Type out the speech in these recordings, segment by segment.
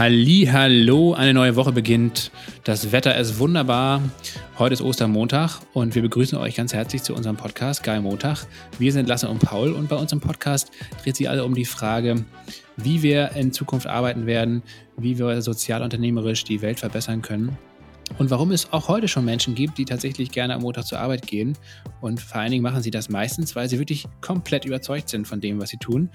Hallo, eine neue Woche beginnt. Das Wetter ist wunderbar. Heute ist Ostermontag und wir begrüßen euch ganz herzlich zu unserem Podcast Geil Montag. Wir sind Lasse und Paul und bei uns im Podcast dreht sich alle um die Frage, wie wir in Zukunft arbeiten werden, wie wir sozialunternehmerisch die Welt verbessern können und warum es auch heute schon Menschen gibt, die tatsächlich gerne am Montag zur Arbeit gehen. Und vor allen Dingen machen sie das meistens, weil sie wirklich komplett überzeugt sind von dem, was sie tun.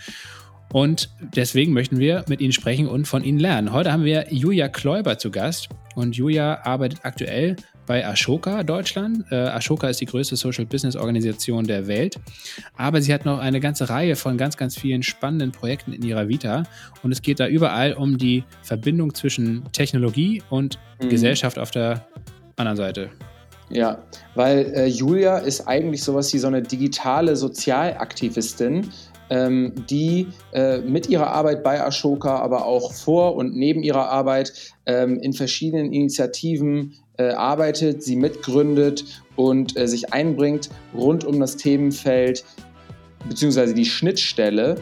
Und deswegen möchten wir mit Ihnen sprechen und von Ihnen lernen. Heute haben wir Julia Kläuber zu Gast. Und Julia arbeitet aktuell bei Ashoka Deutschland. Äh, Ashoka ist die größte Social Business Organisation der Welt. Aber sie hat noch eine ganze Reihe von ganz, ganz vielen spannenden Projekten in ihrer Vita. Und es geht da überall um die Verbindung zwischen Technologie und mhm. Gesellschaft auf der anderen Seite. Ja, weil äh, Julia ist eigentlich sowas wie so eine digitale Sozialaktivistin, die äh, mit ihrer Arbeit bei Ashoka, aber auch vor und neben ihrer Arbeit ähm, in verschiedenen Initiativen äh, arbeitet, sie mitgründet und äh, sich einbringt rund um das Themenfeld beziehungsweise die Schnittstelle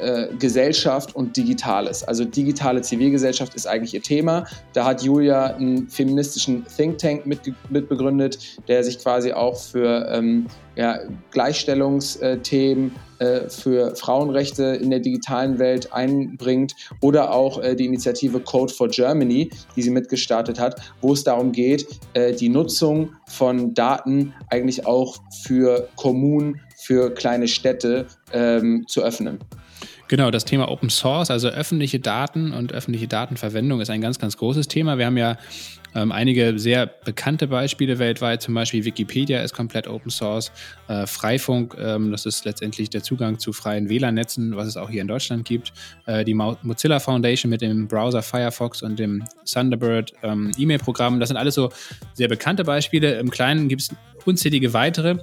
äh, Gesellschaft und Digitales. Also digitale Zivilgesellschaft ist eigentlich ihr Thema. Da hat Julia einen feministischen Think Tank mitbegründet, der sich quasi auch für ähm, ja, Gleichstellungsthemen, äh, für Frauenrechte in der digitalen Welt einbringt oder auch äh, die Initiative Code for Germany, die sie mitgestartet hat, wo es darum geht, die Nutzung von Daten eigentlich auch für Kommunen, für kleine Städte ähm, zu öffnen. Genau, das Thema Open Source, also öffentliche Daten und öffentliche Datenverwendung ist ein ganz, ganz großes Thema. Wir haben ja ähm, einige sehr bekannte Beispiele weltweit, zum Beispiel Wikipedia ist komplett Open Source, äh, Freifunk, ähm, das ist letztendlich der Zugang zu freien WLAN-Netzen, was es auch hier in Deutschland gibt. Äh, die Mozilla Foundation mit dem Browser Firefox und dem Thunderbird ähm, E-Mail-Programm, das sind alles so sehr bekannte Beispiele. Im Kleinen gibt es unzählige weitere,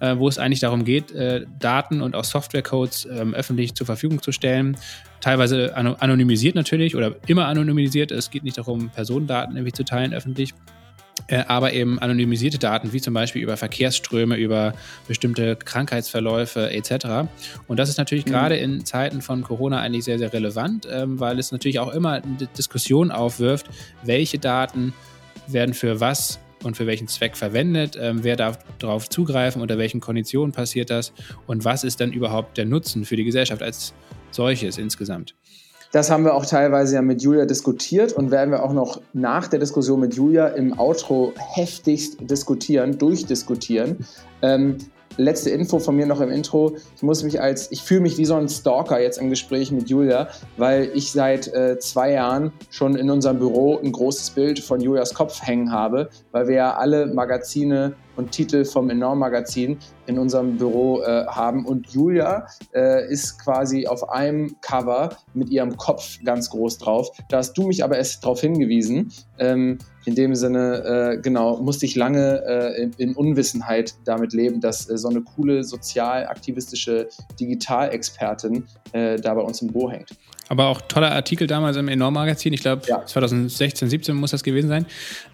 äh, wo es eigentlich darum geht, äh, Daten und auch Softwarecodes ähm, öffentlich zur Verfügung zu stellen. Teilweise anonymisiert natürlich oder immer anonymisiert. Es geht nicht darum, Personendaten irgendwie zu teilen öffentlich. Äh, aber eben anonymisierte Daten, wie zum Beispiel über Verkehrsströme, über bestimmte Krankheitsverläufe etc. Und das ist natürlich mhm. gerade in Zeiten von Corona eigentlich sehr, sehr relevant, ähm, weil es natürlich auch immer eine Diskussion aufwirft, welche Daten werden für was und für welchen Zweck verwendet, ähm, wer darf darauf zugreifen, unter welchen Konditionen passiert das und was ist dann überhaupt der Nutzen für die Gesellschaft als solches insgesamt. Das haben wir auch teilweise ja mit Julia diskutiert und werden wir auch noch nach der Diskussion mit Julia im Outro heftigst diskutieren, durchdiskutieren. Ähm, letzte Info von mir noch im Intro. Ich muss mich als, ich fühle mich wie so ein Stalker jetzt im Gespräch mit Julia, weil ich seit äh, zwei Jahren schon in unserem Büro ein großes Bild von Julias Kopf hängen habe, weil wir ja alle Magazine und Titel vom Enorm Magazin in unserem Büro äh, haben. Und Julia äh, ist quasi auf einem Cover mit ihrem Kopf ganz groß drauf. Da hast du mich aber erst darauf hingewiesen. Ähm, in dem Sinne, äh, genau, musste ich lange äh, in, in, Unwissenheit damit leben, dass äh, so eine coole sozialaktivistische Digitalexpertin äh, da bei uns im Büro hängt. Aber auch toller Artikel damals im Enorm-Magazin. Ich glaube, ja. 2016, 17 muss das gewesen sein.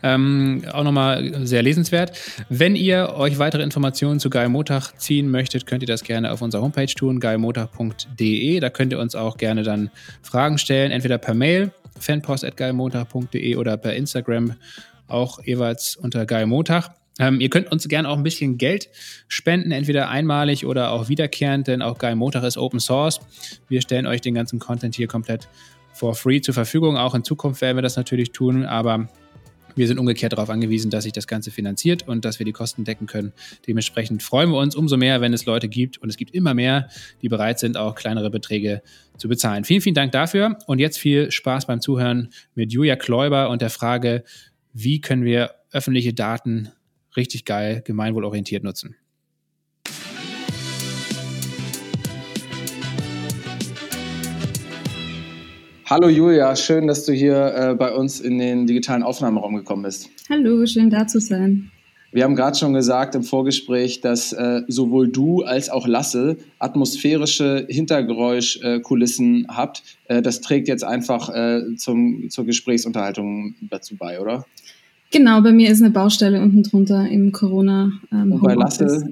Ähm, auch nochmal sehr lesenswert. Wenn ihr euch weitere Informationen zu Geil Montag ziehen möchtet, könnt ihr das gerne auf unserer Homepage tun, geilmontag.de. Da könnt ihr uns auch gerne dann Fragen stellen, entweder per Mail, fanpost.geilmontag.de oder per Instagram, auch jeweils unter Geilmontag. Ähm, ihr könnt uns gerne auch ein bisschen Geld spenden, entweder einmalig oder auch wiederkehrend, denn auch Geil Montag ist Open Source. Wir stellen euch den ganzen Content hier komplett for free zur Verfügung. Auch in Zukunft werden wir das natürlich tun, aber wir sind umgekehrt darauf angewiesen, dass sich das Ganze finanziert und dass wir die Kosten decken können. Dementsprechend freuen wir uns umso mehr, wenn es Leute gibt und es gibt immer mehr, die bereit sind, auch kleinere Beträge zu bezahlen. Vielen, vielen Dank dafür und jetzt viel Spaß beim Zuhören mit Julia Kläuber und der Frage, wie können wir öffentliche Daten richtig geil gemeinwohlorientiert nutzen. Hallo Julia, schön, dass du hier äh, bei uns in den digitalen Aufnahmeraum gekommen bist. Hallo, schön da zu sein. Wir haben gerade schon gesagt im Vorgespräch, dass äh, sowohl du als auch Lasse atmosphärische Hintergeräuschkulissen äh, habt. Äh, das trägt jetzt einfach äh, zum, zur Gesprächsunterhaltung dazu bei, oder? Genau, bei mir ist eine Baustelle unten drunter im Corona. Ähm, Und bei Lasse?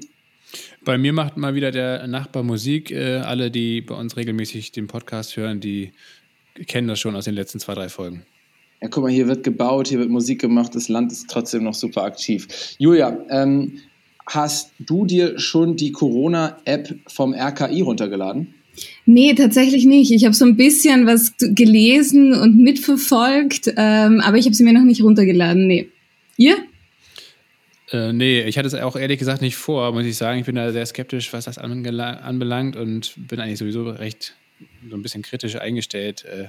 Bei mir macht mal wieder der Nachbar Musik. Äh, alle, die bei uns regelmäßig den Podcast hören, die kennen das schon aus den letzten zwei, drei Folgen. ja, guck mal, hier wird gebaut, hier wird Musik gemacht, das Land ist trotzdem noch super aktiv. Julia, ähm, hast du dir schon die Corona-App vom RKI runtergeladen? Nee, tatsächlich nicht. Ich habe so ein bisschen was gelesen und mitverfolgt, ähm, aber ich habe sie mir noch nicht runtergeladen. Nee. Ihr? Äh, nee, ich hatte es auch ehrlich gesagt nicht vor, muss ich sagen. Ich bin da sehr skeptisch, was das anbelangt und bin eigentlich sowieso recht so ein bisschen kritisch eingestellt äh,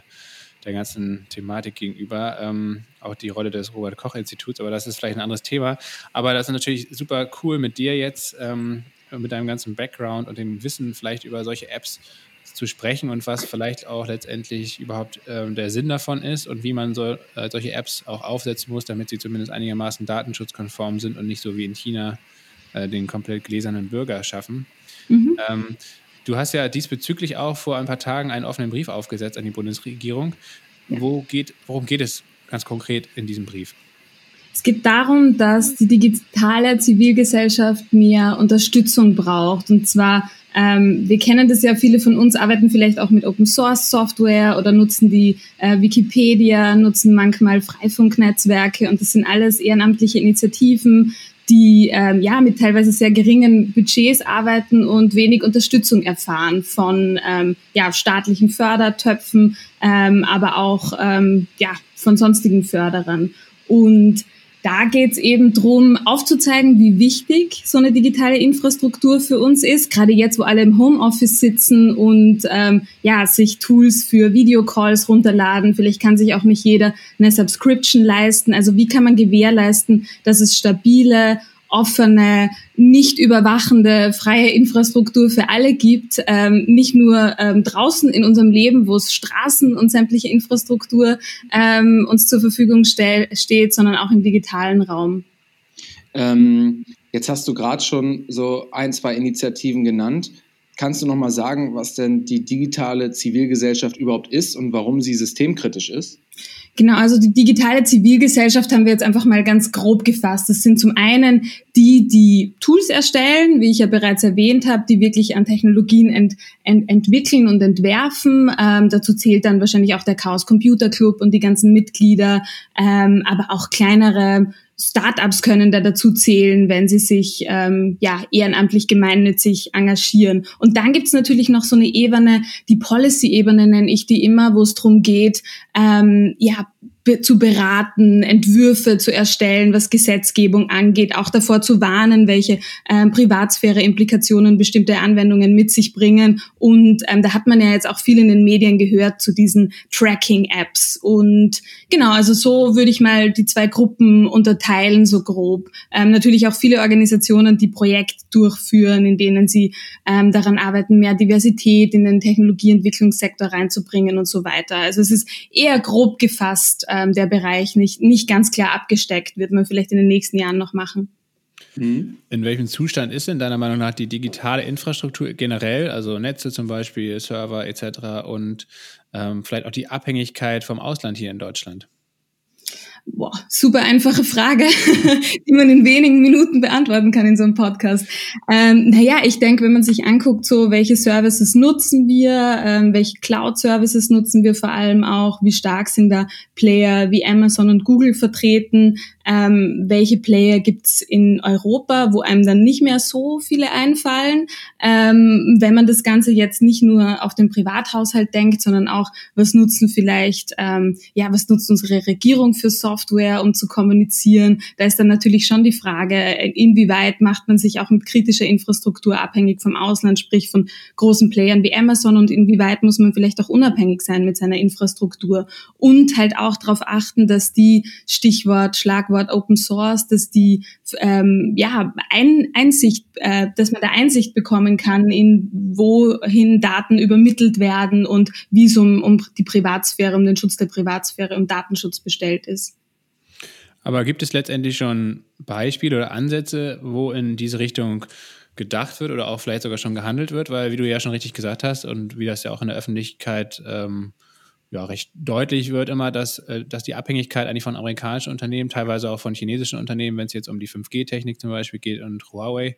der ganzen Thematik gegenüber. Ähm, auch die Rolle des Robert-Koch-Instituts, aber das ist vielleicht ein anderes Thema. Aber das ist natürlich super cool mit dir jetzt, ähm, mit deinem ganzen Background und dem Wissen vielleicht über solche Apps zu sprechen und was vielleicht auch letztendlich überhaupt ähm, der Sinn davon ist und wie man so, äh, solche Apps auch aufsetzen muss, damit sie zumindest einigermaßen datenschutzkonform sind und nicht so wie in China äh, den komplett gläsernen Bürger schaffen. Mhm. Ähm, du hast ja diesbezüglich auch vor ein paar Tagen einen offenen Brief aufgesetzt an die Bundesregierung. Wo geht, worum geht es ganz konkret in diesem Brief? Es geht darum, dass die digitale Zivilgesellschaft mehr Unterstützung braucht. Und zwar, ähm, wir kennen das ja, viele von uns arbeiten vielleicht auch mit Open Source Software oder nutzen die äh, Wikipedia, nutzen manchmal Freifunknetzwerke und das sind alles ehrenamtliche Initiativen, die ähm, ja mit teilweise sehr geringen Budgets arbeiten und wenig Unterstützung erfahren von ähm, ja, staatlichen Fördertöpfen, ähm, aber auch ähm, ja, von sonstigen Förderern. Und da geht es eben drum, aufzuzeigen, wie wichtig so eine digitale Infrastruktur für uns ist. Gerade jetzt, wo alle im Homeoffice sitzen und ähm, ja sich Tools für Videocalls runterladen. Vielleicht kann sich auch nicht jeder eine Subscription leisten. Also wie kann man gewährleisten, dass es stabile offene, nicht überwachende, freie Infrastruktur für alle gibt, ähm, nicht nur ähm, draußen in unserem Leben, wo es Straßen und sämtliche Infrastruktur ähm, uns zur Verfügung stell, steht, sondern auch im digitalen Raum. Ähm, jetzt hast du gerade schon so ein, zwei Initiativen genannt. Kannst du noch mal sagen, was denn die digitale Zivilgesellschaft überhaupt ist und warum sie systemkritisch ist? Genau, also die digitale Zivilgesellschaft haben wir jetzt einfach mal ganz grob gefasst. Das sind zum einen die, die Tools erstellen, wie ich ja bereits erwähnt habe, die wirklich an Technologien ent, ent, entwickeln und entwerfen. Ähm, dazu zählt dann wahrscheinlich auch der Chaos Computer Club und die ganzen Mitglieder, ähm, aber auch kleinere Startups können da dazu zählen, wenn sie sich ähm, ja ehrenamtlich gemeinnützig engagieren. Und dann gibt's natürlich noch so eine Ebene, die Policy-Ebene nenne ich die immer, wo es darum geht, ähm, ja zu beraten, Entwürfe zu erstellen, was Gesetzgebung angeht, auch davor zu warnen, welche ähm, Privatsphäre-Implikationen bestimmte Anwendungen mit sich bringen. Und ähm, da hat man ja jetzt auch viel in den Medien gehört zu diesen Tracking-Apps. Und genau, also so würde ich mal die zwei Gruppen unterteilen, so grob. Ähm, natürlich auch viele Organisationen, die Projekte durchführen, in denen sie ähm, daran arbeiten, mehr Diversität in den Technologieentwicklungssektor reinzubringen und so weiter. Also es ist eher grob gefasst ähm, der Bereich nicht, nicht ganz klar abgesteckt, wird man vielleicht in den nächsten Jahren noch machen. Mhm. In welchem Zustand ist denn deiner Meinung nach die digitale Infrastruktur generell, also Netze zum Beispiel, Server etc. und ähm, vielleicht auch die Abhängigkeit vom Ausland hier in Deutschland? Boah, super einfache Frage, die man in wenigen Minuten beantworten kann in so einem Podcast. Ähm, naja, ich denke, wenn man sich anguckt, so welche Services nutzen wir, ähm, welche Cloud-Services nutzen wir vor allem auch, wie stark sind da Player wie Amazon und Google vertreten, ähm, welche Player gibt's in Europa, wo einem dann nicht mehr so viele einfallen. Ähm, wenn man das Ganze jetzt nicht nur auf den Privathaushalt denkt, sondern auch, was nutzen vielleicht, ähm, ja, was nutzt unsere Regierung für Software, um zu kommunizieren? Da ist dann natürlich schon die Frage, inwieweit macht man sich auch mit kritischer Infrastruktur abhängig vom Ausland, sprich von großen Playern wie Amazon und inwieweit muss man vielleicht auch unabhängig sein mit seiner Infrastruktur und halt auch darauf achten, dass die Stichwort, Schlagwort Open Source, dass die ähm, ja ein, Einsicht, äh, dass man da Einsicht bekommen kann, in wohin Daten übermittelt werden und wie es um, um die Privatsphäre, um den Schutz der Privatsphäre und Datenschutz bestellt ist. Aber gibt es letztendlich schon Beispiele oder Ansätze, wo in diese Richtung gedacht wird oder auch vielleicht sogar schon gehandelt wird? Weil, wie du ja schon richtig gesagt hast und wie das ja auch in der Öffentlichkeit ähm, ja, recht deutlich wird immer, dass, äh, dass die Abhängigkeit eigentlich von amerikanischen Unternehmen, teilweise auch von chinesischen Unternehmen, wenn es jetzt um die 5G-Technik zum Beispiel geht und Huawei,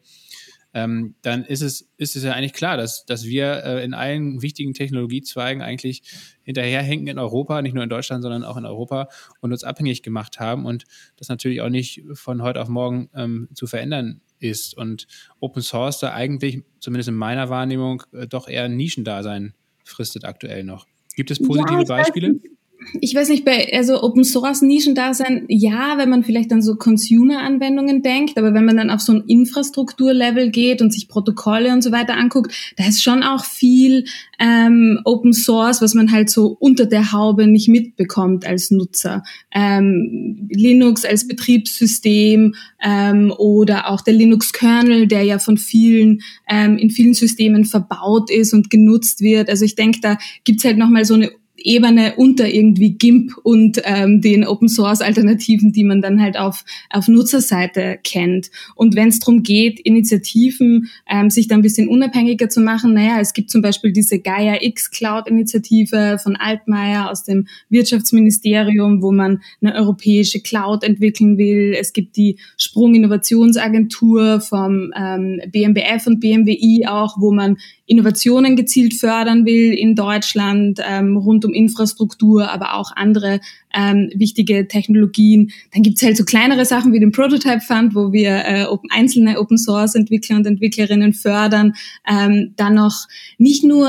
ähm, dann ist es, ist es ja eigentlich klar, dass, dass wir äh, in allen wichtigen Technologiezweigen eigentlich hinterherhinken in Europa, nicht nur in Deutschland, sondern auch in Europa und uns abhängig gemacht haben und das natürlich auch nicht von heute auf morgen ähm, zu verändern ist und Open Source da eigentlich, zumindest in meiner Wahrnehmung, äh, doch eher ein Nischendasein fristet aktuell noch. Gibt es positive ja, Beispiele? Weiß, ich weiß nicht, bei also Open Source Nischen da sein, ja, wenn man vielleicht an so Consumer-Anwendungen denkt, aber wenn man dann auf so ein Infrastrukturlevel geht und sich Protokolle und so weiter anguckt, da ist schon auch viel ähm, Open Source, was man halt so unter der Haube nicht mitbekommt als Nutzer. Ähm, Linux als Betriebssystem ähm, oder auch der Linux-Kernel, der ja von vielen ähm, in vielen Systemen verbaut ist und genutzt wird. Also ich denke, da gibt's halt nochmal so eine Ebene unter irgendwie GIMP und ähm, den Open Source Alternativen, die man dann halt auf, auf Nutzerseite kennt. Und wenn es darum geht, Initiativen ähm, sich da ein bisschen unabhängiger zu machen, naja, es gibt zum Beispiel diese Gaia X Cloud Initiative von Altmaier aus dem Wirtschaftsministerium, wo man eine europäische Cloud entwickeln will. Es gibt die Sprung Innovationsagentur vom ähm, BMBF und BMWI auch, wo man Innovationen gezielt fördern will in Deutschland ähm, rund um Infrastruktur, aber auch andere ähm, wichtige Technologien. Dann gibt's halt so kleinere Sachen wie den Prototype Fund, wo wir äh, einzelne Open Source Entwickler und Entwicklerinnen fördern. Ähm, dann noch nicht nur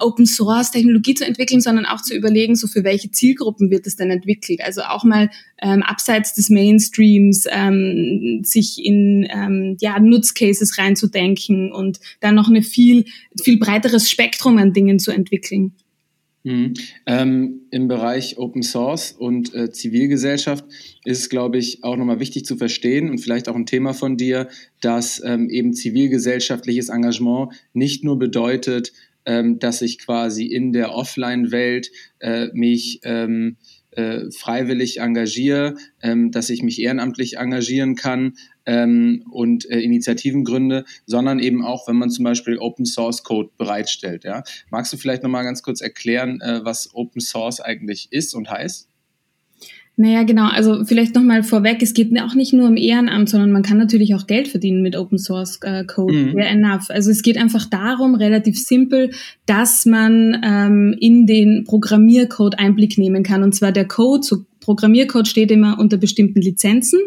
Open Source Technologie zu entwickeln, sondern auch zu überlegen, so für welche Zielgruppen wird es denn entwickelt. Also auch mal ähm, abseits des Mainstreams ähm, sich in ähm, ja, Nutzcases reinzudenken und dann noch eine viel, viel breiteres Spektrum an Dingen zu entwickeln. Mhm. Ähm, Im Bereich Open Source und äh, Zivilgesellschaft ist es, glaube ich, auch nochmal wichtig zu verstehen und vielleicht auch ein Thema von dir, dass ähm, eben zivilgesellschaftliches Engagement nicht nur bedeutet, ähm, dass ich quasi in der Offline-Welt äh, mich ähm, äh, freiwillig engagiere, ähm, dass ich mich ehrenamtlich engagieren kann ähm, und äh, Initiativen gründe, sondern eben auch, wenn man zum Beispiel Open Source Code bereitstellt. Ja? Magst du vielleicht nochmal ganz kurz erklären, äh, was Open Source eigentlich ist und heißt? Naja, genau. Also vielleicht nochmal vorweg, es geht auch nicht nur um Ehrenamt, sondern man kann natürlich auch Geld verdienen mit Open Source äh, Code. Mhm. Fair enough. Also es geht einfach darum, relativ simpel, dass man ähm, in den Programmiercode Einblick nehmen kann. Und zwar der Code, so Programmiercode steht immer unter bestimmten Lizenzen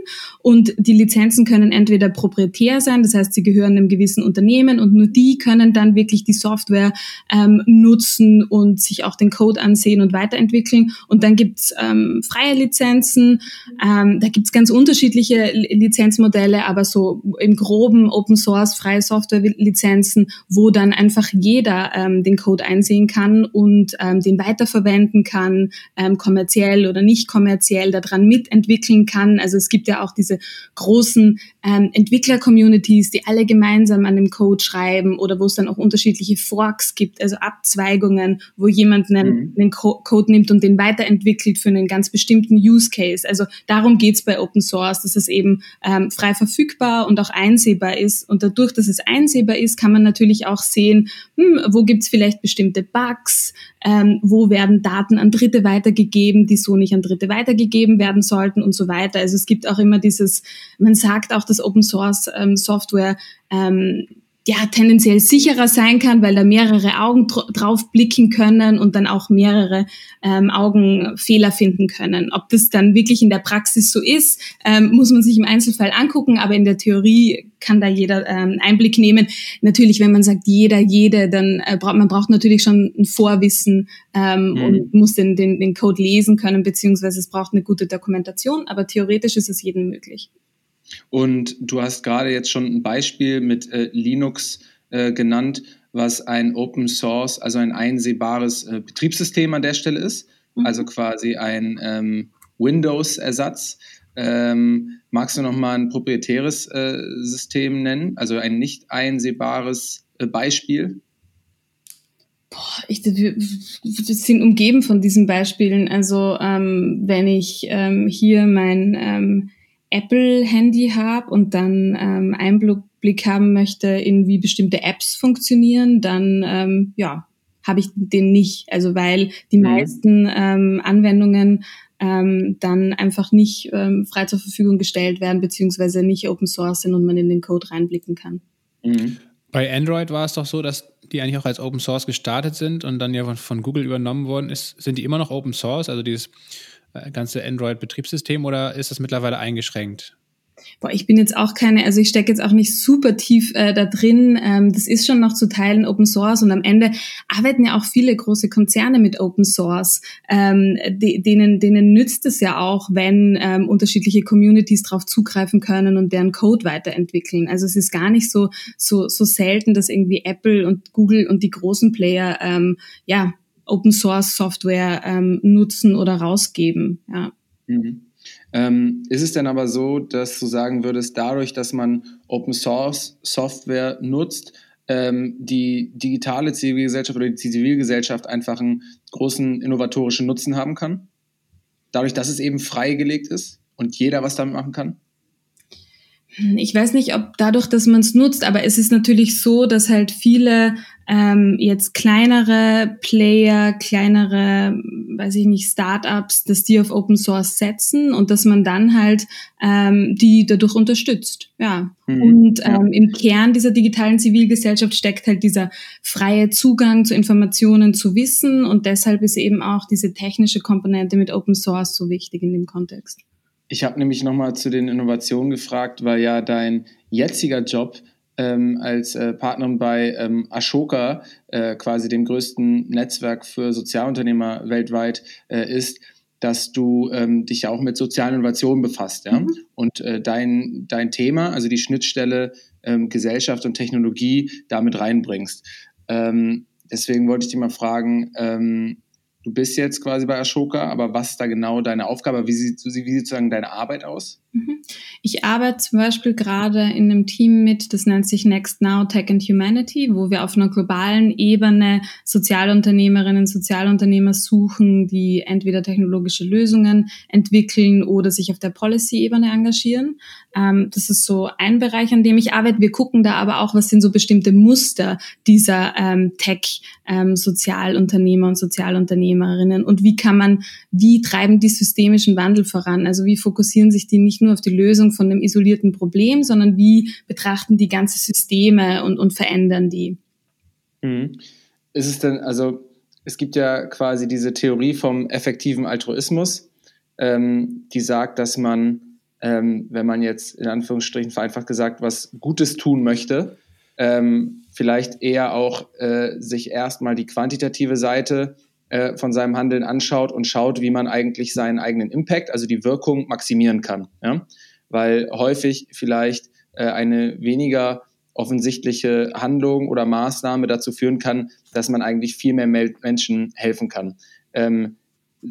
und die Lizenzen können entweder proprietär sein, das heißt, sie gehören einem gewissen Unternehmen und nur die können dann wirklich die Software ähm, nutzen und sich auch den Code ansehen und weiterentwickeln. Und dann gibt's ähm, freie Lizenzen, ähm, da gibt's ganz unterschiedliche Lizenzmodelle, aber so im groben Open Source freie Software-Lizenzen, wo dann einfach jeder ähm, den Code einsehen kann und ähm, den weiterverwenden kann, ähm, kommerziell oder nicht kommerziell kommerziell daran mitentwickeln kann. Also es gibt ja auch diese großen ähm, Entwickler-Communities, die alle gemeinsam an dem Code schreiben oder wo es dann auch unterschiedliche Forks gibt, also Abzweigungen, wo jemand einen, mhm. einen Co Code nimmt und den weiterentwickelt für einen ganz bestimmten Use Case. Also darum geht's bei Open Source, dass es eben ähm, frei verfügbar und auch einsehbar ist. Und dadurch, dass es einsehbar ist, kann man natürlich auch sehen, hm, wo gibt's vielleicht bestimmte Bugs, ähm, wo werden Daten an Dritte weitergegeben, die so nicht an Dritte weitergegeben werden sollten und so weiter. Also es gibt auch immer dieses, man sagt auch, dass Open Source ähm, Software ähm, ja tendenziell sicherer sein kann, weil da mehrere Augen drauf blicken können und dann auch mehrere ähm, Augen Fehler finden können. Ob das dann wirklich in der Praxis so ist, ähm, muss man sich im Einzelfall angucken, aber in der Theorie kann da jeder ähm, Einblick nehmen. Natürlich, wenn man sagt jeder, jede, dann äh, braucht man braucht natürlich schon ein Vorwissen ähm, mhm. und muss den, den, den Code lesen können, beziehungsweise es braucht eine gute Dokumentation, aber theoretisch ist es jedem möglich. Und du hast gerade jetzt schon ein Beispiel mit äh, Linux äh, genannt, was ein Open Source, also ein einsehbares äh, Betriebssystem an der Stelle ist, mhm. also quasi ein ähm, Windows-Ersatz. Ähm, magst du noch mal ein proprietäres äh, System nennen, also ein nicht einsehbares äh, Beispiel? Boah, ich, wir, wir sind umgeben von diesen Beispielen. Also ähm, wenn ich ähm, hier mein ähm, Apple-Handy habe und dann ähm, Einblick haben möchte, in wie bestimmte Apps funktionieren, dann ähm, ja, habe ich den nicht. Also weil die mhm. meisten ähm, Anwendungen ähm, dann einfach nicht ähm, frei zur Verfügung gestellt werden, beziehungsweise nicht Open Source sind und man in den Code reinblicken kann. Mhm. Bei Android war es doch so, dass die eigentlich auch als Open Source gestartet sind und dann ja von, von Google übernommen worden ist. Sind die immer noch Open Source, also dieses ganze Android-Betriebssystem, oder ist das mittlerweile eingeschränkt? boah, ich bin jetzt auch keine, also ich stecke jetzt auch nicht super tief äh, da drin. Ähm, das ist schon noch zu Teilen Open Source und am Ende arbeiten ja auch viele große Konzerne mit Open Source. Ähm, de, denen, denen nützt es ja auch, wenn ähm, unterschiedliche Communities darauf zugreifen können und deren Code weiterentwickeln. Also es ist gar nicht so, so, so selten, dass irgendwie Apple und Google und die großen Player ähm, ja Open Source Software ähm, nutzen oder rausgeben. Ja. Mhm. Ähm, ist es denn aber so, dass du sagen würdest, dadurch, dass man Open Source Software nutzt, ähm, die digitale Zivilgesellschaft oder die Zivilgesellschaft einfach einen großen innovatorischen Nutzen haben kann? Dadurch, dass es eben freigelegt ist und jeder was damit machen kann? Ich weiß nicht, ob dadurch, dass man es nutzt, aber es ist natürlich so, dass halt viele ähm, jetzt kleinere Player, kleinere, weiß ich nicht, Startups, dass die auf Open Source setzen und dass man dann halt ähm, die dadurch unterstützt. Ja. Mhm. Und ähm, im Kern dieser digitalen Zivilgesellschaft steckt halt dieser freie Zugang zu Informationen, zu Wissen und deshalb ist eben auch diese technische Komponente mit Open Source so wichtig in dem Kontext. Ich habe nämlich nochmal zu den Innovationen gefragt, weil ja dein jetziger Job ähm, als äh, Partnerin bei ähm, Ashoka, äh, quasi dem größten Netzwerk für Sozialunternehmer weltweit, äh, ist, dass du ähm, dich ja auch mit sozialen Innovationen befasst. Ja? Mhm. Und äh, dein, dein Thema, also die Schnittstelle ähm, Gesellschaft und Technologie, damit reinbringst. Ähm, deswegen wollte ich dich mal fragen, ähm, du bist jetzt quasi bei Ashoka, aber was ist da genau deine Aufgabe? Wie sieht, wie sieht sozusagen deine Arbeit aus? Mhm. Ich arbeite zum Beispiel gerade in einem Team mit, das nennt sich Next Now Tech and Humanity, wo wir auf einer globalen Ebene Sozialunternehmerinnen, Sozialunternehmer suchen, die entweder technologische Lösungen entwickeln oder sich auf der Policy-Ebene engagieren. Ähm, das ist so ein Bereich, an dem ich arbeite. Wir gucken da aber auch, was sind so bestimmte Muster dieser ähm, Tech-Sozialunternehmer ähm, und Sozialunternehmerinnen und wie kann man, wie treiben die systemischen Wandel voran? Also wie fokussieren sich die nicht nur auf die Lösung von einem isolierten Problem, sondern wie betrachten die ganze Systeme und, und verändern die? Mhm. Ist es denn, also es gibt ja quasi diese Theorie vom effektiven Altruismus, ähm, die sagt, dass man ähm, wenn man jetzt in Anführungsstrichen vereinfacht gesagt was Gutes tun möchte, ähm, vielleicht eher auch äh, sich erstmal die quantitative Seite äh, von seinem Handeln anschaut und schaut, wie man eigentlich seinen eigenen Impact, also die Wirkung, maximieren kann. Ja? Weil häufig vielleicht äh, eine weniger offensichtliche Handlung oder Maßnahme dazu führen kann, dass man eigentlich viel mehr Menschen helfen kann. Ähm,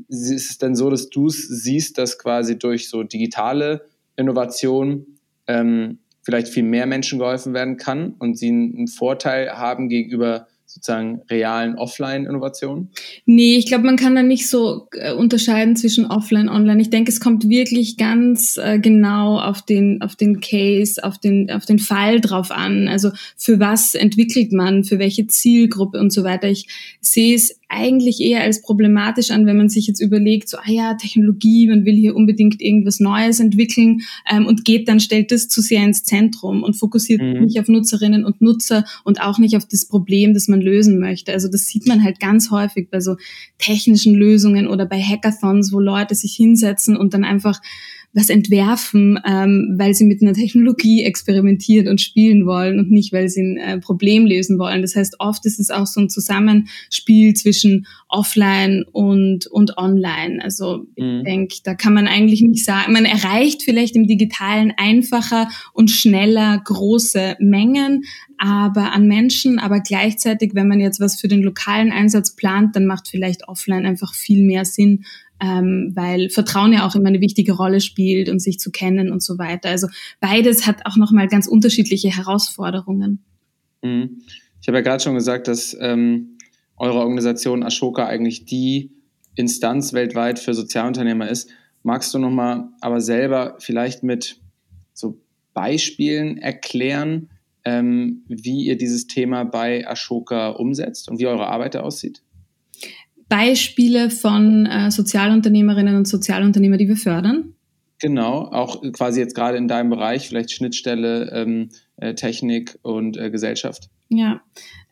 ist es denn so, dass du es siehst, dass quasi durch so digitale Innovation ähm, vielleicht viel mehr Menschen geholfen werden kann und sie einen Vorteil haben gegenüber sozusagen realen Offline-Innovationen? Nee, ich glaube, man kann da nicht so äh, unterscheiden zwischen Offline, Online. Ich denke, es kommt wirklich ganz äh, genau auf den, auf den Case, auf den, auf den Fall drauf an. Also für was entwickelt man, für welche Zielgruppe und so weiter. Ich sehe es eigentlich eher als problematisch an, wenn man sich jetzt überlegt, so, ah ja, Technologie, man will hier unbedingt irgendwas Neues entwickeln ähm, und geht dann, stellt das zu sehr ins Zentrum und fokussiert mhm. nicht auf Nutzerinnen und Nutzer und auch nicht auf das Problem, das man lösen möchte. Also das sieht man halt ganz häufig bei so technischen Lösungen oder bei Hackathons, wo Leute sich hinsetzen und dann einfach was entwerfen, ähm, weil sie mit einer Technologie experimentieren und spielen wollen und nicht, weil sie ein äh, Problem lösen wollen. Das heißt, oft ist es auch so ein Zusammenspiel zwischen offline und, und online. Also ich mhm. denke, da kann man eigentlich nicht sagen, man erreicht vielleicht im digitalen einfacher und schneller große Mengen, aber an Menschen, aber gleichzeitig, wenn man jetzt was für den lokalen Einsatz plant, dann macht vielleicht offline einfach viel mehr Sinn, ähm, weil Vertrauen ja auch immer eine wichtige Rolle spielt und sich zu kennen und so weiter. Also beides hat auch nochmal ganz unterschiedliche Herausforderungen. Mhm. Ich habe ja gerade schon gesagt, dass ähm, eure Organisation Ashoka eigentlich die Instanz weltweit für Sozialunternehmer ist. Magst du nochmal aber selber vielleicht mit so Beispielen erklären, ähm, wie ihr dieses Thema bei Ashoka umsetzt und wie eure Arbeit da aussieht? Beispiele von äh, Sozialunternehmerinnen und Sozialunternehmer, die wir fördern? Genau, auch quasi jetzt gerade in deinem Bereich, vielleicht Schnittstelle, ähm, äh, Technik und äh, Gesellschaft. Ja,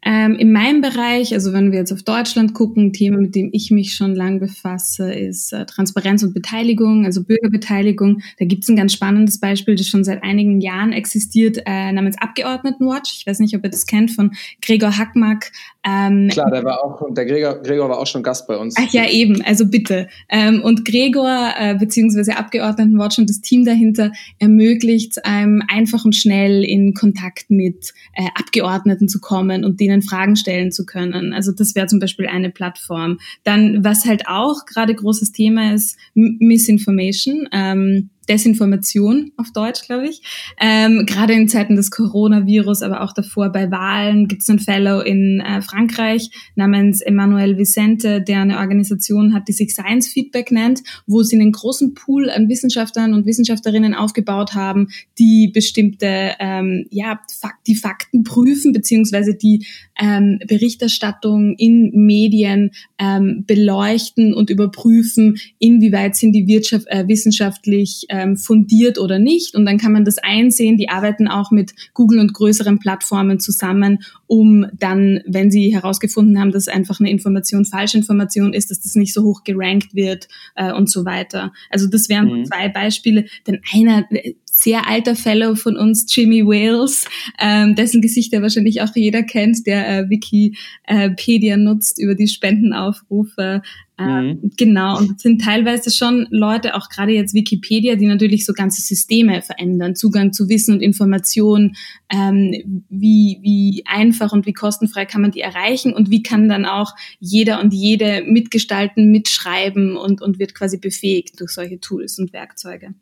ähm, in meinem Bereich, also wenn wir jetzt auf Deutschland gucken, ein Thema, mit dem ich mich schon lang befasse, ist äh, Transparenz und Beteiligung, also Bürgerbeteiligung. Da gibt es ein ganz spannendes Beispiel, das schon seit einigen Jahren existiert, äh, namens Abgeordnetenwatch. Ich weiß nicht, ob ihr das kennt, von Gregor Hackmack. Ähm, Klar, der war auch, der Gregor, Gregor war auch schon Gast bei uns. Ach ja, eben, also bitte. Ähm, und Gregor, äh, beziehungsweise Abgeordnetenwatch und das Team dahinter ermöglicht einem einfach und schnell in Kontakt mit äh, Abgeordneten zu kommen und denen ihnen Fragen stellen zu können. Also das wäre zum Beispiel eine Plattform. Dann, was halt auch gerade großes Thema ist, Misinformation. Ähm, Desinformation auf Deutsch, glaube ich. Ähm, Gerade in Zeiten des Coronavirus, aber auch davor bei Wahlen gibt es einen Fellow in äh, Frankreich namens Emmanuel Vicente, der eine Organisation hat, die sich Science Feedback nennt, wo sie einen großen Pool an Wissenschaftlern und Wissenschaftlerinnen aufgebaut haben, die bestimmte, ähm, ja, die Fakten prüfen, beziehungsweise die ähm, Berichterstattung in Medien ähm, beleuchten und überprüfen, inwieweit sind die Wirtschaft, äh, wissenschaftlich ähm, fundiert oder nicht. Und dann kann man das einsehen. Die arbeiten auch mit Google und größeren Plattformen zusammen, um dann, wenn sie herausgefunden haben, dass einfach eine Information Falschinformation ist, dass das nicht so hoch gerankt wird äh, und so weiter. Also das wären mhm. zwei Beispiele. Denn einer sehr alter Fellow von uns, Jimmy Wales, ähm, dessen Gesicht ja wahrscheinlich auch jeder kennt, der äh, Wikipedia nutzt über die Spendenaufrufe. Äh, mhm. Genau, und es sind teilweise schon Leute, auch gerade jetzt Wikipedia, die natürlich so ganze Systeme verändern, Zugang zu Wissen und Informationen, ähm, wie, wie einfach und wie kostenfrei kann man die erreichen und wie kann dann auch jeder und jede mitgestalten, mitschreiben und, und wird quasi befähigt durch solche Tools und Werkzeuge.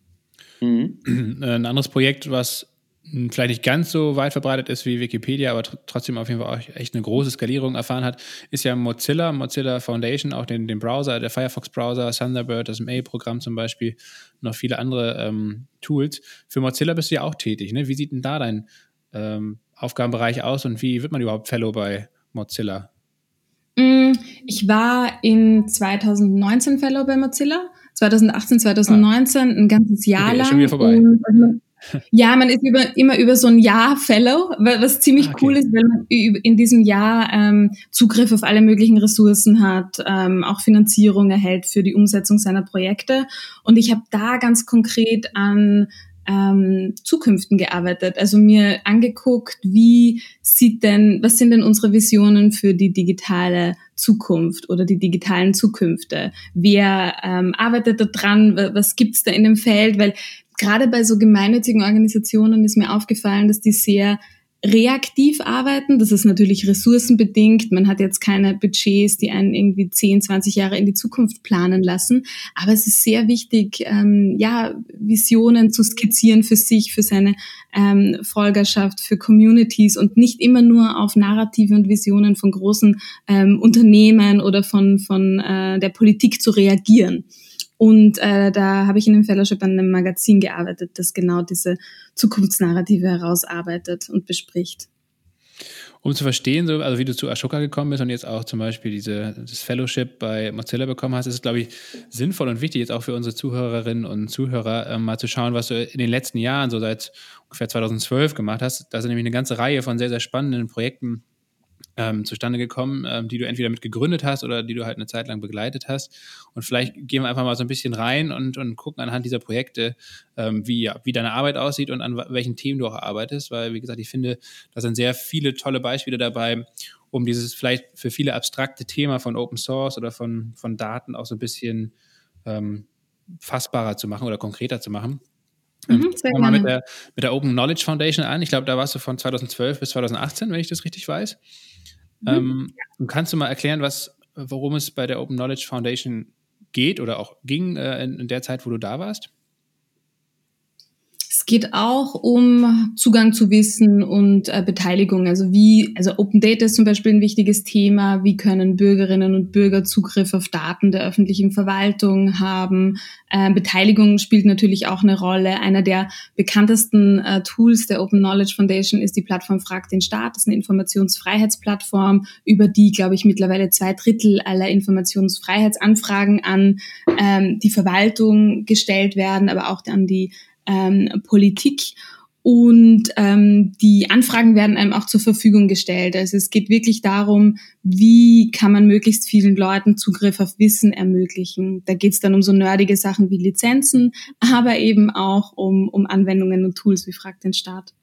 Mhm. Ein anderes Projekt, was vielleicht nicht ganz so weit verbreitet ist wie Wikipedia, aber trotzdem auf jeden Fall auch echt eine große Skalierung erfahren hat, ist ja Mozilla, Mozilla Foundation, auch den, den Browser, der Firefox-Browser, Thunderbird, das Mail-Programm zum Beispiel, noch viele andere ähm, Tools. Für Mozilla bist du ja auch tätig. Ne? Wie sieht denn da dein ähm, Aufgabenbereich aus und wie wird man überhaupt Fellow bei Mozilla? Mm, ich war in 2019 Fellow bei Mozilla 2018, 2019, ah. ein ganzes Jahr okay, lang. Schon wieder vorbei. Und, ja, man ist über, immer über so ein Jahr Fellow, was ziemlich ah, okay. cool ist, weil man in diesem Jahr ähm, Zugriff auf alle möglichen Ressourcen hat, ähm, auch Finanzierung erhält für die Umsetzung seiner Projekte. Und ich habe da ganz konkret an ähm, Zukünften gearbeitet, also mir angeguckt, wie sieht denn, was sind denn unsere Visionen für die digitale Zukunft oder die digitalen Zukünfte? Wer ähm, arbeitet da dran? Was gibt's da in dem Feld? Weil gerade bei so gemeinnützigen Organisationen ist mir aufgefallen, dass die sehr reaktiv arbeiten. Das ist natürlich ressourcenbedingt. Man hat jetzt keine Budgets, die einen irgendwie 10, 20 Jahre in die Zukunft planen lassen. Aber es ist sehr wichtig, ähm, ja, Visionen zu skizzieren für sich, für seine ähm, Folgerschaft, für Communities und nicht immer nur auf Narrative und Visionen von großen ähm, Unternehmen oder von, von äh, der Politik zu reagieren. Und äh, da habe ich in dem Fellowship an einem Magazin gearbeitet, das genau diese Zukunftsnarrative herausarbeitet und bespricht. Um zu verstehen, so, also wie du zu Ashoka gekommen bist und jetzt auch zum Beispiel diese, das Fellowship bei Mozilla bekommen hast, ist es, glaube ich, sinnvoll und wichtig, jetzt auch für unsere Zuhörerinnen und Zuhörer äh, mal zu schauen, was du in den letzten Jahren, so seit ungefähr 2012 gemacht hast. Da sind nämlich eine ganze Reihe von sehr, sehr spannenden Projekten ähm, zustande gekommen, ähm, die du entweder mit gegründet hast oder die du halt eine Zeit lang begleitet hast. Und vielleicht gehen wir einfach mal so ein bisschen rein und, und gucken anhand dieser Projekte, ähm, wie, ja, wie deine Arbeit aussieht und an welchen Themen du auch arbeitest, weil, wie gesagt, ich finde, da sind sehr viele tolle Beispiele dabei, um dieses vielleicht für viele abstrakte Thema von Open Source oder von, von Daten auch so ein bisschen ähm, fassbarer zu machen oder konkreter zu machen. Mhm, ähm, Fangen wir mal mit der, mit der Open Knowledge Foundation an. Ich glaube, da warst du von 2012 bis 2018, wenn ich das richtig weiß. Mhm. Ähm, kannst du mal erklären, was, worum es bei der Open Knowledge Foundation geht oder auch ging äh, in, in, der Zeit, wo du da warst? Es geht auch um Zugang zu Wissen und äh, Beteiligung. Also wie, also Open Data ist zum Beispiel ein wichtiges Thema. Wie können Bürgerinnen und Bürger Zugriff auf Daten der öffentlichen Verwaltung haben? Äh, Beteiligung spielt natürlich auch eine Rolle. Einer der bekanntesten äh, Tools der Open Knowledge Foundation ist die Plattform Frag den Staat. Das ist eine Informationsfreiheitsplattform, über die, glaube ich, mittlerweile zwei Drittel aller Informationsfreiheitsanfragen an ähm, die Verwaltung gestellt werden, aber auch an die ähm, Politik. Und ähm, die Anfragen werden einem auch zur Verfügung gestellt. Also es geht wirklich darum, wie kann man möglichst vielen Leuten Zugriff auf Wissen ermöglichen. Da geht es dann um so nerdige Sachen wie Lizenzen, aber eben auch um, um Anwendungen und Tools wie Frag den Staat.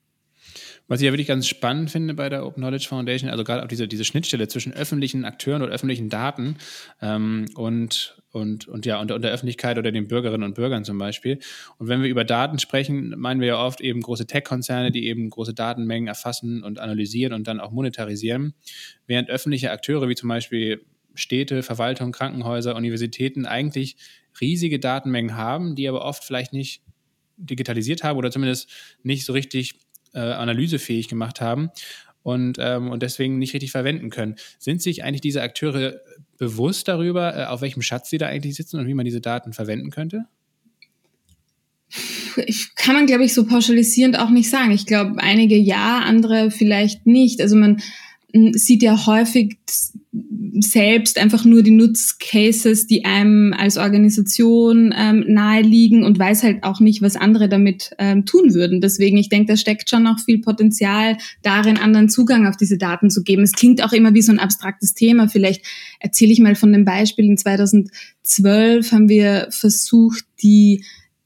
Was ich ja wirklich ganz spannend finde bei der Open Knowledge Foundation, also gerade auch diese, diese Schnittstelle zwischen öffentlichen Akteuren und öffentlichen Daten ähm, und, und, und ja, und, und der Öffentlichkeit oder den Bürgerinnen und Bürgern zum Beispiel. Und wenn wir über Daten sprechen, meinen wir ja oft eben große Tech-Konzerne, die eben große Datenmengen erfassen und analysieren und dann auch monetarisieren, während öffentliche Akteure wie zum Beispiel Städte, Verwaltung, Krankenhäuser, Universitäten eigentlich riesige Datenmengen haben, die aber oft vielleicht nicht digitalisiert haben oder zumindest nicht so richtig äh, analysefähig gemacht haben und, ähm, und deswegen nicht richtig verwenden können. Sind sich eigentlich diese Akteure bewusst darüber, äh, auf welchem Schatz sie da eigentlich sitzen und wie man diese Daten verwenden könnte? Ich kann man, glaube ich, so pauschalisierend auch nicht sagen. Ich glaube, einige ja, andere vielleicht nicht. Also man sieht ja häufig selbst einfach nur die Nutzcases, die einem als Organisation ähm, naheliegen und weiß halt auch nicht, was andere damit ähm, tun würden. Deswegen, ich denke, da steckt schon noch viel Potenzial darin, anderen Zugang auf diese Daten zu geben. Es klingt auch immer wie so ein abstraktes Thema. Vielleicht erzähle ich mal von dem Beispiel. In 2012 haben wir versucht, die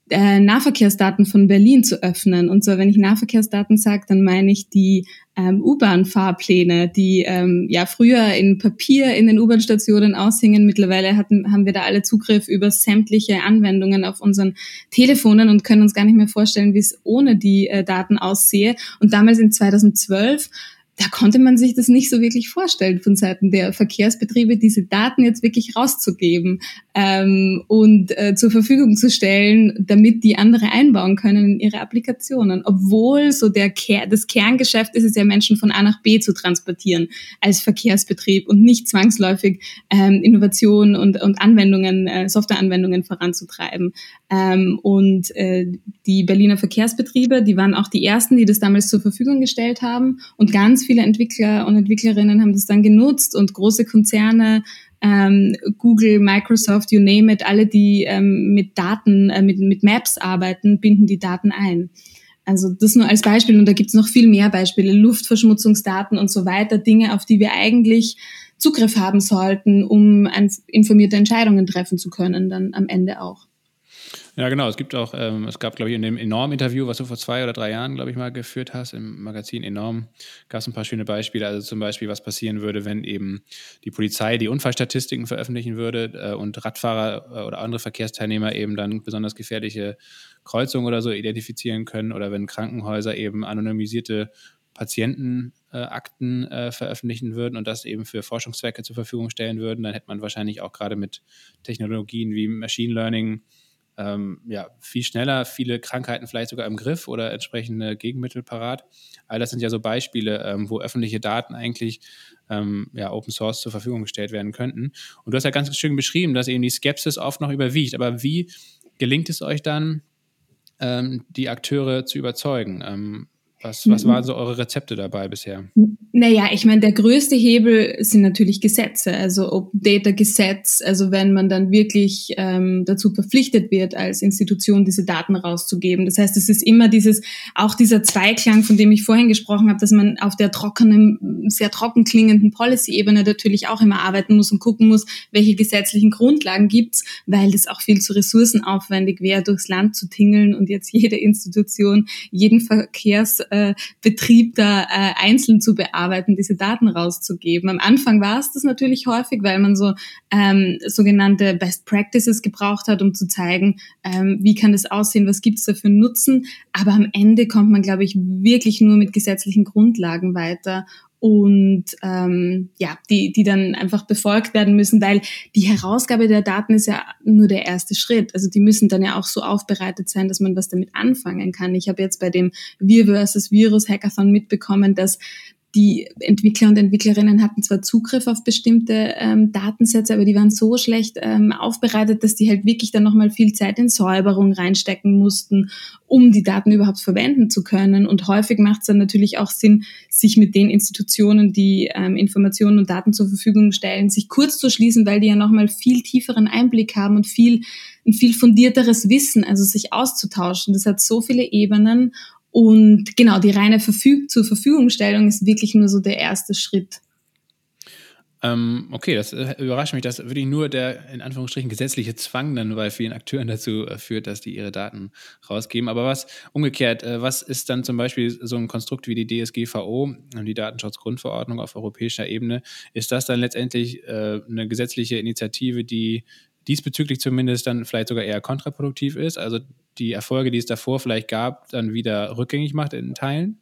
äh, Nahverkehrsdaten von Berlin zu öffnen. Und zwar, wenn ich Nahverkehrsdaten sage, dann meine ich die ähm, U-Bahn-Fahrpläne, die ähm, ja früher in Papier in den U-Bahn-Stationen aushingen. Mittlerweile hatten, haben wir da alle Zugriff über sämtliche Anwendungen auf unseren Telefonen und können uns gar nicht mehr vorstellen, wie es ohne die äh, Daten aussehe. Und damals in 2012 da konnte man sich das nicht so wirklich vorstellen von Seiten der Verkehrsbetriebe, diese Daten jetzt wirklich rauszugeben ähm, und äh, zur Verfügung zu stellen, damit die andere einbauen können in ihre Applikationen. Obwohl so der Ker das Kerngeschäft ist es ja, Menschen von A nach B zu transportieren als Verkehrsbetrieb und nicht zwangsläufig ähm, Innovationen und, und Anwendungen, äh, Softwareanwendungen voranzutreiben. Ähm, und äh, die Berliner Verkehrsbetriebe, die waren auch die ersten, die das damals zur Verfügung gestellt haben und ganz viele Entwickler und Entwicklerinnen haben das dann genutzt und große Konzerne, ähm, Google, Microsoft, you name it, alle, die ähm, mit Daten, äh, mit, mit Maps arbeiten, binden die Daten ein. Also das nur als Beispiel und da gibt es noch viel mehr Beispiele, Luftverschmutzungsdaten und so weiter, Dinge, auf die wir eigentlich Zugriff haben sollten, um informierte Entscheidungen treffen zu können, dann am Ende auch. Ja, genau. Es gibt auch, ähm, es gab, glaube ich, in dem Enorm-Interview, was du vor zwei oder drei Jahren, glaube ich, mal geführt hast, im Magazin Enorm, gab es ein paar schöne Beispiele. Also zum Beispiel, was passieren würde, wenn eben die Polizei die Unfallstatistiken veröffentlichen würde äh, und Radfahrer äh, oder andere Verkehrsteilnehmer eben dann besonders gefährliche Kreuzungen oder so identifizieren können oder wenn Krankenhäuser eben anonymisierte Patientenakten äh, äh, veröffentlichen würden und das eben für Forschungszwecke zur Verfügung stellen würden, dann hätte man wahrscheinlich auch gerade mit Technologien wie Machine Learning ähm, ja, viel schneller viele Krankheiten vielleicht sogar im Griff oder entsprechende Gegenmittel parat. All das sind ja so Beispiele, ähm, wo öffentliche Daten eigentlich ähm, ja, Open Source zur Verfügung gestellt werden könnten. Und du hast ja ganz schön beschrieben, dass eben die Skepsis oft noch überwiegt. Aber wie gelingt es euch dann, ähm, die Akteure zu überzeugen? Was, was mhm. waren so eure Rezepte dabei bisher? Naja, ich meine, der größte Hebel sind natürlich Gesetze, also Open Data Gesetz, also wenn man dann wirklich ähm, dazu verpflichtet wird, als Institution diese Daten rauszugeben. Das heißt, es ist immer dieses, auch dieser Zweiklang, von dem ich vorhin gesprochen habe, dass man auf der trockenen, sehr trocken klingenden Policy-Ebene natürlich auch immer arbeiten muss und gucken muss, welche gesetzlichen Grundlagen gibt's, weil das auch viel zu ressourcenaufwendig wäre, durchs Land zu tingeln und jetzt jede Institution, jeden Verkehrs äh, Betrieb da äh, einzeln zu bearbeiten, diese Daten rauszugeben. Am Anfang war es das natürlich häufig, weil man so ähm, sogenannte Best Practices gebraucht hat, um zu zeigen, ähm, wie kann das aussehen, was gibt es da für Nutzen. Aber am Ende kommt man, glaube ich, wirklich nur mit gesetzlichen Grundlagen weiter und ähm, ja, die, die dann einfach befolgt werden müssen, weil die Herausgabe der Daten ist ja nur der erste Schritt. Also die müssen dann ja auch so aufbereitet sein, dass man was damit anfangen kann. Ich habe jetzt bei dem Wir versus Virus Hackathon mitbekommen, dass die Entwickler und Entwicklerinnen hatten zwar Zugriff auf bestimmte ähm, Datensätze, aber die waren so schlecht ähm, aufbereitet, dass die halt wirklich dann nochmal viel Zeit in Säuberung reinstecken mussten, um die Daten überhaupt verwenden zu können. Und häufig macht es dann natürlich auch Sinn, sich mit den Institutionen, die ähm, Informationen und Daten zur Verfügung stellen, sich kurz zu schließen, weil die ja nochmal viel tieferen Einblick haben und viel ein viel fundierteres Wissen, also sich auszutauschen. Das hat so viele Ebenen und genau, die reine Verfüg zur Verfügungstellung ist wirklich nur so der erste Schritt. Ähm, okay, das äh, überrascht mich, dass wirklich nur der in Anführungsstrichen gesetzliche Zwang dann bei vielen Akteuren dazu äh, führt, dass die ihre Daten rausgeben. Aber was umgekehrt, äh, was ist dann zum Beispiel so ein Konstrukt wie die DSGVO, die Datenschutzgrundverordnung auf europäischer Ebene? Ist das dann letztendlich äh, eine gesetzliche Initiative, die diesbezüglich zumindest dann vielleicht sogar eher kontraproduktiv ist, also die Erfolge, die es davor vielleicht gab, dann wieder rückgängig macht in Teilen?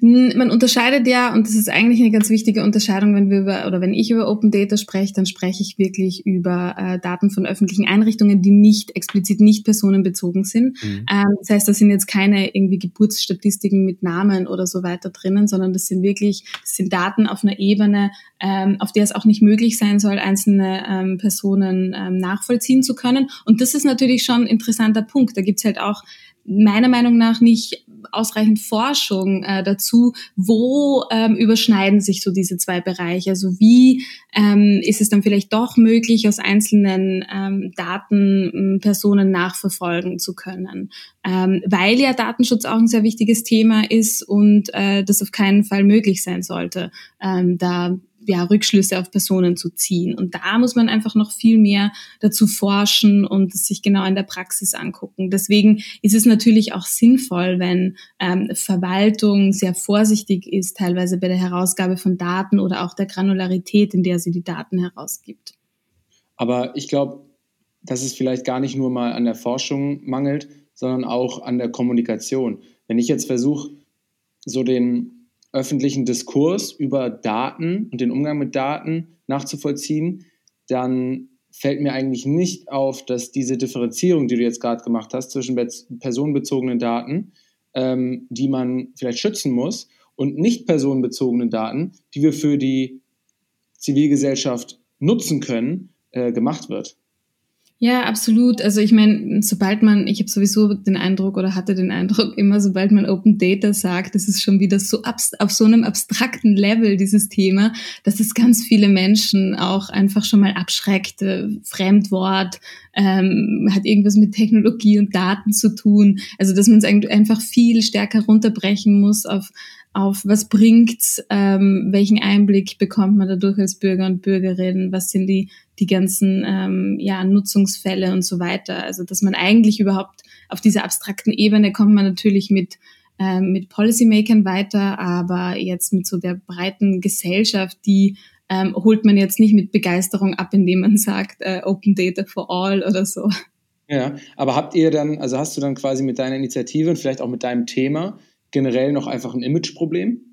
Man unterscheidet ja, und das ist eigentlich eine ganz wichtige Unterscheidung, wenn wir über oder wenn ich über Open Data spreche, dann spreche ich wirklich über äh, Daten von öffentlichen Einrichtungen, die nicht explizit nicht personenbezogen sind. Mhm. Ähm, das heißt, da sind jetzt keine irgendwie Geburtsstatistiken mit Namen oder so weiter drinnen, sondern das sind wirklich, das sind Daten auf einer Ebene, ähm, auf der es auch nicht möglich sein soll, einzelne ähm, Personen ähm, nachvollziehen zu können. Und das ist natürlich schon ein interessanter Punkt. Da gibt's halt auch meiner Meinung nach nicht ausreichend Forschung äh, dazu, wo ähm, überschneiden sich so diese zwei Bereiche. Also wie ähm, ist es dann vielleicht doch möglich, aus einzelnen ähm, Daten ähm, Personen nachverfolgen zu können, ähm, weil ja Datenschutz auch ein sehr wichtiges Thema ist und äh, das auf keinen Fall möglich sein sollte, ähm, da ja, Rückschlüsse auf Personen zu ziehen. Und da muss man einfach noch viel mehr dazu forschen und sich genau in der Praxis angucken. Deswegen ist es natürlich auch sinnvoll, wenn ähm, Verwaltung sehr vorsichtig ist, teilweise bei der Herausgabe von Daten oder auch der Granularität, in der sie die Daten herausgibt. Aber ich glaube, dass es vielleicht gar nicht nur mal an der Forschung mangelt, sondern auch an der Kommunikation. Wenn ich jetzt versuche, so den öffentlichen Diskurs über Daten und den Umgang mit Daten nachzuvollziehen, dann fällt mir eigentlich nicht auf, dass diese Differenzierung, die du jetzt gerade gemacht hast, zwischen personenbezogenen Daten, ähm, die man vielleicht schützen muss, und nicht personenbezogenen Daten, die wir für die Zivilgesellschaft nutzen können, äh, gemacht wird. Ja, absolut. Also ich meine, sobald man, ich habe sowieso den Eindruck oder hatte den Eindruck, immer sobald man Open Data sagt, das ist schon wieder so auf so einem abstrakten Level dieses Thema, dass es ganz viele Menschen auch einfach schon mal abschreckt. Äh, Fremdwort, ähm, hat irgendwas mit Technologie und Daten zu tun. Also dass man es einfach viel stärker runterbrechen muss auf auf was bringt's, ähm, welchen Einblick bekommt man dadurch als Bürger und Bürgerin, was sind die, die ganzen ähm, ja, Nutzungsfälle und so weiter. Also dass man eigentlich überhaupt auf dieser abstrakten Ebene kommt man natürlich mit, ähm, mit Policymakern weiter, aber jetzt mit so der breiten Gesellschaft, die ähm, holt man jetzt nicht mit Begeisterung ab, indem man sagt, äh, Open Data for All oder so. Ja, aber habt ihr dann, also hast du dann quasi mit deiner Initiative und vielleicht auch mit deinem Thema generell noch einfach ein Imageproblem?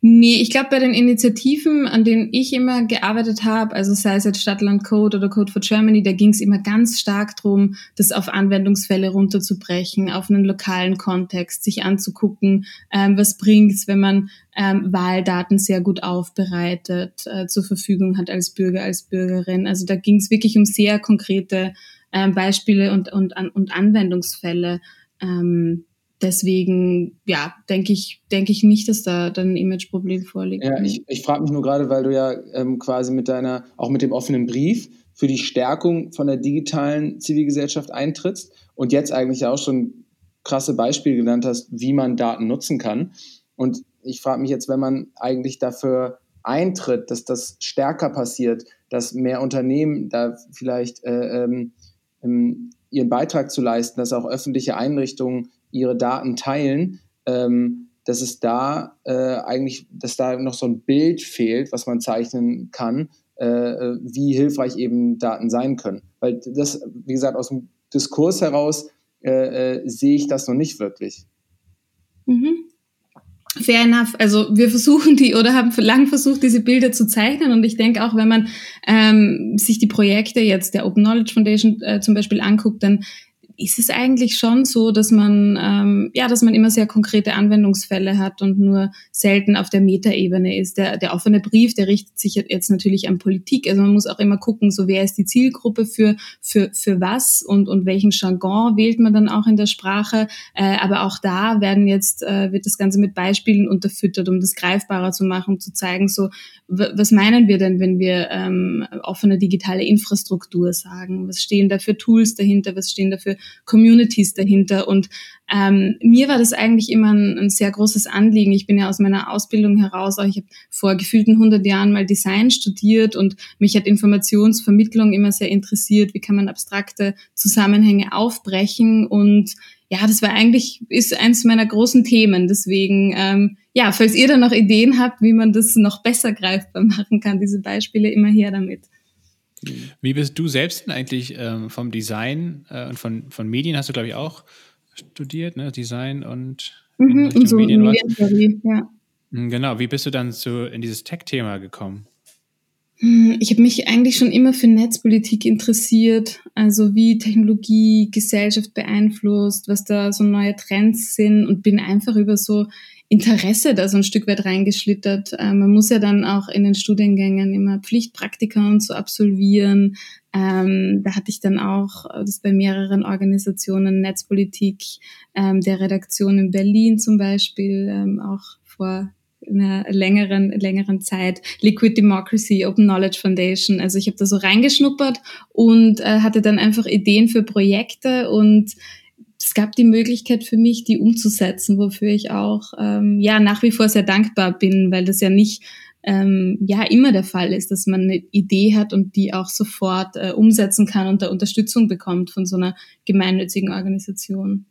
Nee, ich glaube, bei den Initiativen, an denen ich immer gearbeitet habe, also sei es jetzt Stadtland Code oder Code for Germany, da ging es immer ganz stark drum, das auf Anwendungsfälle runterzubrechen, auf einen lokalen Kontext, sich anzugucken, ähm, was bringt's, wenn man ähm, Wahldaten sehr gut aufbereitet äh, zur Verfügung hat als Bürger, als Bürgerin. Also da ging es wirklich um sehr konkrete ähm, Beispiele und, und, und Anwendungsfälle. Ähm, deswegen, ja, denke ich, denke ich nicht, dass da dann ein Imageproblem vorliegt. Ja, ich, ich frage mich nur gerade, weil du ja ähm, quasi mit deiner, auch mit dem offenen Brief für die Stärkung von der digitalen Zivilgesellschaft eintrittst und jetzt eigentlich auch schon krasse Beispiele genannt hast, wie man Daten nutzen kann. Und ich frage mich jetzt, wenn man eigentlich dafür eintritt, dass das stärker passiert, dass mehr Unternehmen da vielleicht äh, ähm, ähm ihren Beitrag zu leisten, dass auch öffentliche Einrichtungen ihre Daten teilen, ähm, dass es da äh, eigentlich, dass da noch so ein Bild fehlt, was man zeichnen kann, äh, wie hilfreich eben Daten sein können. Weil das, wie gesagt, aus dem Diskurs heraus äh, äh sehe ich das noch nicht wirklich. Mhm. Fair enough. Also wir versuchen die oder haben lang versucht, diese Bilder zu zeichnen. Und ich denke auch, wenn man ähm, sich die Projekte jetzt der Open Knowledge Foundation äh, zum Beispiel anguckt, dann ist es eigentlich schon so, dass man ähm, ja, dass man immer sehr konkrete Anwendungsfälle hat und nur selten auf der Metaebene ist. Der, der offene Brief, der richtet sich jetzt natürlich an Politik. Also man muss auch immer gucken, so wer ist die Zielgruppe für für für was und und welchen Jargon wählt man dann auch in der Sprache. Äh, aber auch da werden jetzt äh, wird das Ganze mit Beispielen unterfüttert, um das greifbarer zu machen, um zu zeigen, so was meinen wir denn, wenn wir ähm, offene digitale Infrastruktur sagen? Was stehen da für Tools dahinter? Was stehen da für Communities dahinter? Und ähm, mir war das eigentlich immer ein, ein, sehr großes Anliegen. Ich bin ja aus meiner Ausbildung heraus, auch ich habe vor gefühlten 100 Jahren mal Design studiert und mich hat Informationsvermittlung immer sehr interessiert. Wie kann man abstrakte Zusammenhänge aufbrechen? Und ja, das war eigentlich, ist eins meiner großen Themen. Deswegen, ähm, ja, falls ihr da noch Ideen habt, wie man das noch besser greifbar machen kann, diese Beispiele immer her damit. Wie bist du selbst denn eigentlich ähm, vom Design äh, und von, von Medien hast du, glaube ich, auch studiert, ne? Design und mhm, und so Medien, Medientheorie, ja. Hm, genau, wie bist du dann zu, in dieses Tech-Thema gekommen? Hm, ich habe mich eigentlich schon immer für Netzpolitik interessiert, also wie Technologie Gesellschaft beeinflusst, was da so neue Trends sind und bin einfach über so Interesse da so ein Stück weit reingeschlittert. Äh, man muss ja dann auch in den Studiengängen immer Pflichtpraktika und so absolvieren. Ähm, da hatte ich dann auch das bei mehreren Organisationen, Netzpolitik, ähm, der Redaktion in Berlin zum Beispiel, ähm, auch vor einer längeren, längeren Zeit, Liquid Democracy, Open Knowledge Foundation. Also ich habe da so reingeschnuppert und äh, hatte dann einfach Ideen für Projekte und es gab die Möglichkeit für mich, die umzusetzen, wofür ich auch ähm, ja nach wie vor sehr dankbar bin, weil das ja nicht ähm, ja immer der Fall ist, dass man eine Idee hat und die auch sofort äh, umsetzen kann und da Unterstützung bekommt von so einer gemeinnützigen Organisation.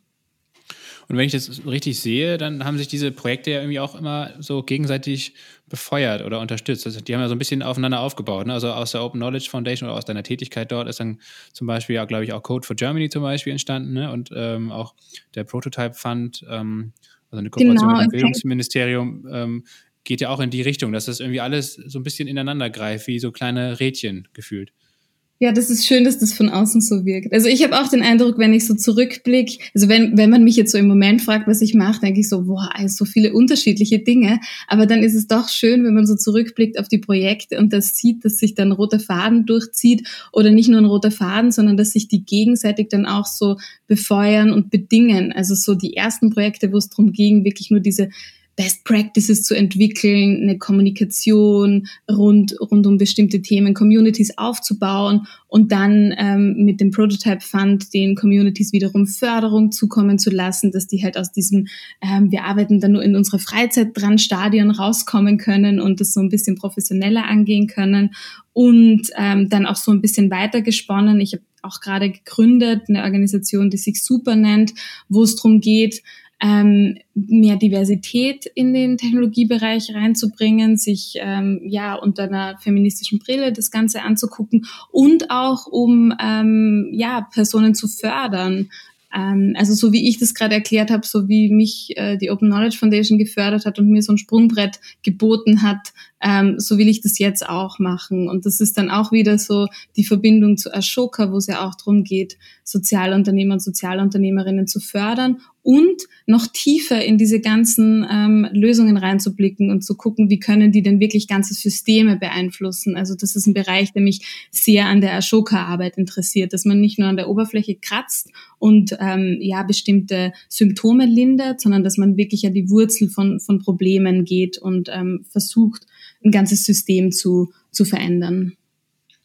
Und wenn ich das richtig sehe, dann haben sich diese Projekte ja irgendwie auch immer so gegenseitig befeuert oder unterstützt. Also die haben ja so ein bisschen aufeinander aufgebaut. Ne? Also aus der Open Knowledge Foundation oder aus deiner Tätigkeit dort ist dann zum Beispiel ja, glaube ich, auch Code for Germany zum Beispiel entstanden ne? und ähm, auch der Prototype Fund, ähm, also eine Kooperation genau, mit dem Bildungsministerium, ähm, geht ja auch in die Richtung, dass das irgendwie alles so ein bisschen ineinander greift, wie so kleine Rädchen gefühlt. Ja, das ist schön, dass das von außen so wirkt. Also ich habe auch den Eindruck, wenn ich so zurückblicke, also wenn, wenn man mich jetzt so im Moment fragt, was ich mache, denke ich so, boah, so viele unterschiedliche Dinge. Aber dann ist es doch schön, wenn man so zurückblickt auf die Projekte und das sieht, dass sich dann roter Faden durchzieht oder nicht nur ein roter Faden, sondern dass sich die gegenseitig dann auch so befeuern und bedingen. Also so die ersten Projekte, wo es darum ging, wirklich nur diese Best Practices zu entwickeln, eine Kommunikation rund, rund um bestimmte Themen, Communities aufzubauen und dann ähm, mit dem Prototype Fund den Communities wiederum Förderung zukommen zu lassen, dass die halt aus diesem, ähm, wir arbeiten dann nur in unserer Freizeit dran, Stadion rauskommen können und das so ein bisschen professioneller angehen können und ähm, dann auch so ein bisschen weiter gesponnen. Ich habe auch gerade gegründet, eine Organisation, die sich Super nennt, wo es darum geht, ähm, mehr Diversität in den Technologiebereich reinzubringen, sich ähm, ja unter einer feministischen Brille das Ganze anzugucken und auch um ähm, ja Personen zu fördern. Ähm, also so wie ich das gerade erklärt habe, so wie mich äh, die Open Knowledge Foundation gefördert hat und mir so ein Sprungbrett geboten hat, ähm, so will ich das jetzt auch machen. Und das ist dann auch wieder so die Verbindung zu Ashoka, wo es ja auch darum geht, Sozialunternehmer und Sozialunternehmerinnen zu fördern und noch tiefer in diese ganzen ähm, Lösungen reinzublicken und zu gucken, wie können die denn wirklich ganze Systeme beeinflussen. Also das ist ein Bereich, der mich sehr an der Ashoka-Arbeit interessiert, dass man nicht nur an der Oberfläche kratzt und ähm, ja bestimmte Symptome lindert, sondern dass man wirklich an die Wurzel von, von Problemen geht und ähm, versucht, ein ganzes System zu, zu verändern.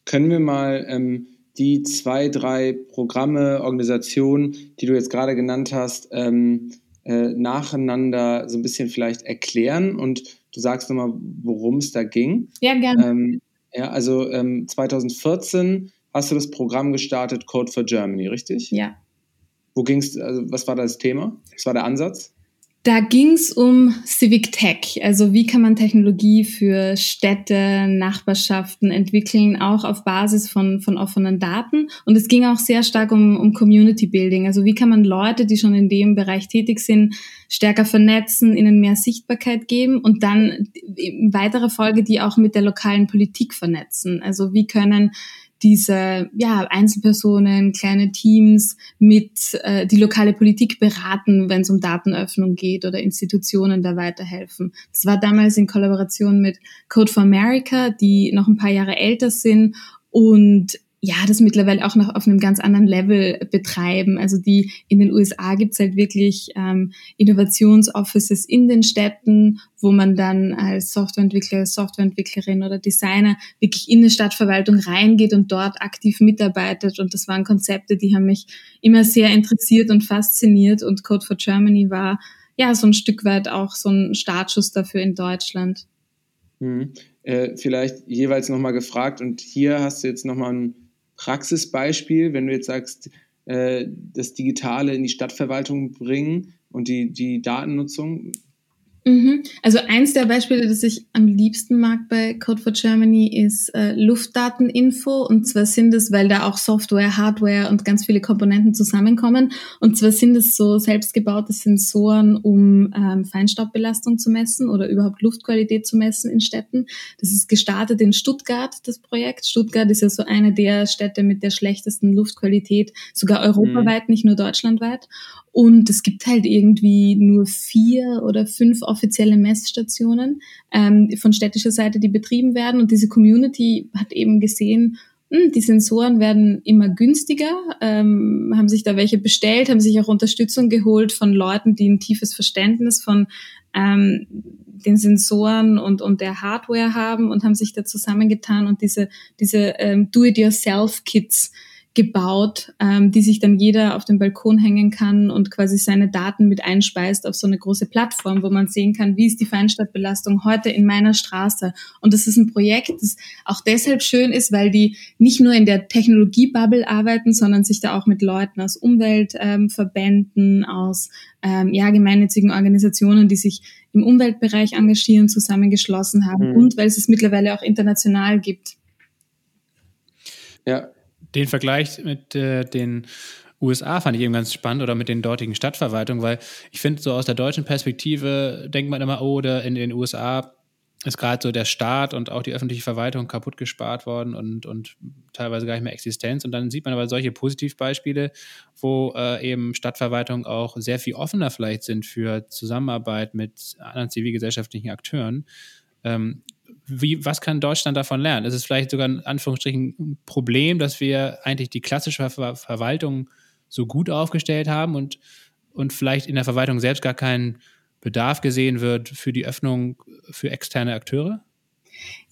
Können wir mal ähm, die zwei, drei Programme, Organisationen, die du jetzt gerade genannt hast, ähm, äh, nacheinander so ein bisschen vielleicht erklären und du sagst nochmal, worum es da ging? Ja, gerne. Ähm, ja, also 2014 ähm, hast du das Programm gestartet, Code for Germany, richtig? Ja. Wo ging's, also was war das Thema? Was war der Ansatz? Da ging es um Civic Tech, also wie kann man Technologie für Städte, Nachbarschaften entwickeln, auch auf Basis von, von offenen Daten. Und es ging auch sehr stark um, um Community Building, also wie kann man Leute, die schon in dem Bereich tätig sind, stärker vernetzen, ihnen mehr Sichtbarkeit geben und dann in weiterer Folge die auch mit der lokalen Politik vernetzen. Also wie können diese ja, Einzelpersonen, kleine Teams mit äh, die lokale Politik beraten, wenn es um Datenöffnung geht oder Institutionen da weiterhelfen. Das war damals in Kollaboration mit Code for America, die noch ein paar Jahre älter sind und ja, das mittlerweile auch noch auf einem ganz anderen Level betreiben. Also die in den USA gibt's halt wirklich ähm, Innovationsoffices in den Städten, wo man dann als Softwareentwickler, Softwareentwicklerin oder Designer wirklich in eine Stadtverwaltung reingeht und dort aktiv mitarbeitet. Und das waren Konzepte, die haben mich immer sehr interessiert und fasziniert. Und Code for Germany war ja so ein Stück weit auch so ein Startschuss dafür in Deutschland. Hm. Äh, vielleicht jeweils nochmal gefragt und hier hast du jetzt nochmal ein Praxisbeispiel, wenn du jetzt sagst, äh, das Digitale in die Stadtverwaltung bringen und die, die Datennutzung, Mhm. Also eins der Beispiele, das ich am liebsten mag bei Code for Germany, ist äh, Luftdateninfo. Und zwar sind es, weil da auch Software, Hardware und ganz viele Komponenten zusammenkommen. Und zwar sind es so selbstgebaute Sensoren, um ähm, Feinstaubbelastung zu messen oder überhaupt Luftqualität zu messen in Städten. Das ist gestartet in Stuttgart, das Projekt. Stuttgart ist ja so eine der Städte mit der schlechtesten Luftqualität, sogar europaweit, mhm. nicht nur deutschlandweit. Und es gibt halt irgendwie nur vier oder fünf offizielle Messstationen ähm, von städtischer Seite, die betrieben werden. Und diese Community hat eben gesehen, hm, die Sensoren werden immer günstiger, ähm, haben sich da welche bestellt, haben sich auch Unterstützung geholt von Leuten, die ein tiefes Verständnis von ähm, den Sensoren und, und der Hardware haben und haben sich da zusammengetan und diese, diese ähm, Do-it-yourself-Kits gebaut, ähm, die sich dann jeder auf dem Balkon hängen kann und quasi seine Daten mit einspeist auf so eine große Plattform, wo man sehen kann, wie ist die Feinstaubbelastung heute in meiner Straße. Und das ist ein Projekt, das auch deshalb schön ist, weil die nicht nur in der Technologiebubble arbeiten, sondern sich da auch mit Leuten aus Umweltverbänden, ähm, aus ähm, ja, gemeinnützigen Organisationen, die sich im Umweltbereich engagieren, zusammengeschlossen haben mhm. und weil es es mittlerweile auch international gibt. Ja, den Vergleich mit äh, den USA fand ich eben ganz spannend oder mit den dortigen Stadtverwaltungen, weil ich finde, so aus der deutschen Perspektive denkt man immer, oh, oder in den USA ist gerade so der Staat und auch die öffentliche Verwaltung kaputt gespart worden und, und teilweise gar nicht mehr Existenz. Und dann sieht man aber solche Positivbeispiele, wo äh, eben Stadtverwaltungen auch sehr viel offener vielleicht sind für Zusammenarbeit mit anderen zivilgesellschaftlichen Akteuren. Ähm, wie, was kann Deutschland davon lernen? Ist es vielleicht sogar in Anführungsstrichen ein Problem, dass wir eigentlich die klassische Ver Verwaltung so gut aufgestellt haben und, und vielleicht in der Verwaltung selbst gar kein Bedarf gesehen wird für die Öffnung für externe Akteure?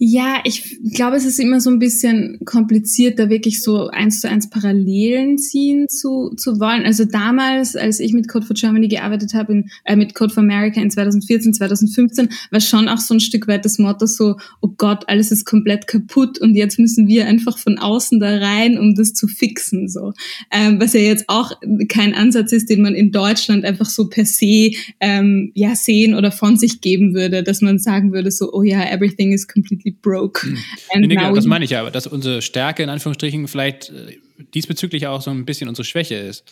Ja, ich glaube, es ist immer so ein bisschen kompliziert, da wirklich so eins zu eins Parallelen ziehen zu, zu wollen. Also damals, als ich mit Code for Germany gearbeitet habe, in, äh, mit Code for America in 2014, 2015, war schon auch so ein Stück weit das Motto so, oh Gott, alles ist komplett kaputt und jetzt müssen wir einfach von außen da rein, um das zu fixen. So, ähm, Was ja jetzt auch kein Ansatz ist, den man in Deutschland einfach so per se ähm, ja sehen oder von sich geben würde, dass man sagen würde so, oh ja, everything is completely broke. Mhm. Nee, nee, das meine ich ja, dass unsere Stärke in Anführungsstrichen vielleicht äh, diesbezüglich auch so ein bisschen unsere Schwäche ist.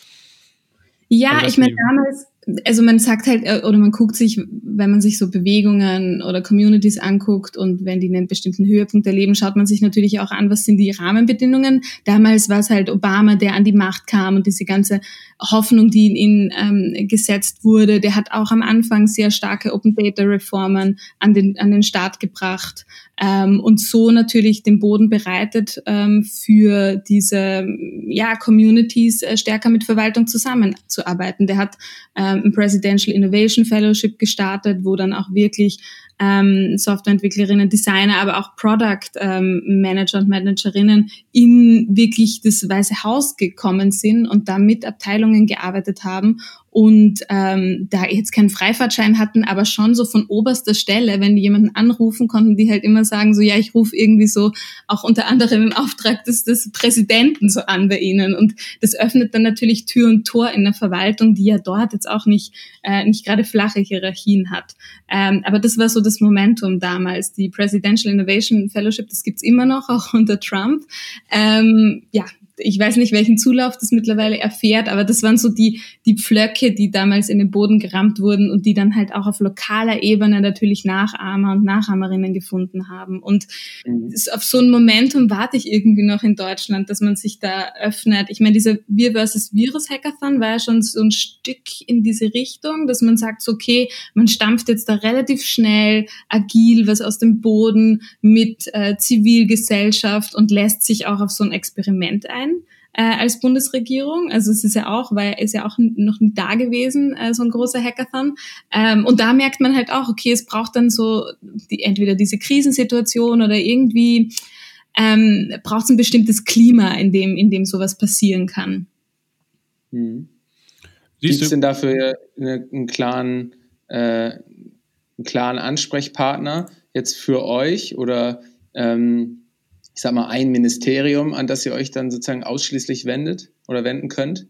Ja, also ich meine, damals, also man sagt halt, äh, oder man guckt sich, wenn man sich so Bewegungen oder Communities anguckt und wenn die einen bestimmten Höhepunkt erleben, schaut man sich natürlich auch an, was sind die Rahmenbedingungen. Damals war es halt Obama, der an die Macht kam und diese ganze Hoffnung, die in ihn ähm, gesetzt wurde, der hat auch am Anfang sehr starke Open Data Reformen an den, an den Start gebracht ähm, und so natürlich den Boden bereitet ähm, für diese ja, Communities äh, stärker mit Verwaltung zusammenzuarbeiten. Der hat ähm, ein Presidential Innovation Fellowship gestartet, wo dann auch wirklich ähm, Softwareentwicklerinnen, Designer, aber auch Product ähm, Manager und Managerinnen in wirklich das Weiße Haus gekommen sind und da mit Abteilungen gearbeitet haben und ähm, da jetzt keinen Freifahrtschein hatten, aber schon so von oberster Stelle, wenn die jemanden anrufen, konnten die halt immer sagen, so ja, ich rufe irgendwie so auch unter anderem im Auftrag des, des Präsidenten so an bei ihnen. Und das öffnet dann natürlich Tür und Tor in der Verwaltung, die ja dort jetzt auch nicht, äh, nicht gerade flache Hierarchien hat. Ähm, aber das war so das Momentum damals. Die Presidential Innovation Fellowship, das gibt's immer noch, auch unter Trump. Ähm, ja, ich weiß nicht, welchen Zulauf das mittlerweile erfährt, aber das waren so die, die Pflöcke, die damals in den Boden gerammt wurden und die dann halt auch auf lokaler Ebene natürlich Nachahmer und Nachahmerinnen gefunden haben. Und mhm. auf so ein Momentum warte ich irgendwie noch in Deutschland, dass man sich da öffnet. Ich meine, dieser Wir versus Virus Hackathon war ja schon so ein Stück in diese Richtung, dass man sagt, okay, man stampft jetzt da relativ schnell, agil was aus dem Boden mit äh, Zivilgesellschaft und lässt sich auch auf so ein Experiment ein sein äh, als Bundesregierung. Also es ist ja auch, weil ist ja auch noch nie da gewesen, äh, so ein großer Hackathon. Ähm, und da merkt man halt auch, okay, es braucht dann so die, entweder diese Krisensituation oder irgendwie ähm, braucht es ein bestimmtes Klima, in dem, in dem sowas passieren kann. Mhm. Gibt es denn dafür eine, einen klaren, äh, einen klaren Ansprechpartner jetzt für euch oder ähm, ich sag mal, ein Ministerium, an das ihr euch dann sozusagen ausschließlich wendet oder wenden könnt?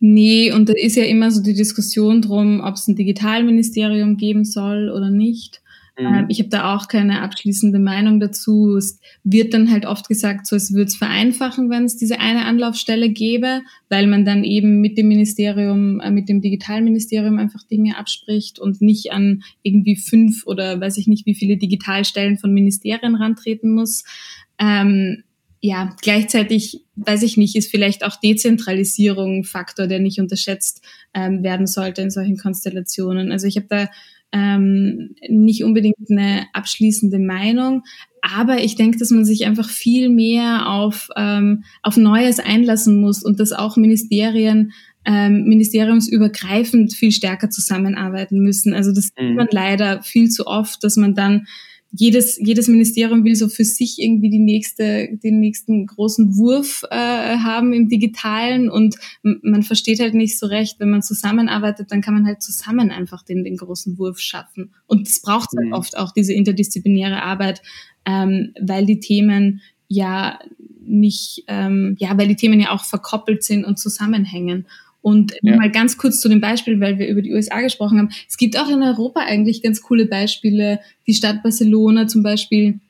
Nee, und da ist ja immer so die Diskussion drum, ob es ein Digitalministerium geben soll oder nicht. Mhm. Ähm, ich habe da auch keine abschließende Meinung dazu. Es wird dann halt oft gesagt, so es würde es vereinfachen, wenn es diese eine Anlaufstelle gäbe, weil man dann eben mit dem Ministerium, äh, mit dem Digitalministerium einfach Dinge abspricht und nicht an irgendwie fünf oder weiß ich nicht, wie viele Digitalstellen von Ministerien rantreten muss. Ähm, ja, gleichzeitig, weiß ich nicht, ist vielleicht auch Dezentralisierung ein Faktor, der nicht unterschätzt ähm, werden sollte in solchen Konstellationen. Also ich habe da ähm, nicht unbedingt eine abschließende Meinung, aber ich denke, dass man sich einfach viel mehr auf, ähm, auf Neues einlassen muss und dass auch Ministerien ähm, ministeriumsübergreifend viel stärker zusammenarbeiten müssen. Also das mhm. sieht man leider viel zu oft, dass man dann jedes, jedes Ministerium will so für sich irgendwie die nächste, den nächsten großen Wurf äh, haben im Digitalen und man versteht halt nicht so recht, wenn man zusammenarbeitet, dann kann man halt zusammen einfach den, den großen Wurf schaffen. Und das braucht halt mhm. oft auch diese interdisziplinäre Arbeit, ähm, weil die Themen ja nicht, ähm, ja, weil die Themen ja auch verkoppelt sind und zusammenhängen. Und ja. mal ganz kurz zu dem Beispiel, weil wir über die USA gesprochen haben. Es gibt auch in Europa eigentlich ganz coole Beispiele. Die Stadt Barcelona zum Beispiel,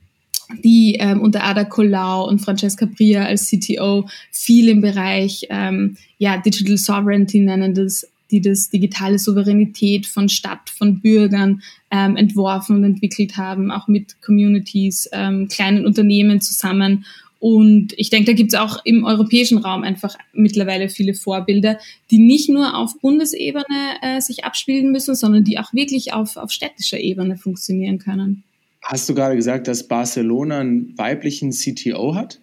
die ähm, unter Ada Colau und Francesca Bria als CTO viel im Bereich ähm, ja, Digital Sovereignty nennen das, die das digitale Souveränität von Stadt, von Bürgern ähm, entworfen und entwickelt haben, auch mit Communities, ähm, kleinen Unternehmen zusammen und ich denke, da gibt es auch im europäischen Raum einfach mittlerweile viele Vorbilder, die nicht nur auf Bundesebene äh, sich abspielen müssen, sondern die auch wirklich auf, auf städtischer Ebene funktionieren können. Hast du gerade gesagt, dass Barcelona einen weiblichen CTO hat?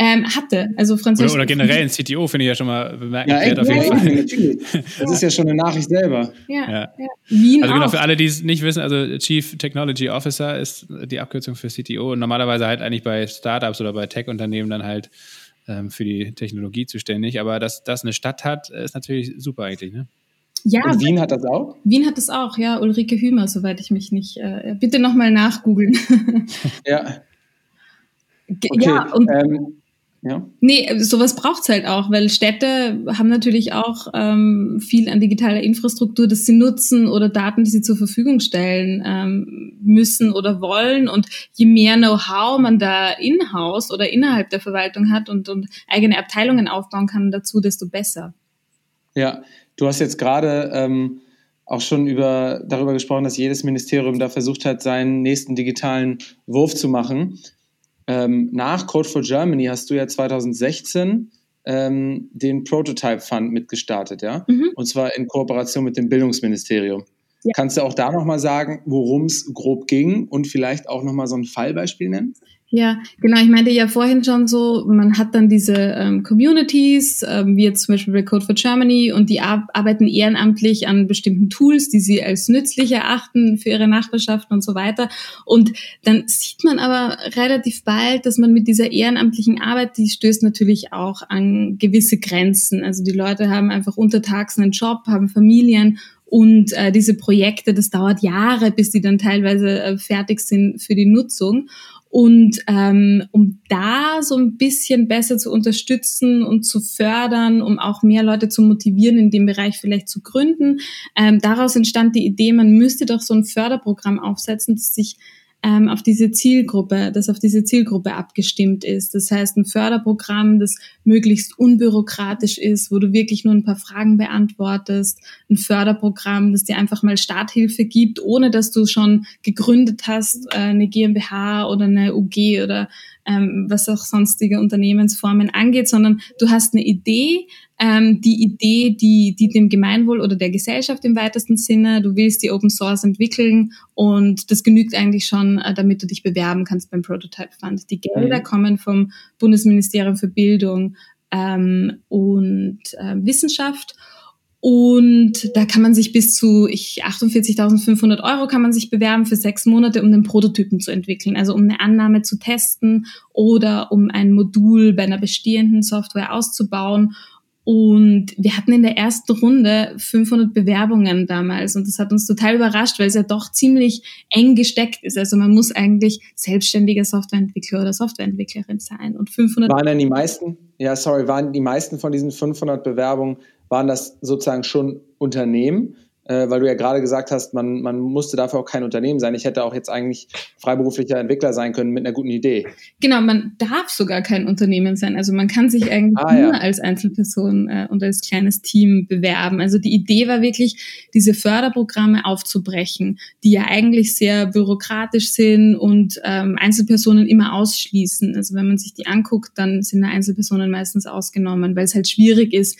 Ähm, hatte. Also Französisch. Oder, oder generell ein CTO finde ich ja schon mal bemerkenswert ja, auf jeden ja, Fall. natürlich. Das ist ja schon eine Nachricht selber. Ja, ja. Wien also genau, auch. für alle, die es nicht wissen, also Chief Technology Officer ist die Abkürzung für CTO und normalerweise halt eigentlich bei Startups oder bei Tech-Unternehmen dann halt ähm, für die Technologie zuständig. Aber dass das eine Stadt hat, ist natürlich super eigentlich, ne? Ja, und Wien hat das auch? Wien hat das auch, ja. Ulrike Hümer, soweit ich mich nicht. Äh, bitte nochmal nachgoogeln. ja. Okay, ja, und ähm, ja. Nee, sowas braucht's halt auch, weil Städte haben natürlich auch ähm, viel an digitaler Infrastruktur, das sie nutzen oder Daten, die sie zur Verfügung stellen ähm, müssen oder wollen. Und je mehr Know-how man da in-house oder innerhalb der Verwaltung hat und, und eigene Abteilungen aufbauen kann dazu, desto besser. Ja, du hast jetzt gerade ähm, auch schon über, darüber gesprochen, dass jedes Ministerium da versucht hat, seinen nächsten digitalen Wurf zu machen. Ähm, nach Code for Germany hast du ja 2016 ähm, den Prototype Fund mitgestartet, ja? Mhm. Und zwar in Kooperation mit dem Bildungsministerium. Ja. Kannst du auch da nochmal sagen, worum es grob ging und vielleicht auch nochmal so ein Fallbeispiel nennen? Ja, genau. Ich meinte ja vorhin schon so, man hat dann diese ähm, Communities, ähm, wie jetzt zum Beispiel bei Code for Germany, und die ar arbeiten ehrenamtlich an bestimmten Tools, die sie als nützlich erachten für ihre Nachbarschaften und so weiter. Und dann sieht man aber relativ bald, dass man mit dieser ehrenamtlichen Arbeit, die stößt natürlich auch an gewisse Grenzen. Also die Leute haben einfach untertags einen Job, haben Familien und äh, diese Projekte, das dauert Jahre, bis die dann teilweise äh, fertig sind für die Nutzung. Und ähm, um da so ein bisschen besser zu unterstützen und zu fördern, um auch mehr Leute zu motivieren, in dem Bereich vielleicht zu gründen, ähm, daraus entstand die Idee, man müsste doch so ein Förderprogramm aufsetzen, das sich ähm, auf diese Zielgruppe, das auf diese Zielgruppe abgestimmt ist. Das heißt, ein Förderprogramm, das möglichst unbürokratisch ist, wo du wirklich nur ein paar Fragen beantwortest, ein Förderprogramm, das dir einfach mal Starthilfe gibt, ohne dass du schon gegründet hast, äh, eine GmbH oder eine UG oder ähm, was auch sonstige Unternehmensformen angeht, sondern du hast eine Idee, ähm, die Idee, die, die dem Gemeinwohl oder der Gesellschaft im weitesten Sinne, du willst die Open Source entwickeln und das genügt eigentlich schon, äh, damit du dich bewerben kannst beim Prototype Fund. Die Gelder mhm. kommen vom Bundesministerium für Bildung ähm, und äh, Wissenschaft und da kann man sich bis zu 48.500 Euro kann man sich bewerben für sechs Monate, um den Prototypen zu entwickeln, also um eine Annahme zu testen oder um ein Modul bei einer bestehenden Software auszubauen. Und wir hatten in der ersten Runde 500 Bewerbungen damals und das hat uns total überrascht, weil es ja doch ziemlich eng gesteckt ist. Also man muss eigentlich selbstständiger Softwareentwickler oder Softwareentwicklerin sein. Und 500 waren dann die meisten, ja sorry, waren die meisten von diesen 500 Bewerbungen waren das sozusagen schon Unternehmen, äh, weil du ja gerade gesagt hast, man, man musste dafür auch kein Unternehmen sein. Ich hätte auch jetzt eigentlich freiberuflicher Entwickler sein können mit einer guten Idee. Genau, man darf sogar kein Unternehmen sein. Also man kann sich eigentlich ah, nur ja. als Einzelperson äh, und als kleines Team bewerben. Also die Idee war wirklich, diese Förderprogramme aufzubrechen, die ja eigentlich sehr bürokratisch sind und ähm, Einzelpersonen immer ausschließen. Also wenn man sich die anguckt, dann sind Einzelpersonen meistens ausgenommen, weil es halt schwierig ist,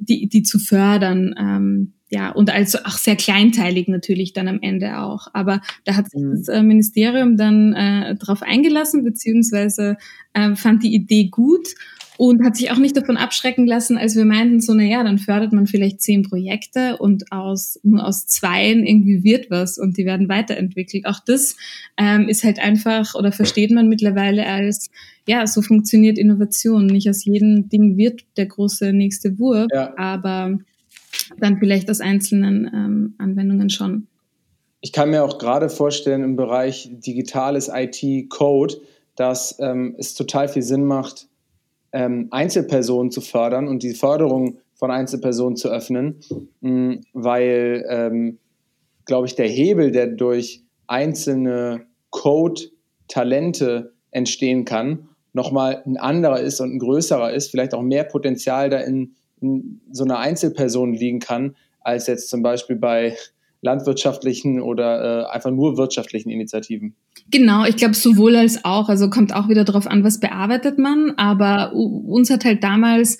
die, die zu fördern. Ähm, ja, und also auch sehr kleinteilig natürlich dann am Ende auch. Aber da hat sich mhm. das äh, Ministerium dann äh, darauf eingelassen, beziehungsweise äh, fand die Idee gut und hat sich auch nicht davon abschrecken lassen, als wir meinten, so, na ja, dann fördert man vielleicht zehn Projekte und aus, nur aus zweien irgendwie wird was und die werden weiterentwickelt. Auch das ähm, ist halt einfach oder versteht man mittlerweile als, ja, so funktioniert Innovation. Nicht aus jedem Ding wird der große nächste Wurf, ja. aber dann vielleicht aus einzelnen ähm, Anwendungen schon. Ich kann mir auch gerade vorstellen, im Bereich digitales IT-Code, dass ähm, es total viel Sinn macht, ähm, Einzelpersonen zu fördern und die Förderung von Einzelpersonen zu öffnen, mh, weil, ähm, glaube ich, der Hebel, der durch einzelne Code-Talente entstehen kann, nochmal ein anderer ist und ein größerer ist, vielleicht auch mehr Potenzial da in so einer Einzelperson liegen kann, als jetzt zum Beispiel bei landwirtschaftlichen oder äh, einfach nur wirtschaftlichen Initiativen. Genau, ich glaube sowohl als auch. Also kommt auch wieder darauf an, was bearbeitet man. Aber uns hat halt damals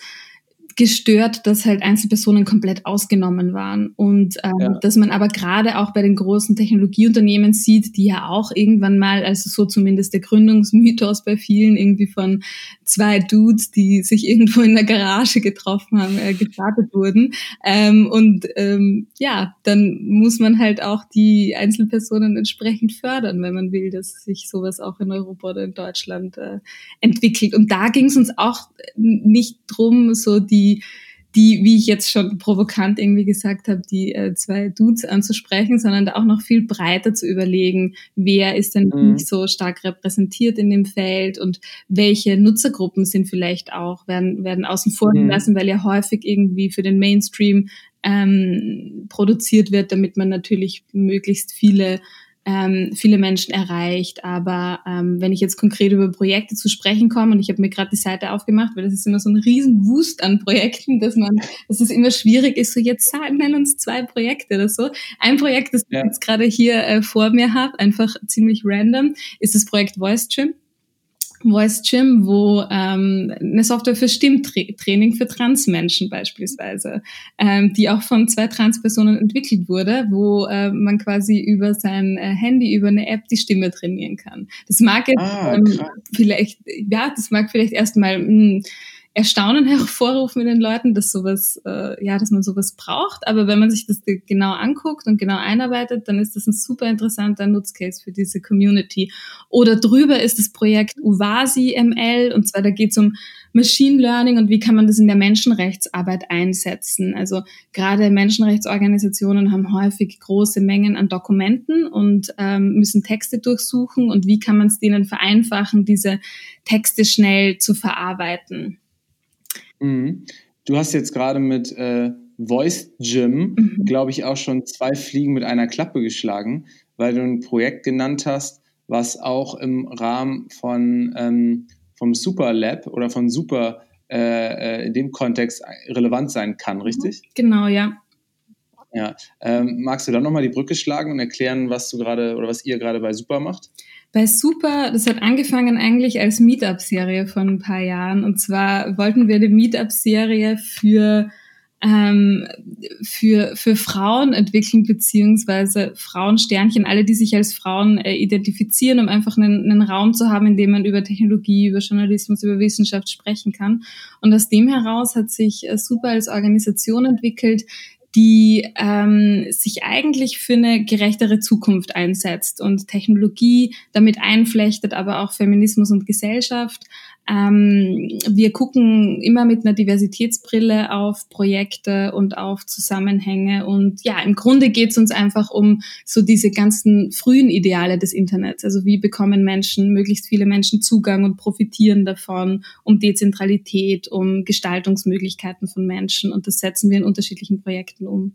gestört, dass halt Einzelpersonen komplett ausgenommen waren. Und ähm, ja. dass man aber gerade auch bei den großen Technologieunternehmen sieht, die ja auch irgendwann mal, also so zumindest der Gründungsmythos bei vielen irgendwie von zwei Dudes, die sich irgendwo in der Garage getroffen haben, äh, gestartet wurden. Ähm, und ähm, ja, dann muss man halt auch die Einzelpersonen entsprechend fördern, wenn man will, dass sich sowas auch in Europa oder in Deutschland äh, entwickelt. Und da ging es uns auch nicht drum, so die die, wie ich jetzt schon provokant irgendwie gesagt habe, die äh, zwei Dudes anzusprechen, sondern da auch noch viel breiter zu überlegen, wer ist denn mhm. nicht so stark repräsentiert in dem Feld und welche Nutzergruppen sind vielleicht auch, werden, werden außen vor mhm. gelassen, weil ja häufig irgendwie für den Mainstream ähm, produziert wird, damit man natürlich möglichst viele ähm, viele Menschen erreicht. Aber ähm, wenn ich jetzt konkret über Projekte zu sprechen komme, und ich habe mir gerade die Seite aufgemacht, weil das ist immer so ein Riesenwust an Projekten, dass man, dass es immer schwierig ist, so jetzt nennen uns zwei Projekte oder so. Ein Projekt, das ja. ich jetzt gerade hier äh, vor mir habe, einfach ziemlich random, ist das Projekt Voice Trim. Voice Gym, wo ähm, eine Software für Stimmtraining für Transmenschen beispielsweise, ähm, die auch von zwei Transpersonen entwickelt wurde, wo äh, man quasi über sein äh, Handy, über eine App die Stimme trainieren kann. Das mag jetzt ah, ähm, vielleicht, ja, das mag vielleicht erstmal mh, hm, Erstaunen hervorrufen in den Leuten, dass sowas, äh, ja, dass man sowas braucht. Aber wenn man sich das genau anguckt und genau einarbeitet, dann ist das ein super interessanter Nutzcase für diese Community. Oder drüber ist das Projekt Uvasi ML und zwar da geht es um Machine Learning und wie kann man das in der Menschenrechtsarbeit einsetzen. Also gerade Menschenrechtsorganisationen haben häufig große Mengen an Dokumenten und ähm, müssen Texte durchsuchen und wie kann man es denen vereinfachen, diese Texte schnell zu verarbeiten. Mhm. Du hast jetzt gerade mit äh, Voice Gym, mhm. glaube ich, auch schon zwei Fliegen mit einer Klappe geschlagen, weil du ein Projekt genannt hast, was auch im Rahmen von ähm, vom Super Lab oder von Super äh, äh in dem Kontext relevant sein kann, mhm. richtig? Genau, ja. Ja. Ähm, magst du dann nochmal die Brücke schlagen und erklären, was du gerade oder was ihr gerade bei Super macht? Bei Super, das hat angefangen eigentlich als Meetup-Serie von ein paar Jahren. Und zwar wollten wir eine Meetup-Serie für ähm, für, für Frauen entwickeln, beziehungsweise Frauensternchen, alle, die sich als Frauen äh, identifizieren, um einfach einen, einen Raum zu haben, in dem man über Technologie, über Journalismus, über Wissenschaft sprechen kann. Und aus dem heraus hat sich äh, Super als Organisation entwickelt, die ähm, sich eigentlich für eine gerechtere Zukunft einsetzt und Technologie damit einflechtet, aber auch Feminismus und Gesellschaft. Ähm, wir gucken immer mit einer Diversitätsbrille auf Projekte und auf Zusammenhänge. Und ja, im Grunde geht es uns einfach um so diese ganzen frühen Ideale des Internets. Also wie bekommen Menschen, möglichst viele Menschen Zugang und profitieren davon, um Dezentralität, um Gestaltungsmöglichkeiten von Menschen. Und das setzen wir in unterschiedlichen Projekten um.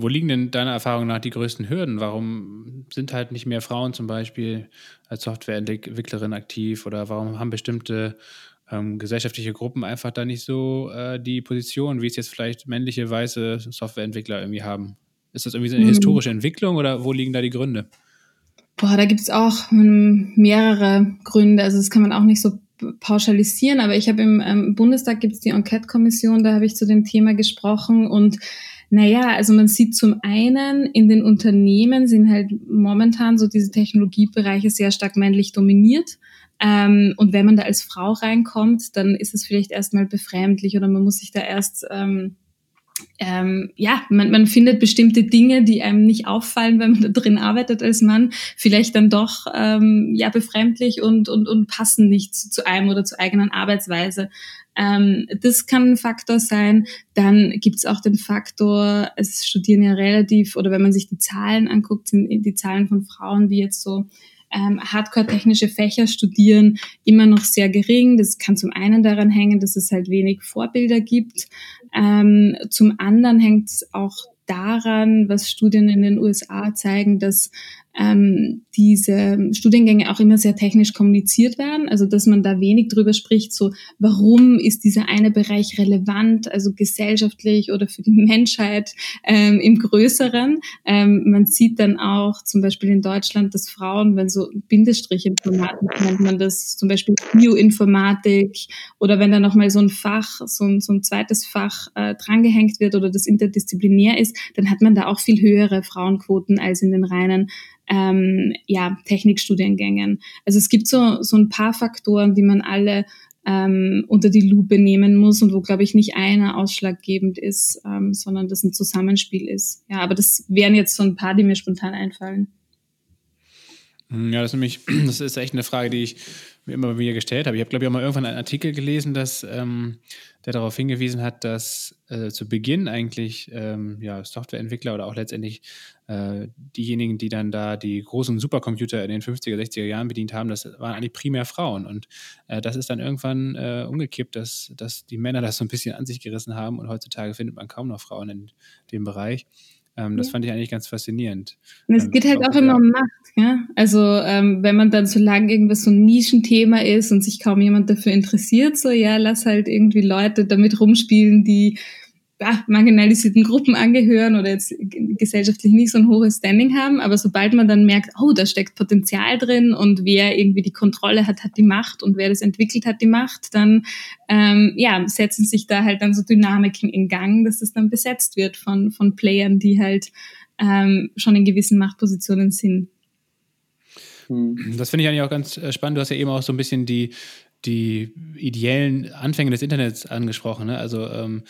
Wo liegen denn deiner Erfahrung nach die größten Hürden? Warum sind halt nicht mehr Frauen zum Beispiel als Softwareentwicklerin aktiv oder warum haben bestimmte ähm, gesellschaftliche Gruppen einfach da nicht so äh, die Position, wie es jetzt vielleicht männliche weiße Softwareentwickler irgendwie haben? Ist das irgendwie so eine mhm. historische Entwicklung oder wo liegen da die Gründe? Boah, da gibt es auch ähm, mehrere Gründe. Also das kann man auch nicht so pauschalisieren, aber ich habe im ähm, Bundestag gibt es die Enquete-Kommission, da habe ich zu dem Thema gesprochen und naja, also man sieht zum einen, in den Unternehmen sind halt momentan so diese Technologiebereiche sehr stark männlich dominiert. Ähm, und wenn man da als Frau reinkommt, dann ist es vielleicht erstmal befremdlich oder man muss sich da erst ähm, ähm, ja, man, man findet bestimmte Dinge, die einem nicht auffallen, wenn man da drin arbeitet als Mann, vielleicht dann doch ähm, ja befremdlich und, und, und passen nicht zu, zu einem oder zur eigenen Arbeitsweise. Ähm, das kann ein Faktor sein. Dann gibt es auch den Faktor, es studieren ja relativ, oder wenn man sich die Zahlen anguckt, sind die Zahlen von Frauen, die jetzt so ähm, hardcore-technische Fächer studieren, immer noch sehr gering. Das kann zum einen daran hängen, dass es halt wenig Vorbilder gibt. Ähm, zum anderen hängt es auch daran, was Studien in den USA zeigen, dass ähm, diese Studiengänge auch immer sehr technisch kommuniziert werden, also dass man da wenig drüber spricht, so warum ist dieser eine Bereich relevant, also gesellschaftlich oder für die Menschheit ähm, im Größeren. Ähm, man sieht dann auch zum Beispiel in Deutschland, dass Frauen, wenn so Bindestrich-Informatik nennt man das, zum Beispiel Bioinformatik oder wenn da nochmal so ein Fach, so ein, so ein zweites Fach äh, drangehängt wird oder das interdisziplinär ist, dann hat man da auch viel höhere Frauenquoten als in den reinen ähm, ja, Technikstudiengängen. Also es gibt so, so ein paar Faktoren, die man alle ähm, unter die Lupe nehmen muss und wo, glaube ich, nicht einer ausschlaggebend ist, ähm, sondern das ein Zusammenspiel ist. Ja, aber das wären jetzt so ein paar, die mir spontan einfallen. Ja, das ist nämlich, das ist echt eine Frage, die ich mir immer wieder gestellt habe. Ich habe, glaube ich, auch mal irgendwann einen Artikel gelesen, dass, ähm, der darauf hingewiesen hat, dass äh, zu Beginn eigentlich ähm, ja, Softwareentwickler oder auch letztendlich äh, diejenigen, die dann da die großen Supercomputer in den 50er, 60er Jahren bedient haben, das waren eigentlich primär Frauen. Und äh, das ist dann irgendwann äh, umgekippt, dass, dass die Männer das so ein bisschen an sich gerissen haben und heutzutage findet man kaum noch Frauen in dem Bereich. Ähm, das fand ich eigentlich ganz faszinierend. Und es ähm, geht halt auch immer um Macht. Ja? Also ähm, wenn man dann so lange irgendwas so ein Nischenthema ist und sich kaum jemand dafür interessiert, so ja, lass halt irgendwie Leute damit rumspielen, die marginalisierten Gruppen angehören oder jetzt gesellschaftlich nicht so ein hohes Standing haben. Aber sobald man dann merkt, oh, da steckt Potenzial drin und wer irgendwie die Kontrolle hat, hat die Macht und wer das entwickelt hat, die Macht, dann ähm, ja, setzen sich da halt dann so Dynamiken in Gang, dass das dann besetzt wird von, von Playern, die halt ähm, schon in gewissen Machtpositionen sind. Hm. Das finde ich eigentlich auch ganz äh, spannend. Du hast ja eben auch so ein bisschen die, die ideellen Anfänge des Internets angesprochen. Ne? Also ähm,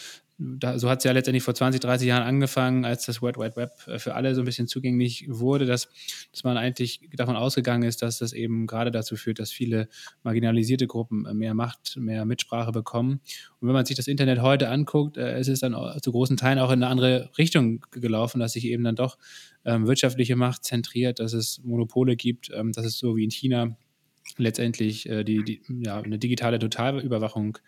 da, so hat es ja letztendlich vor 20, 30 Jahren angefangen, als das World Wide Web äh, für alle so ein bisschen zugänglich wurde, dass, dass man eigentlich davon ausgegangen ist, dass das eben gerade dazu führt, dass viele marginalisierte Gruppen äh, mehr Macht, mehr Mitsprache bekommen. Und wenn man sich das Internet heute anguckt, äh, ist es dann zu großen Teilen auch in eine andere Richtung gelaufen, dass sich eben dann doch ähm, wirtschaftliche Macht zentriert, dass es Monopole gibt, ähm, dass es so wie in China letztendlich äh, die, die, ja, eine digitale Totalüberwachung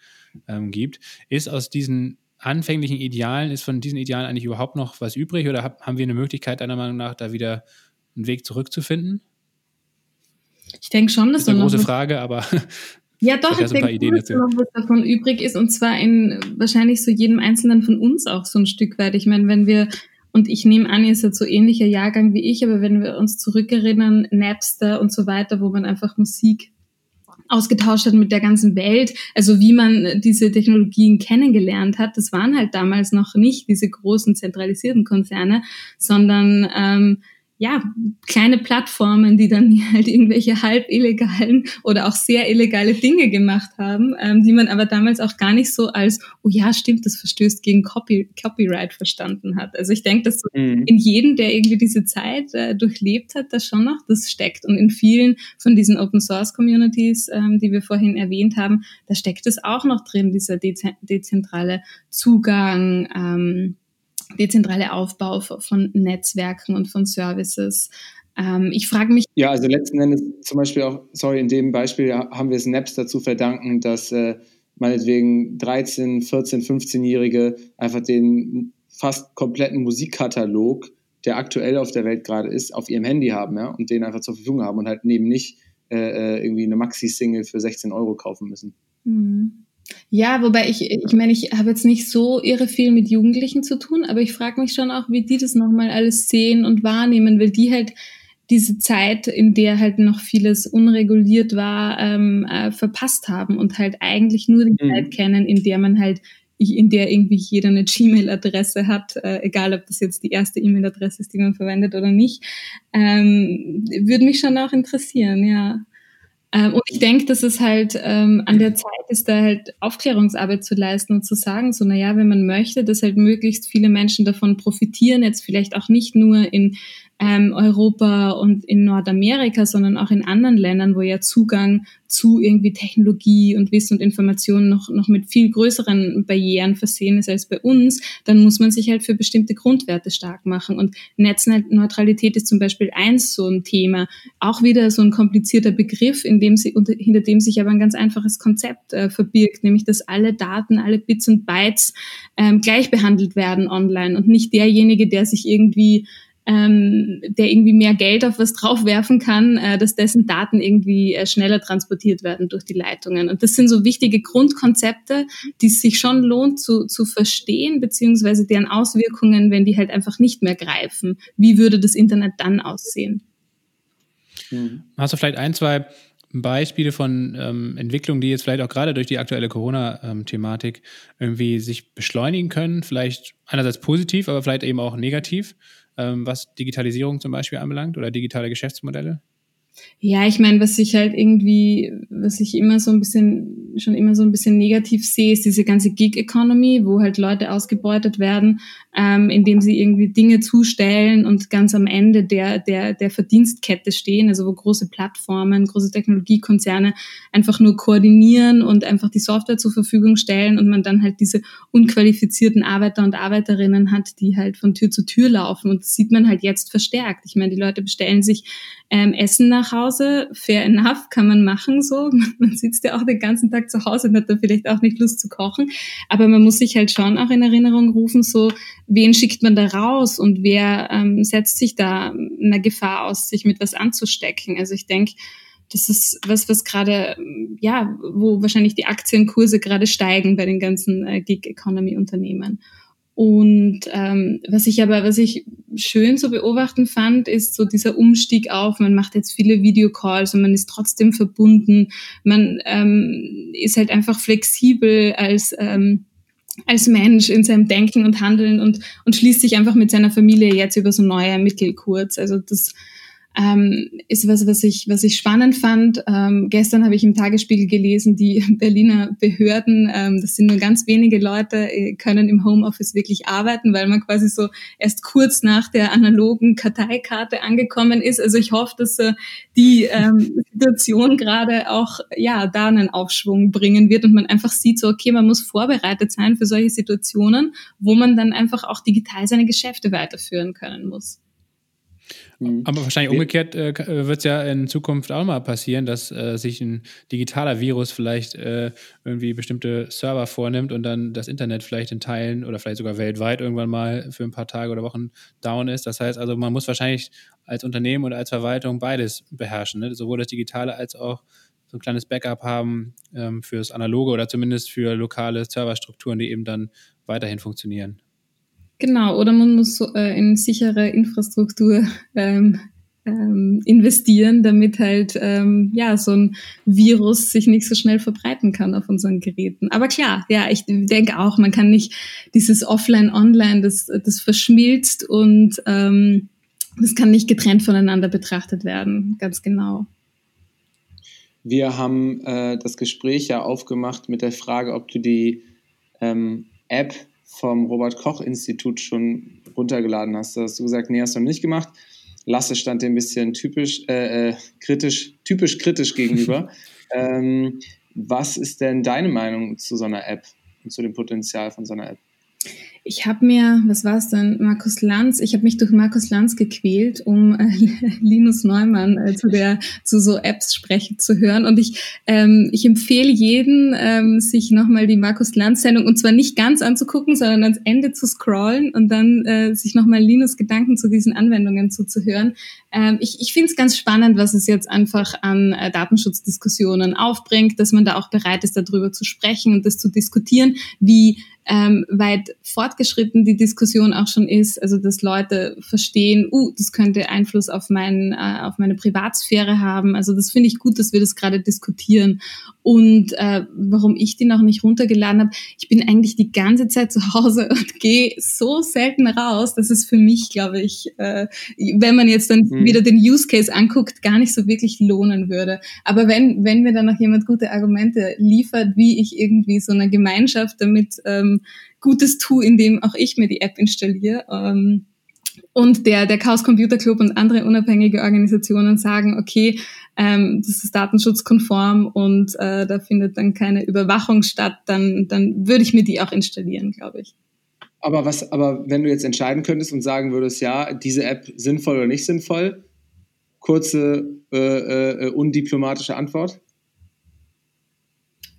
ähm, gibt. Ist aus diesen anfänglichen Idealen, ist von diesen Idealen eigentlich überhaupt noch was übrig oder hab, haben wir eine Möglichkeit, deiner Meinung nach, da wieder einen Weg zurückzufinden? Ich denke schon, dass das ist eine große Frage, aber ja, doch, ich denke, Ideen dass noch was davon übrig ist und zwar in wahrscheinlich so jedem Einzelnen von uns auch so ein Stück weit. Ich meine, wenn wir und ich nehme an, ihr seid so ähnlicher Jahrgang wie ich, aber wenn wir uns zurückerinnern, Napster und so weiter, wo man einfach Musik ausgetauscht hat mit der ganzen Welt, also wie man diese Technologien kennengelernt hat, das waren halt damals noch nicht diese großen zentralisierten Konzerne, sondern ähm, ja, kleine Plattformen, die dann halt irgendwelche halb illegalen oder auch sehr illegale Dinge gemacht haben, ähm, die man aber damals auch gar nicht so als, oh ja, stimmt, das verstößt gegen Copy, Copyright verstanden hat. Also ich denke, dass so mhm. in jedem, der irgendwie diese Zeit äh, durchlebt hat, da schon noch das steckt. Und in vielen von diesen Open Source Communities, ähm, die wir vorhin erwähnt haben, da steckt es auch noch drin, dieser dezentrale Zugang, ähm, dezentrale Aufbau von Netzwerken und von Services. Ähm, ich frage mich. Ja, also letzten Endes zum Beispiel auch, sorry, in dem Beispiel haben wir Snaps dazu verdanken, dass äh, meinetwegen 13, 14, 15-Jährige einfach den fast kompletten Musikkatalog, der aktuell auf der Welt gerade ist, auf ihrem Handy haben ja, und den einfach zur Verfügung haben und halt neben nicht äh, äh irgendwie eine Maxi-Single für 16 Euro kaufen müssen. Mhm. Ja, wobei ich, ich meine, ich habe jetzt nicht so irre viel mit Jugendlichen zu tun, aber ich frage mich schon auch, wie die das nochmal alles sehen und wahrnehmen, weil die halt diese Zeit, in der halt noch vieles unreguliert war, ähm, äh, verpasst haben und halt eigentlich nur die mhm. Zeit kennen, in der man halt in der irgendwie jeder eine Gmail-Adresse hat, äh, egal ob das jetzt die erste E-Mail-Adresse ist, die man verwendet oder nicht, ähm, würde mich schon auch interessieren, ja. Ähm, und ich denke, dass es halt ähm, an der Zeit ist, da halt Aufklärungsarbeit zu leisten und zu sagen, so, naja, wenn man möchte, dass halt möglichst viele Menschen davon profitieren, jetzt vielleicht auch nicht nur in ähm, Europa und in Nordamerika, sondern auch in anderen Ländern, wo ja Zugang zu irgendwie Technologie und Wissen und Informationen noch, noch mit viel größeren Barrieren versehen ist als bei uns, dann muss man sich halt für bestimmte Grundwerte stark machen. Und Netzneutralität ist zum Beispiel eins so ein Thema. Auch wieder so ein komplizierter Begriff, in dem sie, unter, hinter dem sich aber ein ganz einfaches Konzept äh, verbirgt, nämlich dass alle Daten, alle Bits und Bytes ähm, gleich behandelt werden online und nicht derjenige, der sich irgendwie ähm, der irgendwie mehr Geld auf was draufwerfen kann, äh, dass dessen Daten irgendwie äh, schneller transportiert werden durch die Leitungen. Und das sind so wichtige Grundkonzepte, die es sich schon lohnt zu, zu verstehen, beziehungsweise deren Auswirkungen, wenn die halt einfach nicht mehr greifen. Wie würde das Internet dann aussehen? Hm. Hast du vielleicht ein, zwei Beispiele von ähm, Entwicklungen, die jetzt vielleicht auch gerade durch die aktuelle Corona-Thematik irgendwie sich beschleunigen können? Vielleicht einerseits positiv, aber vielleicht eben auch negativ? Ähm, was Digitalisierung zum Beispiel anbelangt oder digitale Geschäftsmodelle? Ja, ich meine, was ich halt irgendwie, was ich immer so ein bisschen, schon immer so ein bisschen negativ sehe, ist diese ganze Gig-Economy, wo halt Leute ausgebeutet werden, ähm, indem sie irgendwie Dinge zustellen und ganz am Ende der, der, der Verdienstkette stehen, also wo große Plattformen, große Technologiekonzerne einfach nur koordinieren und einfach die Software zur Verfügung stellen und man dann halt diese unqualifizierten Arbeiter und Arbeiterinnen hat, die halt von Tür zu Tür laufen und das sieht man halt jetzt verstärkt. Ich meine, die Leute bestellen sich ähm, Essen nach Hause, fair enough, kann man machen so. Man sitzt ja auch den ganzen Tag zu Hause und hat da vielleicht auch nicht Lust zu kochen. Aber man muss sich halt schon auch in Erinnerung rufen, so, wen schickt man da raus und wer ähm, setzt sich da einer Gefahr aus, sich mit was anzustecken. Also ich denke, das ist was, was gerade, ja, wo wahrscheinlich die Aktienkurse gerade steigen bei den ganzen äh, Gig-Economy-Unternehmen. Und ähm, was ich aber, was ich schön zu beobachten fand, ist so dieser Umstieg auf, man macht jetzt viele Videocalls und man ist trotzdem verbunden, man ähm, ist halt einfach flexibel als ähm, als Mensch in seinem Denken und Handeln und, und schließt sich einfach mit seiner Familie jetzt über so neue Mittel kurz. Also das ähm, ist was, was ich, was ich spannend fand. Ähm, gestern habe ich im Tagesspiegel gelesen, die Berliner Behörden, ähm, das sind nur ganz wenige Leute, äh, können im Homeoffice wirklich arbeiten, weil man quasi so erst kurz nach der analogen Karteikarte angekommen ist. Also ich hoffe, dass äh, die ähm, Situation gerade auch ja da einen Aufschwung bringen wird und man einfach sieht, so okay, man muss vorbereitet sein für solche Situationen, wo man dann einfach auch digital seine Geschäfte weiterführen können muss. Mhm. Aber wahrscheinlich umgekehrt äh, äh wird es ja in Zukunft auch mal passieren, dass äh, sich ein digitaler Virus vielleicht äh, irgendwie bestimmte Server vornimmt und dann das Internet vielleicht in Teilen oder vielleicht sogar weltweit irgendwann mal für ein paar Tage oder Wochen down ist. Das heißt also, man muss wahrscheinlich als Unternehmen oder als Verwaltung beides beherrschen, ne? sowohl das Digitale als auch so ein kleines Backup haben ähm, fürs Analoge oder zumindest für lokale Serverstrukturen, die eben dann weiterhin funktionieren. Genau, oder man muss so, äh, in sichere Infrastruktur ähm, ähm, investieren, damit halt ähm, ja so ein Virus sich nicht so schnell verbreiten kann auf unseren Geräten. Aber klar, ja, ich denke auch, man kann nicht dieses Offline-Online, das, das verschmilzt und ähm, das kann nicht getrennt voneinander betrachtet werden, ganz genau. Wir haben äh, das Gespräch ja aufgemacht mit der Frage, ob du die ähm, App vom Robert-Koch-Institut schon runtergeladen hast. Da hast du gesagt, nee, hast du noch nicht gemacht. Lasse stand dem ein bisschen typisch, äh, äh kritisch, typisch kritisch gegenüber. ähm, was ist denn deine Meinung zu so einer App und zu dem Potenzial von so einer App? Ich habe mir, was war es denn, Markus Lanz, ich habe mich durch Markus Lanz gequält, um äh, Linus Neumann äh, zu der zu so Apps sprechen zu hören. Und ich, ähm, ich empfehle jeden, ähm, sich nochmal die Markus Lanz-Sendung und zwar nicht ganz anzugucken, sondern ans Ende zu scrollen und dann äh, sich nochmal Linus Gedanken zu diesen Anwendungen zuzuhören. Ähm, ich ich finde es ganz spannend, was es jetzt einfach an äh, Datenschutzdiskussionen aufbringt, dass man da auch bereit ist, darüber zu sprechen und das zu diskutieren, wie ähm, weit fortgeschritten die Diskussion auch schon ist, also dass Leute verstehen, uh, das könnte Einfluss auf, mein, äh, auf meine Privatsphäre haben. Also das finde ich gut, dass wir das gerade diskutieren. Und äh, warum ich die noch nicht runtergeladen habe, ich bin eigentlich die ganze Zeit zu Hause und gehe so selten raus, dass es für mich, glaube ich, äh, wenn man jetzt dann mhm. wieder den Use Case anguckt, gar nicht so wirklich lohnen würde. Aber wenn, wenn mir dann noch jemand gute Argumente liefert, wie ich irgendwie so eine Gemeinschaft damit ähm, Gutes tue, indem auch ich mir die App installiere. Ähm, und der, der Chaos Computer Club und andere unabhängige Organisationen sagen, okay, ähm, das ist datenschutzkonform und äh, da findet dann keine Überwachung statt, dann, dann würde ich mir die auch installieren, glaube ich. Aber was, aber wenn du jetzt entscheiden könntest und sagen würdest, ja, diese App sinnvoll oder nicht sinnvoll, kurze, äh, äh, undiplomatische Antwort?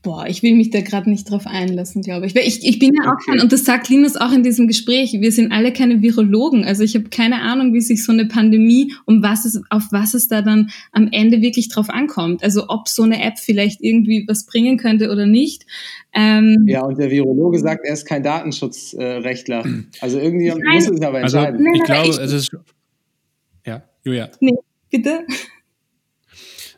Boah, ich will mich da gerade nicht drauf einlassen, glaube ich. Weil ich, ich bin ja auch okay. kein, und das sagt Linus auch in diesem Gespräch, wir sind alle keine Virologen. Also ich habe keine Ahnung, wie sich so eine Pandemie, um was es, auf was es da dann am Ende wirklich drauf ankommt. Also ob so eine App vielleicht irgendwie was bringen könnte oder nicht. Ähm, ja, und der Virologe sagt, er ist kein Datenschutzrechtler. Also irgendwie muss es aber also, entscheiden. Also, ich glaube, ich, es ist. Ja, Julia. Nee, bitte.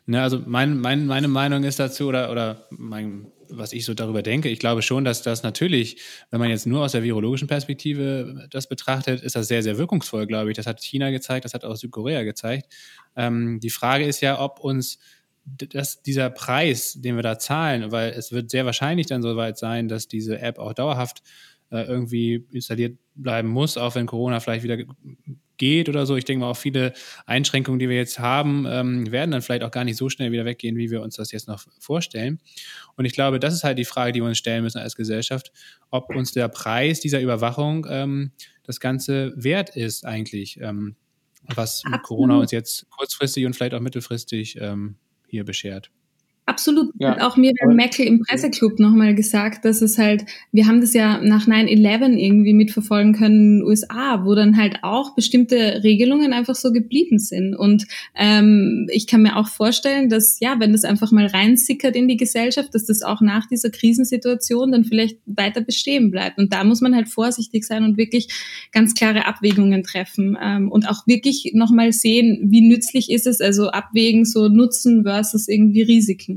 Ne, also mein, mein, meine Meinung ist dazu, oder, oder mein, was ich so darüber denke, ich glaube schon, dass das natürlich, wenn man jetzt nur aus der virologischen Perspektive das betrachtet, ist das sehr, sehr wirkungsvoll, glaube ich. Das hat China gezeigt, das hat auch Südkorea gezeigt. Ähm, die Frage ist ja, ob uns das, dieser Preis, den wir da zahlen, weil es wird sehr wahrscheinlich dann so weit sein, dass diese App auch dauerhaft äh, irgendwie installiert bleiben muss, auch wenn Corona vielleicht wieder geht oder so. Ich denke mal, auch viele Einschränkungen, die wir jetzt haben, ähm, werden dann vielleicht auch gar nicht so schnell wieder weggehen, wie wir uns das jetzt noch vorstellen. Und ich glaube, das ist halt die Frage, die wir uns stellen müssen als Gesellschaft, ob uns der Preis dieser Überwachung ähm, das Ganze wert ist eigentlich, ähm, was Corona uns jetzt kurzfristig und vielleicht auch mittelfristig ähm, hier beschert. Absolut. Ja. Hat auch Miriam Meckel im Presseclub nochmal gesagt, dass es halt, wir haben das ja nach 9-11 irgendwie mitverfolgen können in den USA, wo dann halt auch bestimmte Regelungen einfach so geblieben sind. Und ähm, ich kann mir auch vorstellen, dass, ja, wenn das einfach mal reinsickert in die Gesellschaft, dass das auch nach dieser Krisensituation dann vielleicht weiter bestehen bleibt. Und da muss man halt vorsichtig sein und wirklich ganz klare Abwägungen treffen ähm, und auch wirklich nochmal sehen, wie nützlich ist es, also abwägen, so Nutzen versus irgendwie Risiken.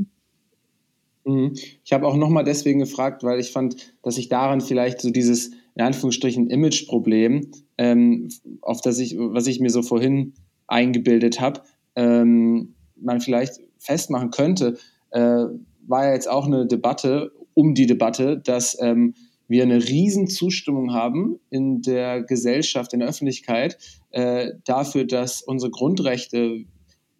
Mhm. Ich habe auch nochmal deswegen gefragt, weil ich fand, dass sich daran vielleicht so dieses, in Anführungsstrichen, Image-Problem, ähm, auf das ich, was ich mir so vorhin eingebildet habe, ähm, man vielleicht festmachen könnte, äh, war ja jetzt auch eine Debatte um die Debatte, dass ähm, wir eine riesen Zustimmung haben in der Gesellschaft, in der Öffentlichkeit äh, dafür, dass unsere Grundrechte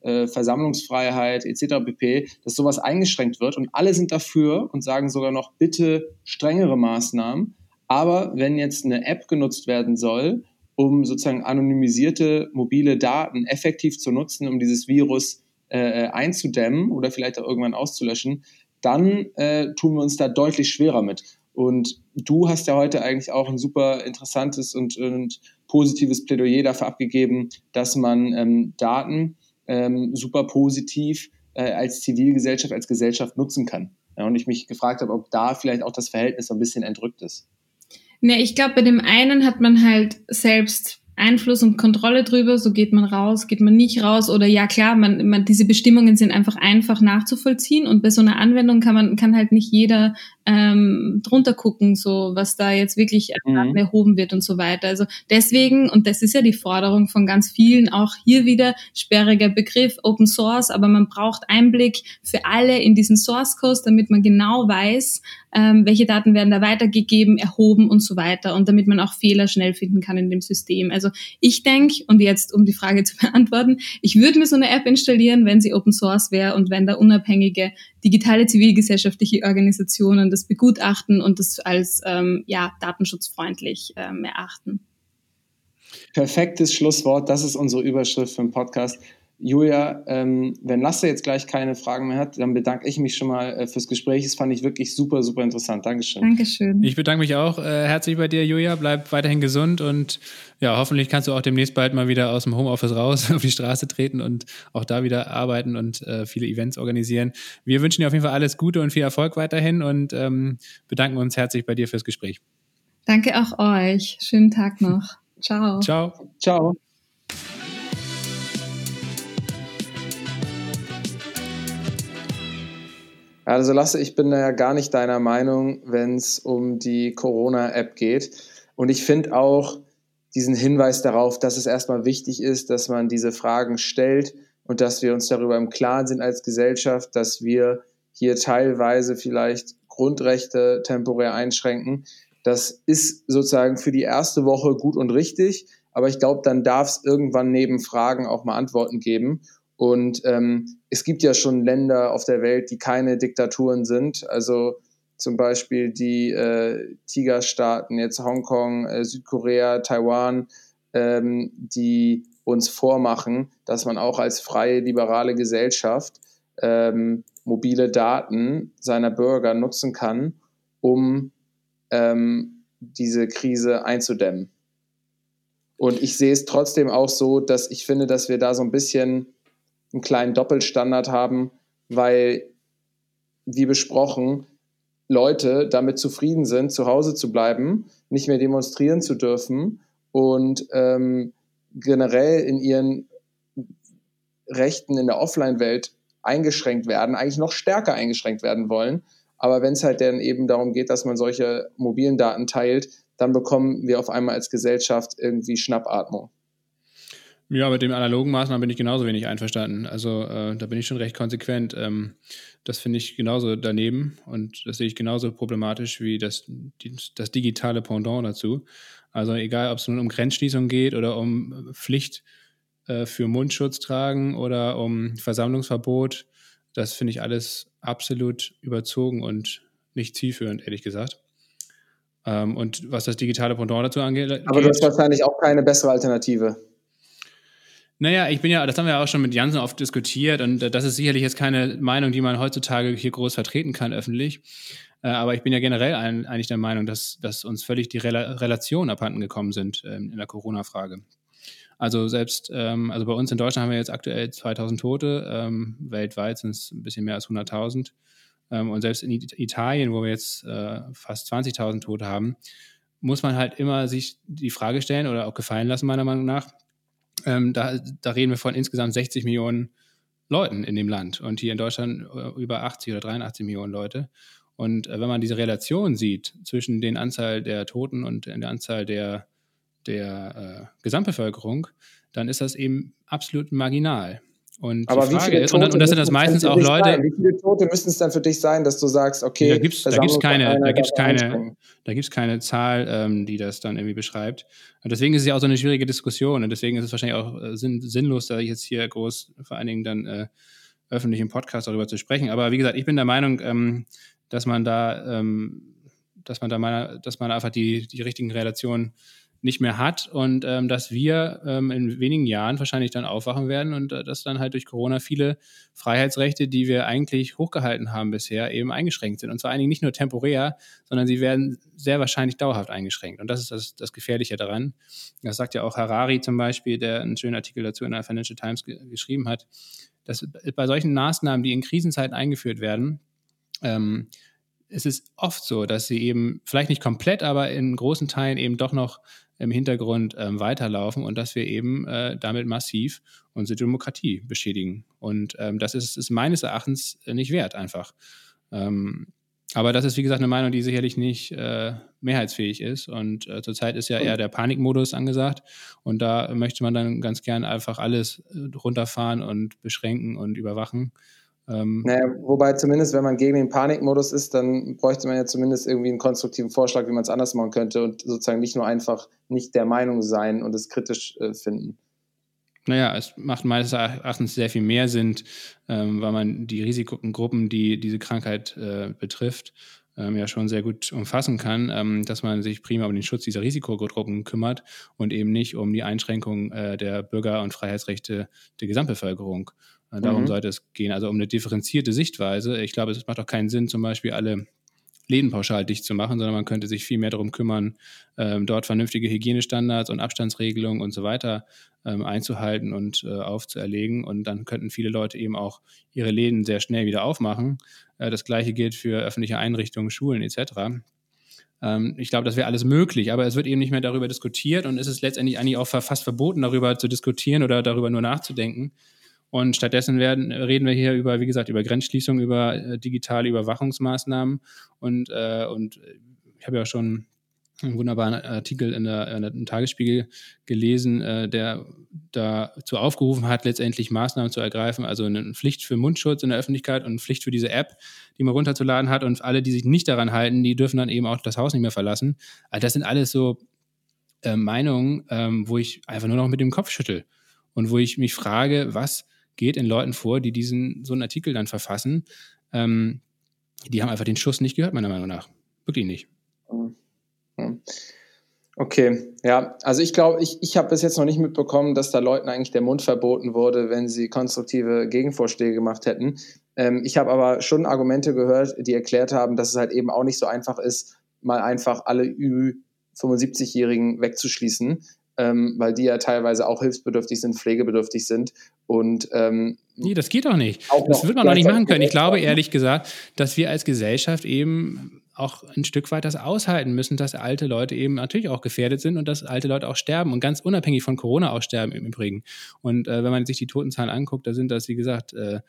Versammlungsfreiheit etc. pp., dass sowas eingeschränkt wird und alle sind dafür und sagen sogar noch bitte strengere Maßnahmen. Aber wenn jetzt eine App genutzt werden soll, um sozusagen anonymisierte mobile Daten effektiv zu nutzen, um dieses Virus äh, einzudämmen oder vielleicht auch irgendwann auszulöschen, dann äh, tun wir uns da deutlich schwerer mit. Und du hast ja heute eigentlich auch ein super interessantes und, und positives Plädoyer dafür abgegeben, dass man ähm, Daten ähm, super positiv äh, als Zivilgesellschaft, als Gesellschaft nutzen kann. Ja, und ich mich gefragt habe, ob da vielleicht auch das Verhältnis so ein bisschen entrückt ist. Ne, ich glaube, bei dem einen hat man halt selbst Einfluss und Kontrolle drüber, so geht man raus, geht man nicht raus oder ja klar, man, man diese Bestimmungen sind einfach einfach nachzuvollziehen und bei so einer Anwendung kann man kann halt nicht jeder ähm, drunter gucken, so was da jetzt wirklich mhm. erhoben wird und so weiter. Also deswegen, und das ist ja die Forderung von ganz vielen, auch hier wieder sperriger Begriff, Open Source, aber man braucht Einblick für alle in diesen Source Code, damit man genau weiß, ähm, welche Daten werden da weitergegeben, erhoben und so weiter und damit man auch Fehler schnell finden kann in dem System. Also ich denke, und jetzt um die Frage zu beantworten, ich würde mir so eine App installieren, wenn sie Open Source wäre und wenn da unabhängige digitale zivilgesellschaftliche Organisationen das begutachten und das als ähm, ja, datenschutzfreundlich ähm, erachten. Perfektes Schlusswort. Das ist unsere Überschrift für den Podcast. Julia, ähm, wenn Lasse jetzt gleich keine Fragen mehr hat, dann bedanke ich mich schon mal äh, fürs Gespräch. Das fand ich wirklich super, super interessant. Dankeschön. Dankeschön. Ich bedanke mich auch äh, herzlich bei dir, Julia. Bleib weiterhin gesund und ja, hoffentlich kannst du auch demnächst bald mal wieder aus dem Homeoffice raus auf die Straße treten und auch da wieder arbeiten und äh, viele Events organisieren. Wir wünschen dir auf jeden Fall alles Gute und viel Erfolg weiterhin und ähm, bedanken uns herzlich bei dir fürs Gespräch. Danke auch euch. Schönen Tag noch. Ciao. Ciao. Ciao. Also Lasse, ich bin da ja gar nicht deiner Meinung, wenn es um die Corona-App geht. Und ich finde auch diesen Hinweis darauf, dass es erstmal wichtig ist, dass man diese Fragen stellt und dass wir uns darüber im Klaren sind als Gesellschaft, dass wir hier teilweise vielleicht Grundrechte temporär einschränken. Das ist sozusagen für die erste Woche gut und richtig, aber ich glaube, dann darf es irgendwann neben Fragen auch mal Antworten geben. Und ähm, es gibt ja schon Länder auf der Welt, die keine Diktaturen sind. Also zum Beispiel die äh, Tigerstaaten, jetzt Hongkong, äh, Südkorea, Taiwan, ähm, die uns vormachen, dass man auch als freie, liberale Gesellschaft ähm, mobile Daten seiner Bürger nutzen kann, um ähm, diese Krise einzudämmen. Und ich sehe es trotzdem auch so, dass ich finde, dass wir da so ein bisschen einen kleinen Doppelstandard haben, weil, wie besprochen, Leute damit zufrieden sind, zu Hause zu bleiben, nicht mehr demonstrieren zu dürfen und ähm, generell in ihren Rechten in der Offline-Welt eingeschränkt werden, eigentlich noch stärker eingeschränkt werden wollen. Aber wenn es halt dann eben darum geht, dass man solche mobilen Daten teilt, dann bekommen wir auf einmal als Gesellschaft irgendwie Schnappatmung. Ja, mit den analogen Maßnahmen bin ich genauso wenig einverstanden. Also äh, da bin ich schon recht konsequent. Ähm, das finde ich genauso daneben und das sehe ich genauso problematisch wie das, die, das digitale Pendant dazu. Also egal, ob es nun um Grenzschließung geht oder um Pflicht äh, für Mundschutz tragen oder um Versammlungsverbot, das finde ich alles absolut überzogen und nicht zielführend, ehrlich gesagt. Ähm, und was das digitale Pendant dazu angeht. Aber du hast wahrscheinlich auch keine bessere Alternative. Naja, ich bin ja, das haben wir ja auch schon mit Jansen oft diskutiert und äh, das ist sicherlich jetzt keine Meinung, die man heutzutage hier groß vertreten kann öffentlich. Äh, aber ich bin ja generell ein, eigentlich der Meinung, dass, dass uns völlig die Rela Relationen abhanden gekommen sind ähm, in der Corona-Frage. Also selbst, ähm, also bei uns in Deutschland haben wir jetzt aktuell 2000 Tote, ähm, weltweit sind es ein bisschen mehr als 100.000. Ähm, und selbst in Italien, wo wir jetzt äh, fast 20.000 Tote haben, muss man halt immer sich die Frage stellen oder auch gefallen lassen, meiner Meinung nach, ähm, da, da reden wir von insgesamt 60 Millionen Leuten in dem Land und hier in Deutschland äh, über 80 oder 83 Millionen Leute. Und äh, wenn man diese Relation sieht zwischen den Anzahl der Toten und der Anzahl der, der äh, Gesamtbevölkerung, dann ist das eben absolut marginal. Und aber wie viele ist, und, und, das sind das meistens auch Leute. Sein? Wie viele Tote müssen es dann für dich sein, dass du sagst, okay, da gibt es keine, da gibt's keine, da gibt's keine Zahl, ähm, die das dann irgendwie beschreibt. Und deswegen ist es ja auch so eine schwierige Diskussion und deswegen ist es wahrscheinlich auch äh, sinn, sinnlos, da jetzt hier groß vor allen Dingen dann äh, öffentlich im Podcast darüber zu sprechen. Aber wie gesagt, ich bin der Meinung, ähm, dass man da, ähm, dass man da meiner, dass man einfach die, die richtigen Relationen nicht mehr hat und ähm, dass wir ähm, in wenigen Jahren wahrscheinlich dann aufwachen werden und äh, dass dann halt durch Corona viele Freiheitsrechte, die wir eigentlich hochgehalten haben bisher, eben eingeschränkt sind. Und zwar eigentlich nicht nur temporär, sondern sie werden sehr wahrscheinlich dauerhaft eingeschränkt. Und das ist das, das Gefährliche daran. Das sagt ja auch Harari zum Beispiel, der einen schönen Artikel dazu in der Financial Times ge geschrieben hat, dass bei solchen Maßnahmen, die in Krisenzeiten eingeführt werden, ähm, es ist oft so, dass sie eben vielleicht nicht komplett, aber in großen Teilen eben doch noch im Hintergrund ähm, weiterlaufen und dass wir eben äh, damit massiv unsere Demokratie beschädigen. Und ähm, das ist, ist, meines Erachtens nicht wert einfach. Ähm, aber das ist, wie gesagt, eine Meinung, die sicherlich nicht äh, mehrheitsfähig ist. Und äh, zurzeit ist ja eher der Panikmodus angesagt. Und da möchte man dann ganz gern einfach alles äh, runterfahren und beschränken und überwachen. Ähm, naja, wobei zumindest, wenn man gegen den Panikmodus ist, dann bräuchte man ja zumindest irgendwie einen konstruktiven Vorschlag, wie man es anders machen könnte und sozusagen nicht nur einfach nicht der Meinung sein und es kritisch äh, finden. Naja, es macht meines Erachtens sehr viel mehr Sinn, ähm, weil man die Risikogruppen, die diese Krankheit äh, betrifft, ähm, ja schon sehr gut umfassen kann, ähm, dass man sich prima um den Schutz dieser Risikogruppen kümmert und eben nicht um die Einschränkung äh, der Bürger- und Freiheitsrechte der Gesamtbevölkerung. Äh, darum mhm. sollte es gehen, also um eine differenzierte Sichtweise. Ich glaube, es macht auch keinen Sinn, zum Beispiel alle Läden pauschal dicht zu machen, sondern man könnte sich viel mehr darum kümmern, ähm, dort vernünftige Hygienestandards und Abstandsregelungen und so weiter ähm, einzuhalten und äh, aufzuerlegen. Und dann könnten viele Leute eben auch ihre Läden sehr schnell wieder aufmachen. Äh, das gleiche gilt für öffentliche Einrichtungen, Schulen etc. Ähm, ich glaube, das wäre alles möglich, aber es wird eben nicht mehr darüber diskutiert und es ist letztendlich eigentlich auch fast verboten, darüber zu diskutieren oder darüber nur nachzudenken. Und stattdessen werden, reden wir hier über, wie gesagt, über Grenzschließung, über äh, digitale Überwachungsmaßnahmen. Und, äh, und ich habe ja schon einen wunderbaren Artikel in der, in der im Tagesspiegel gelesen, äh, der dazu aufgerufen hat, letztendlich Maßnahmen zu ergreifen, also eine Pflicht für Mundschutz in der Öffentlichkeit und eine Pflicht für diese App, die man runterzuladen hat. Und alle, die sich nicht daran halten, die dürfen dann eben auch das Haus nicht mehr verlassen. Also das sind alles so äh, Meinungen, ähm, wo ich einfach nur noch mit dem Kopf schüttel und wo ich mich frage, was geht in Leuten vor, die diesen so einen Artikel dann verfassen. Ähm, die haben einfach den Schuss nicht gehört, meiner Meinung nach. Wirklich nicht. Okay, ja, also ich glaube, ich, ich habe bis jetzt noch nicht mitbekommen, dass da Leuten eigentlich der Mund verboten wurde, wenn sie konstruktive Gegenvorschläge gemacht hätten. Ähm, ich habe aber schon Argumente gehört, die erklärt haben, dass es halt eben auch nicht so einfach ist, mal einfach alle Ü75-Jährigen wegzuschließen, ähm, weil die ja teilweise auch hilfsbedürftig sind, pflegebedürftig sind. Und ähm, nee, das geht doch nicht. Das wird man doch nicht machen können. Ich glaube ehrlich gesagt, dass wir als Gesellschaft eben auch ein Stück weit das aushalten müssen, dass alte Leute eben natürlich auch gefährdet sind und dass alte Leute auch sterben und ganz unabhängig von Corona auch sterben im Übrigen. Und äh, wenn man sich die Totenzahlen anguckt, da sind das, wie gesagt, äh,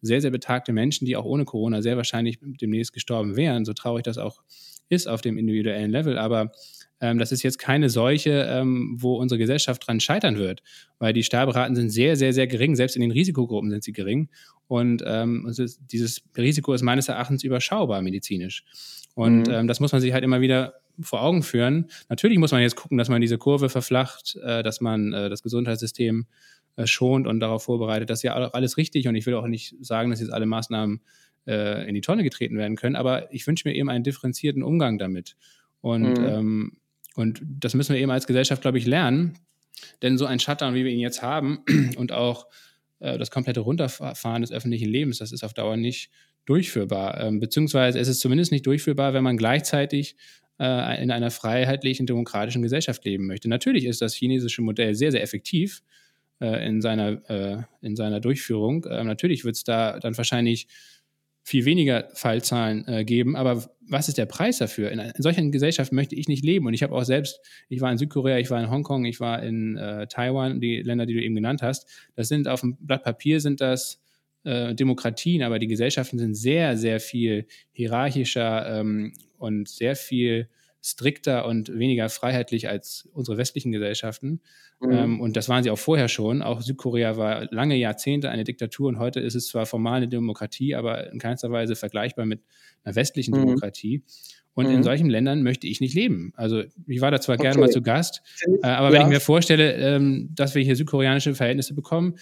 sehr, sehr betagte Menschen, die auch ohne Corona sehr wahrscheinlich demnächst gestorben wären, so traurig das auch ist auf dem individuellen Level. Aber ähm, das ist jetzt keine Seuche, ähm, wo unsere Gesellschaft dran scheitern wird, weil die Sterberaten sind sehr, sehr, sehr gering. Selbst in den Risikogruppen sind sie gering. Und ähm, ist, dieses Risiko ist meines Erachtens überschaubar medizinisch. Und mhm. ähm, das muss man sich halt immer wieder vor Augen führen. Natürlich muss man jetzt gucken, dass man diese Kurve verflacht, äh, dass man äh, das Gesundheitssystem äh, schont und darauf vorbereitet. Das ist ja auch alles richtig. Und ich will auch nicht sagen, dass jetzt alle Maßnahmen äh, in die Tonne getreten werden können. Aber ich wünsche mir eben einen differenzierten Umgang damit. Und mhm. ähm, und das müssen wir eben als Gesellschaft, glaube ich, lernen. Denn so ein Shutdown, wie wir ihn jetzt haben und auch äh, das komplette Runterfahren des öffentlichen Lebens, das ist auf Dauer nicht durchführbar. Ähm, beziehungsweise es ist zumindest nicht durchführbar, wenn man gleichzeitig äh, in einer freiheitlichen, demokratischen Gesellschaft leben möchte. Natürlich ist das chinesische Modell sehr, sehr effektiv äh, in, seiner, äh, in seiner Durchführung. Ähm, natürlich wird es da dann wahrscheinlich viel weniger Fallzahlen äh, geben. Aber was ist der Preis dafür? In, in solchen Gesellschaften möchte ich nicht leben. Und ich habe auch selbst, ich war in Südkorea, ich war in Hongkong, ich war in äh, Taiwan, die Länder, die du eben genannt hast. Das sind auf dem Blatt Papier sind das äh, Demokratien, aber die Gesellschaften sind sehr, sehr viel hierarchischer ähm, und sehr viel strikter und weniger freiheitlich als unsere westlichen Gesellschaften. Mhm. Ähm, und das waren sie auch vorher schon. Auch Südkorea war lange Jahrzehnte eine Diktatur und heute ist es zwar formal eine Demokratie, aber in keinster Weise vergleichbar mit einer westlichen mhm. Demokratie. Und mhm. in solchen Ländern möchte ich nicht leben. Also ich war da zwar okay. gerne mal zu Gast, äh, aber ja. wenn ich mir vorstelle, ähm, dass wir hier südkoreanische Verhältnisse bekommen,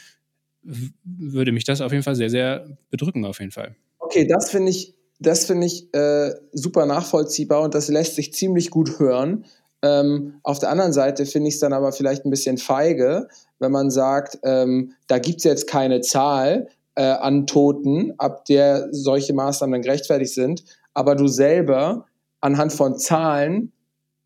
würde mich das auf jeden Fall sehr, sehr bedrücken, auf jeden Fall. Okay, das finde ich das finde ich äh, super nachvollziehbar und das lässt sich ziemlich gut hören. Ähm, auf der anderen Seite finde ich es dann aber vielleicht ein bisschen feige, wenn man sagt, ähm, da gibt es jetzt keine Zahl äh, an Toten, ab der solche Maßnahmen dann gerechtfertigt sind, aber du selber anhand von Zahlen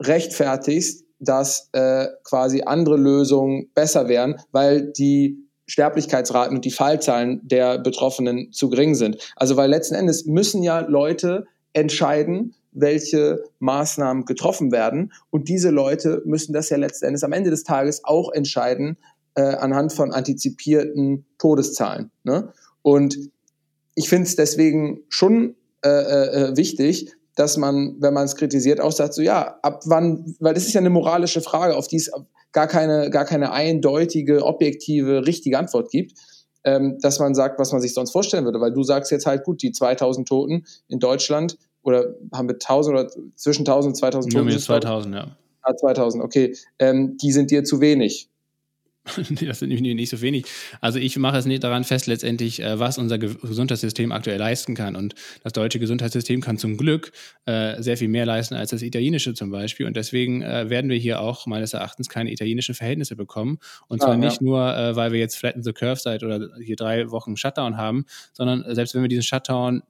rechtfertigst, dass äh, quasi andere Lösungen besser wären, weil die Sterblichkeitsraten und die Fallzahlen der Betroffenen zu gering sind. Also weil letzten Endes müssen ja Leute entscheiden, welche Maßnahmen getroffen werden. Und diese Leute müssen das ja letzten Endes am Ende des Tages auch entscheiden äh, anhand von antizipierten Todeszahlen. Ne? Und ich finde es deswegen schon äh, äh, wichtig, dass man, wenn man es kritisiert, auch sagt, so ja, ab wann, weil das ist ja eine moralische Frage, auf die es gar keine, gar keine eindeutige, objektive, richtige Antwort gibt, ähm, dass man sagt, was man sich sonst vorstellen würde. Weil du sagst jetzt halt, gut, die 2000 Toten in Deutschland oder haben wir 1000 oder zwischen 1000 und 2000 Toten? Ja, 2000, ja. Ah, 2000, okay. Ähm, die sind dir zu wenig. das sind nicht so wenig. Also ich mache es nicht daran fest, letztendlich, äh, was unser Gesundheitssystem aktuell leisten kann. Und das deutsche Gesundheitssystem kann zum Glück äh, sehr viel mehr leisten als das italienische zum Beispiel. Und deswegen äh, werden wir hier auch meines Erachtens keine italienischen Verhältnisse bekommen. Und zwar ah, ja. nicht nur, weil wir jetzt Flatten the Curve seit oder hier drei Wochen Shutdown haben, sondern selbst wenn wir diesen Shutdown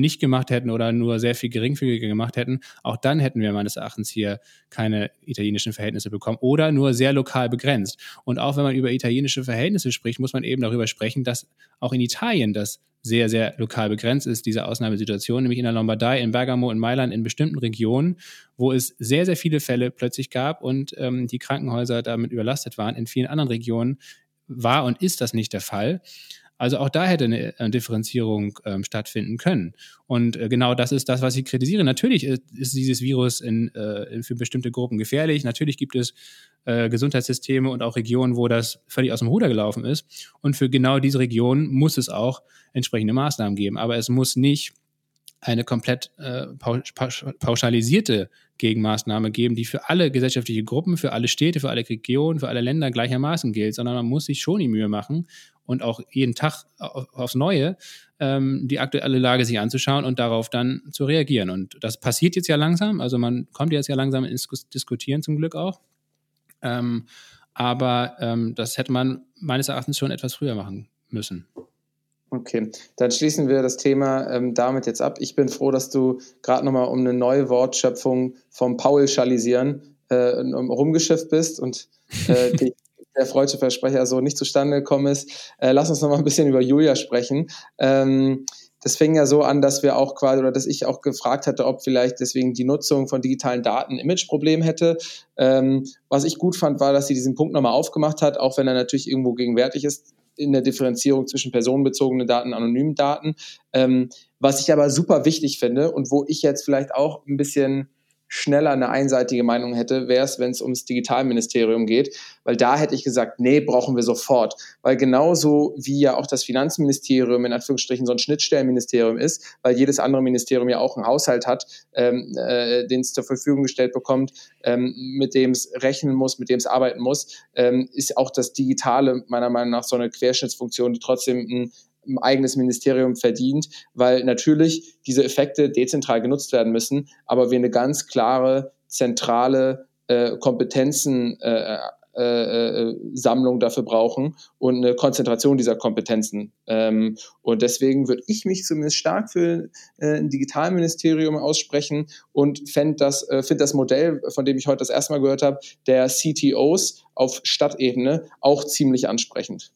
nicht gemacht hätten oder nur sehr viel geringfügiger gemacht hätten, auch dann hätten wir meines Erachtens hier keine italienischen Verhältnisse bekommen oder nur sehr lokal begrenzt. Und auch wenn man über italienische Verhältnisse spricht, muss man eben darüber sprechen, dass auch in Italien das sehr, sehr lokal begrenzt ist, diese Ausnahmesituation, nämlich in der Lombardei, in Bergamo, in Mailand, in bestimmten Regionen, wo es sehr, sehr viele Fälle plötzlich gab und ähm, die Krankenhäuser damit überlastet waren. In vielen anderen Regionen war und ist das nicht der Fall. Also auch da hätte eine äh, Differenzierung ähm, stattfinden können. Und äh, genau das ist das, was ich kritisiere. Natürlich ist, ist dieses Virus in, äh, für bestimmte Gruppen gefährlich. Natürlich gibt es äh, Gesundheitssysteme und auch Regionen, wo das völlig aus dem Ruder gelaufen ist. Und für genau diese Regionen muss es auch entsprechende Maßnahmen geben. Aber es muss nicht eine komplett äh, pauschalisierte Gegenmaßnahme geben, die für alle gesellschaftliche Gruppen, für alle Städte, für alle Regionen, für alle Länder gleichermaßen gilt, sondern man muss sich schon die Mühe machen und auch jeden Tag aufs Neue ähm, die aktuelle Lage sich anzuschauen und darauf dann zu reagieren. Und das passiert jetzt ja langsam, also man kommt jetzt ja langsam ins Diskutieren zum Glück auch. Ähm, aber ähm, das hätte man meines Erachtens schon etwas früher machen müssen. Okay, dann schließen wir das Thema ähm, damit jetzt ab. Ich bin froh, dass du gerade nochmal um eine neue Wortschöpfung vom Paul-Schalisieren äh, rumgeschifft bist und äh, die, der freudsche Versprecher so nicht zustande gekommen ist. Äh, lass uns nochmal ein bisschen über Julia sprechen. Ähm, das fing ja so an, dass wir auch quasi oder dass ich auch gefragt hatte, ob vielleicht deswegen die Nutzung von digitalen Daten ein Imageproblem hätte. Ähm, was ich gut fand, war, dass sie diesen Punkt nochmal aufgemacht hat, auch wenn er natürlich irgendwo gegenwärtig ist in der Differenzierung zwischen personenbezogenen Daten, anonymen Daten. Ähm, was ich aber super wichtig finde und wo ich jetzt vielleicht auch ein bisschen schneller eine einseitige Meinung hätte, wäre es, wenn es ums Digitalministerium geht, weil da hätte ich gesagt, nee, brauchen wir sofort, weil genauso wie ja auch das Finanzministerium in Anführungsstrichen so ein Schnittstellenministerium ist, weil jedes andere Ministerium ja auch einen Haushalt hat, ähm, äh, den es zur Verfügung gestellt bekommt, ähm, mit dem es rechnen muss, mit dem es arbeiten muss, ähm, ist auch das Digitale meiner Meinung nach so eine Querschnittsfunktion, die trotzdem ein eigenes Ministerium verdient, weil natürlich diese Effekte dezentral genutzt werden müssen, aber wir eine ganz klare zentrale äh, Kompetenzen, äh, Datensammlung äh, dafür brauchen und eine Konzentration dieser Kompetenzen. Ähm, und deswegen würde ich mich zumindest stark für äh, ein Digitalministerium aussprechen und das, äh, finde das Modell, von dem ich heute das erste Mal gehört habe, der CTOs auf Stadtebene auch ziemlich ansprechend.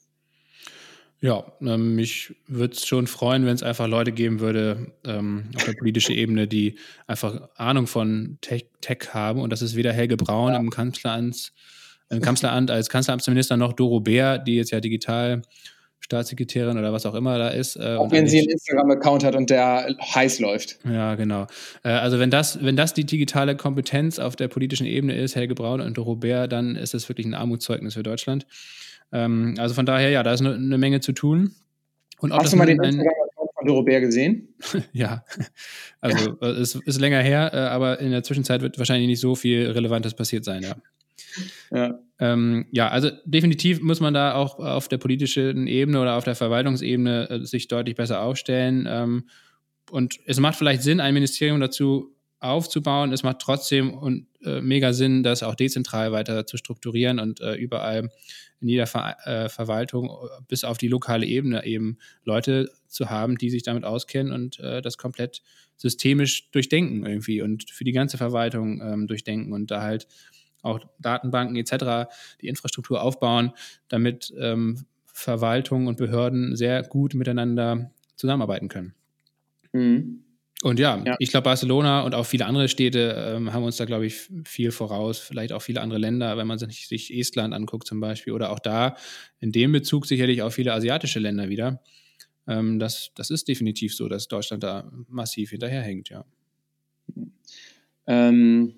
Ja, ähm, mich würde es schon freuen, wenn es einfach Leute geben würde ähm, auf der politischen Ebene, die einfach Ahnung von Tech, Tech, haben. Und das ist weder Helge Braun ja. im Kanzleramt, im Kanzleramt als Kanzleramtsminister noch Doro Bär, die jetzt ja digital Staatssekretärin oder was auch immer da ist. Äh, auch wenn sie einen Instagram-Account hat und der heiß läuft. Ja, genau. Äh, also wenn das, wenn das die digitale Kompetenz auf der politischen Ebene ist, Helge Braun und Doro Bär, dann ist das wirklich ein Armutszeugnis für Deutschland. Ähm, also von daher, ja, da ist eine, eine Menge zu tun. Und Hast du mal den Instagram von Dorobert gesehen? ja, also äh, es ist länger her, äh, aber in der Zwischenzeit wird wahrscheinlich nicht so viel Relevantes passiert sein, ja. Ja. Ähm, ja, also definitiv muss man da auch auf der politischen Ebene oder auf der Verwaltungsebene äh, sich deutlich besser aufstellen. Ähm, und es macht vielleicht Sinn, ein Ministerium dazu aufzubauen. Es macht trotzdem und, äh, mega Sinn, das auch dezentral weiter zu strukturieren und äh, überall in jeder Ver äh, Verwaltung bis auf die lokale Ebene eben Leute zu haben, die sich damit auskennen und äh, das komplett systemisch durchdenken irgendwie und für die ganze Verwaltung ähm, durchdenken und da halt auch Datenbanken etc. die Infrastruktur aufbauen, damit ähm, Verwaltung und Behörden sehr gut miteinander zusammenarbeiten können. Mhm. Und ja, ja. ich glaube, Barcelona und auch viele andere Städte ähm, haben uns da, glaube ich, viel voraus. Vielleicht auch viele andere Länder, wenn man sich, sich Estland anguckt zum Beispiel. Oder auch da in dem Bezug sicherlich auch viele asiatische Länder wieder. Ähm, das, das ist definitiv so, dass Deutschland da massiv hinterherhängt, ja. Ähm.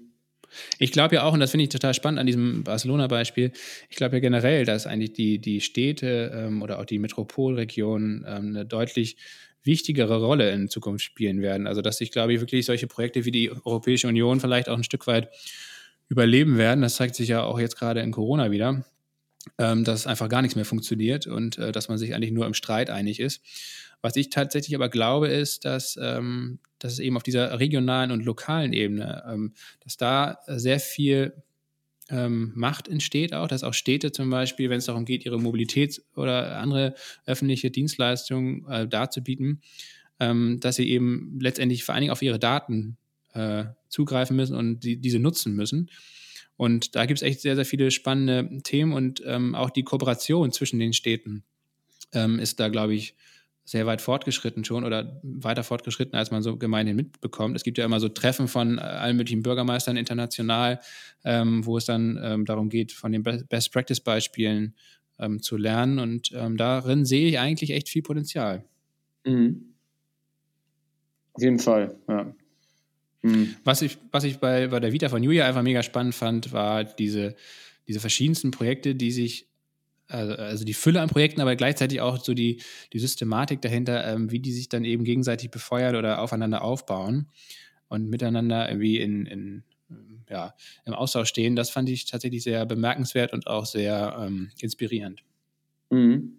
Ich glaube ja auch, und das finde ich total spannend an diesem Barcelona-Beispiel, ich glaube ja generell, dass eigentlich die, die Städte ähm, oder auch die Metropolregionen ähm, eine deutlich wichtigere Rolle in Zukunft spielen werden. Also dass sich, glaube ich, wirklich solche Projekte wie die Europäische Union vielleicht auch ein Stück weit überleben werden. Das zeigt sich ja auch jetzt gerade in Corona wieder, ähm, dass einfach gar nichts mehr funktioniert und äh, dass man sich eigentlich nur im Streit einig ist. Was ich tatsächlich aber glaube, ist, dass, ähm, dass es eben auf dieser regionalen und lokalen Ebene, ähm, dass da sehr viel ähm, Macht entsteht auch, dass auch Städte zum Beispiel, wenn es darum geht, ihre Mobilität oder andere öffentliche Dienstleistungen äh, darzubieten, ähm, dass sie eben letztendlich vor allen Dingen auf ihre Daten äh, zugreifen müssen und die, diese nutzen müssen. Und da gibt es echt sehr, sehr viele spannende Themen und ähm, auch die Kooperation zwischen den Städten ähm, ist da, glaube ich, sehr weit fortgeschritten schon oder weiter fortgeschritten, als man so gemeinhin mitbekommt. Es gibt ja immer so Treffen von äh, allen möglichen Bürgermeistern international, ähm, wo es dann ähm, darum geht, von den Best-Practice-Beispielen ähm, zu lernen. Und ähm, darin sehe ich eigentlich echt viel Potenzial. Mhm. Auf jeden Fall, ja. Mhm. Was ich, was ich bei, bei der Vita von Julia einfach mega spannend fand, war diese, diese verschiedensten Projekte, die sich also, also die Fülle an Projekten, aber gleichzeitig auch so die, die Systematik dahinter, ähm, wie die sich dann eben gegenseitig befeuern oder aufeinander aufbauen und miteinander irgendwie in, in ja, im Austausch stehen, das fand ich tatsächlich sehr bemerkenswert und auch sehr ähm, inspirierend. Mhm.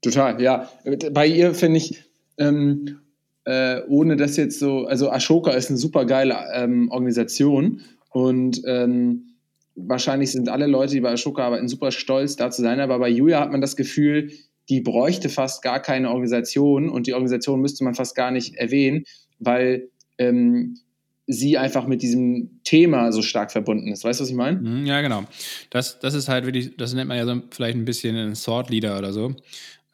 Total, ja. Bei ihr finde ich, ähm, äh, ohne das jetzt so, also Ashoka ist eine super geile ähm, Organisation und ähm, wahrscheinlich sind alle Leute, die bei Ashoka arbeiten, super stolz da zu sein, aber bei Julia hat man das Gefühl, die bräuchte fast gar keine Organisation und die Organisation müsste man fast gar nicht erwähnen, weil ähm, sie einfach mit diesem Thema so stark verbunden ist. Weißt du, was ich meine? Mhm, ja, genau. Das, das ist halt wirklich, das nennt man ja so vielleicht ein bisschen ein Sword Leader oder so.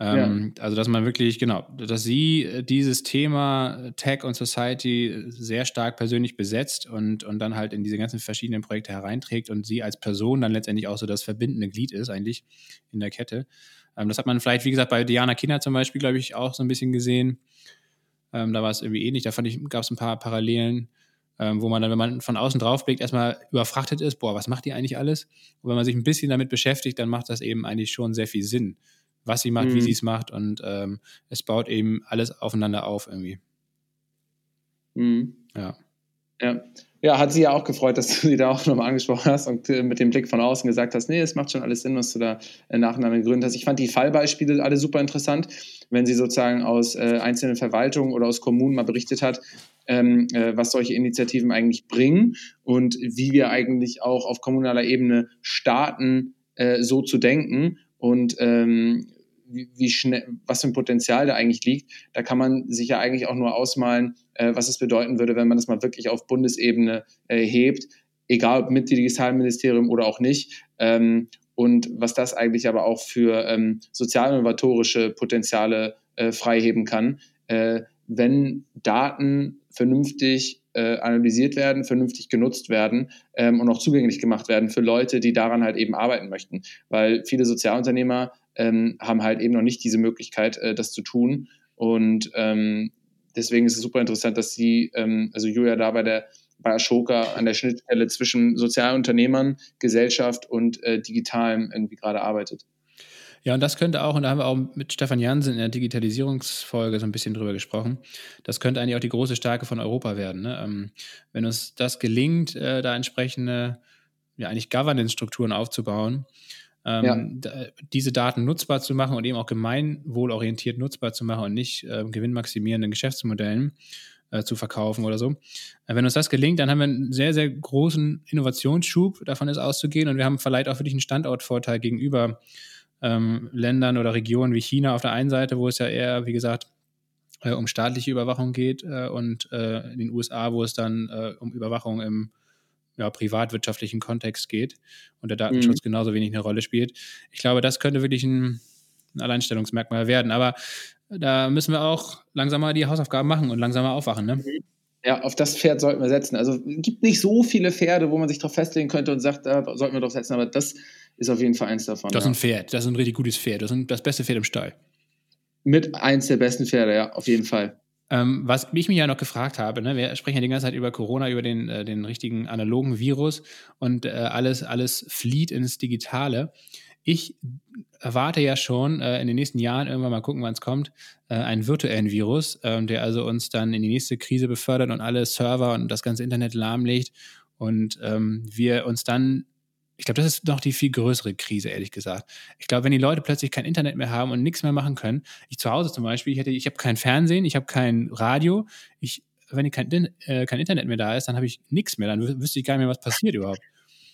Ähm, ja. Also, dass man wirklich, genau, dass sie äh, dieses Thema Tech und Society sehr stark persönlich besetzt und, und dann halt in diese ganzen verschiedenen Projekte hereinträgt und sie als Person dann letztendlich auch so das verbindende Glied ist, eigentlich in der Kette. Ähm, das hat man vielleicht, wie gesagt, bei Diana Kinder zum Beispiel, glaube ich, auch so ein bisschen gesehen. Ähm, da war es irgendwie ähnlich. Da fand ich, gab es ein paar Parallelen, ähm, wo man dann, wenn man von außen drauf blickt, erstmal überfrachtet ist, boah, was macht die eigentlich alles? Und wenn man sich ein bisschen damit beschäftigt, dann macht das eben eigentlich schon sehr viel Sinn was sie macht, mhm. wie sie es macht und ähm, es baut eben alles aufeinander auf irgendwie. Mhm. Ja. Ja. Ja, hat sie ja auch gefreut, dass du sie da auch nochmal angesprochen hast und äh, mit dem Blick von außen gesagt hast, nee, es macht schon alles Sinn, was du da äh, nacheinander gegründet hast. Ich fand die Fallbeispiele alle super interessant, wenn sie sozusagen aus äh, einzelnen Verwaltungen oder aus Kommunen mal berichtet hat, ähm, äh, was solche Initiativen eigentlich bringen und wie wir eigentlich auch auf kommunaler Ebene starten, äh, so zu denken und ähm, wie, schnell, was für ein Potenzial da eigentlich liegt. Da kann man sich ja eigentlich auch nur ausmalen, äh, was es bedeuten würde, wenn man das mal wirklich auf Bundesebene äh, hebt, egal ob mit dem Digitalministerium oder auch nicht. Ähm, und was das eigentlich aber auch für ähm, sozial-innovatorische Potenziale äh, freiheben kann, äh, wenn Daten vernünftig äh, analysiert werden, vernünftig genutzt werden ähm, und auch zugänglich gemacht werden für Leute, die daran halt eben arbeiten möchten. Weil viele Sozialunternehmer ähm, haben halt eben noch nicht diese Möglichkeit, äh, das zu tun. Und ähm, deswegen ist es super interessant, dass sie, ähm, also Julia da bei der bei Ashoka an der Schnittstelle zwischen Sozialunternehmern, Gesellschaft und äh, Digitalem irgendwie gerade arbeitet. Ja, und das könnte auch, und da haben wir auch mit Stefan Jansen in der Digitalisierungsfolge so ein bisschen drüber gesprochen, das könnte eigentlich auch die große Stärke von Europa werden. Ne? Ähm, wenn uns das gelingt, äh, da entsprechende, ja, eigentlich Governance-Strukturen aufzubauen, ähm, ja. da, diese Daten nutzbar zu machen und eben auch gemeinwohlorientiert nutzbar zu machen und nicht äh, gewinnmaximierenden Geschäftsmodellen äh, zu verkaufen oder so. Äh, wenn uns das gelingt, dann haben wir einen sehr, sehr großen Innovationsschub, davon ist auszugehen und wir haben vielleicht auch wirklich einen Standortvorteil gegenüber ähm, Ländern oder Regionen wie China auf der einen Seite, wo es ja eher, wie gesagt, äh, um staatliche Überwachung geht äh, und äh, in den USA, wo es dann äh, um Überwachung im ja, privatwirtschaftlichen Kontext geht und der Datenschutz mhm. genauso wenig eine Rolle spielt. Ich glaube, das könnte wirklich ein, ein Alleinstellungsmerkmal werden. Aber da müssen wir auch langsam mal die Hausaufgaben machen und langsam mal aufwachen. Ne? Ja, auf das Pferd sollten wir setzen. Also es gibt nicht so viele Pferde, wo man sich darauf festlegen könnte und sagt, da sollten wir drauf setzen, aber das ist auf jeden Fall eins davon. Das ist ja. ein Pferd, das ist ein richtig gutes Pferd, das ist das beste Pferd im Stall. Mit eins der besten Pferde, ja, auf jeden Fall. Ähm, was ich mich ja noch gefragt habe, ne, wir sprechen ja die ganze Zeit über Corona, über den, äh, den richtigen analogen Virus und äh, alles, alles flieht ins Digitale. Ich erwarte ja schon äh, in den nächsten Jahren, irgendwann mal gucken, wann es kommt, äh, einen virtuellen Virus, ähm, der also uns dann in die nächste Krise befördert und alle Server und das ganze Internet lahmlegt und ähm, wir uns dann ich glaube, das ist noch die viel größere Krise, ehrlich gesagt. Ich glaube, wenn die Leute plötzlich kein Internet mehr haben und nichts mehr machen können, ich zu Hause zum Beispiel, ich, ich habe kein Fernsehen, ich habe kein Radio, ich, wenn kein, äh, kein Internet mehr da ist, dann habe ich nichts mehr, dann wüsste ich gar nicht mehr, was passiert überhaupt.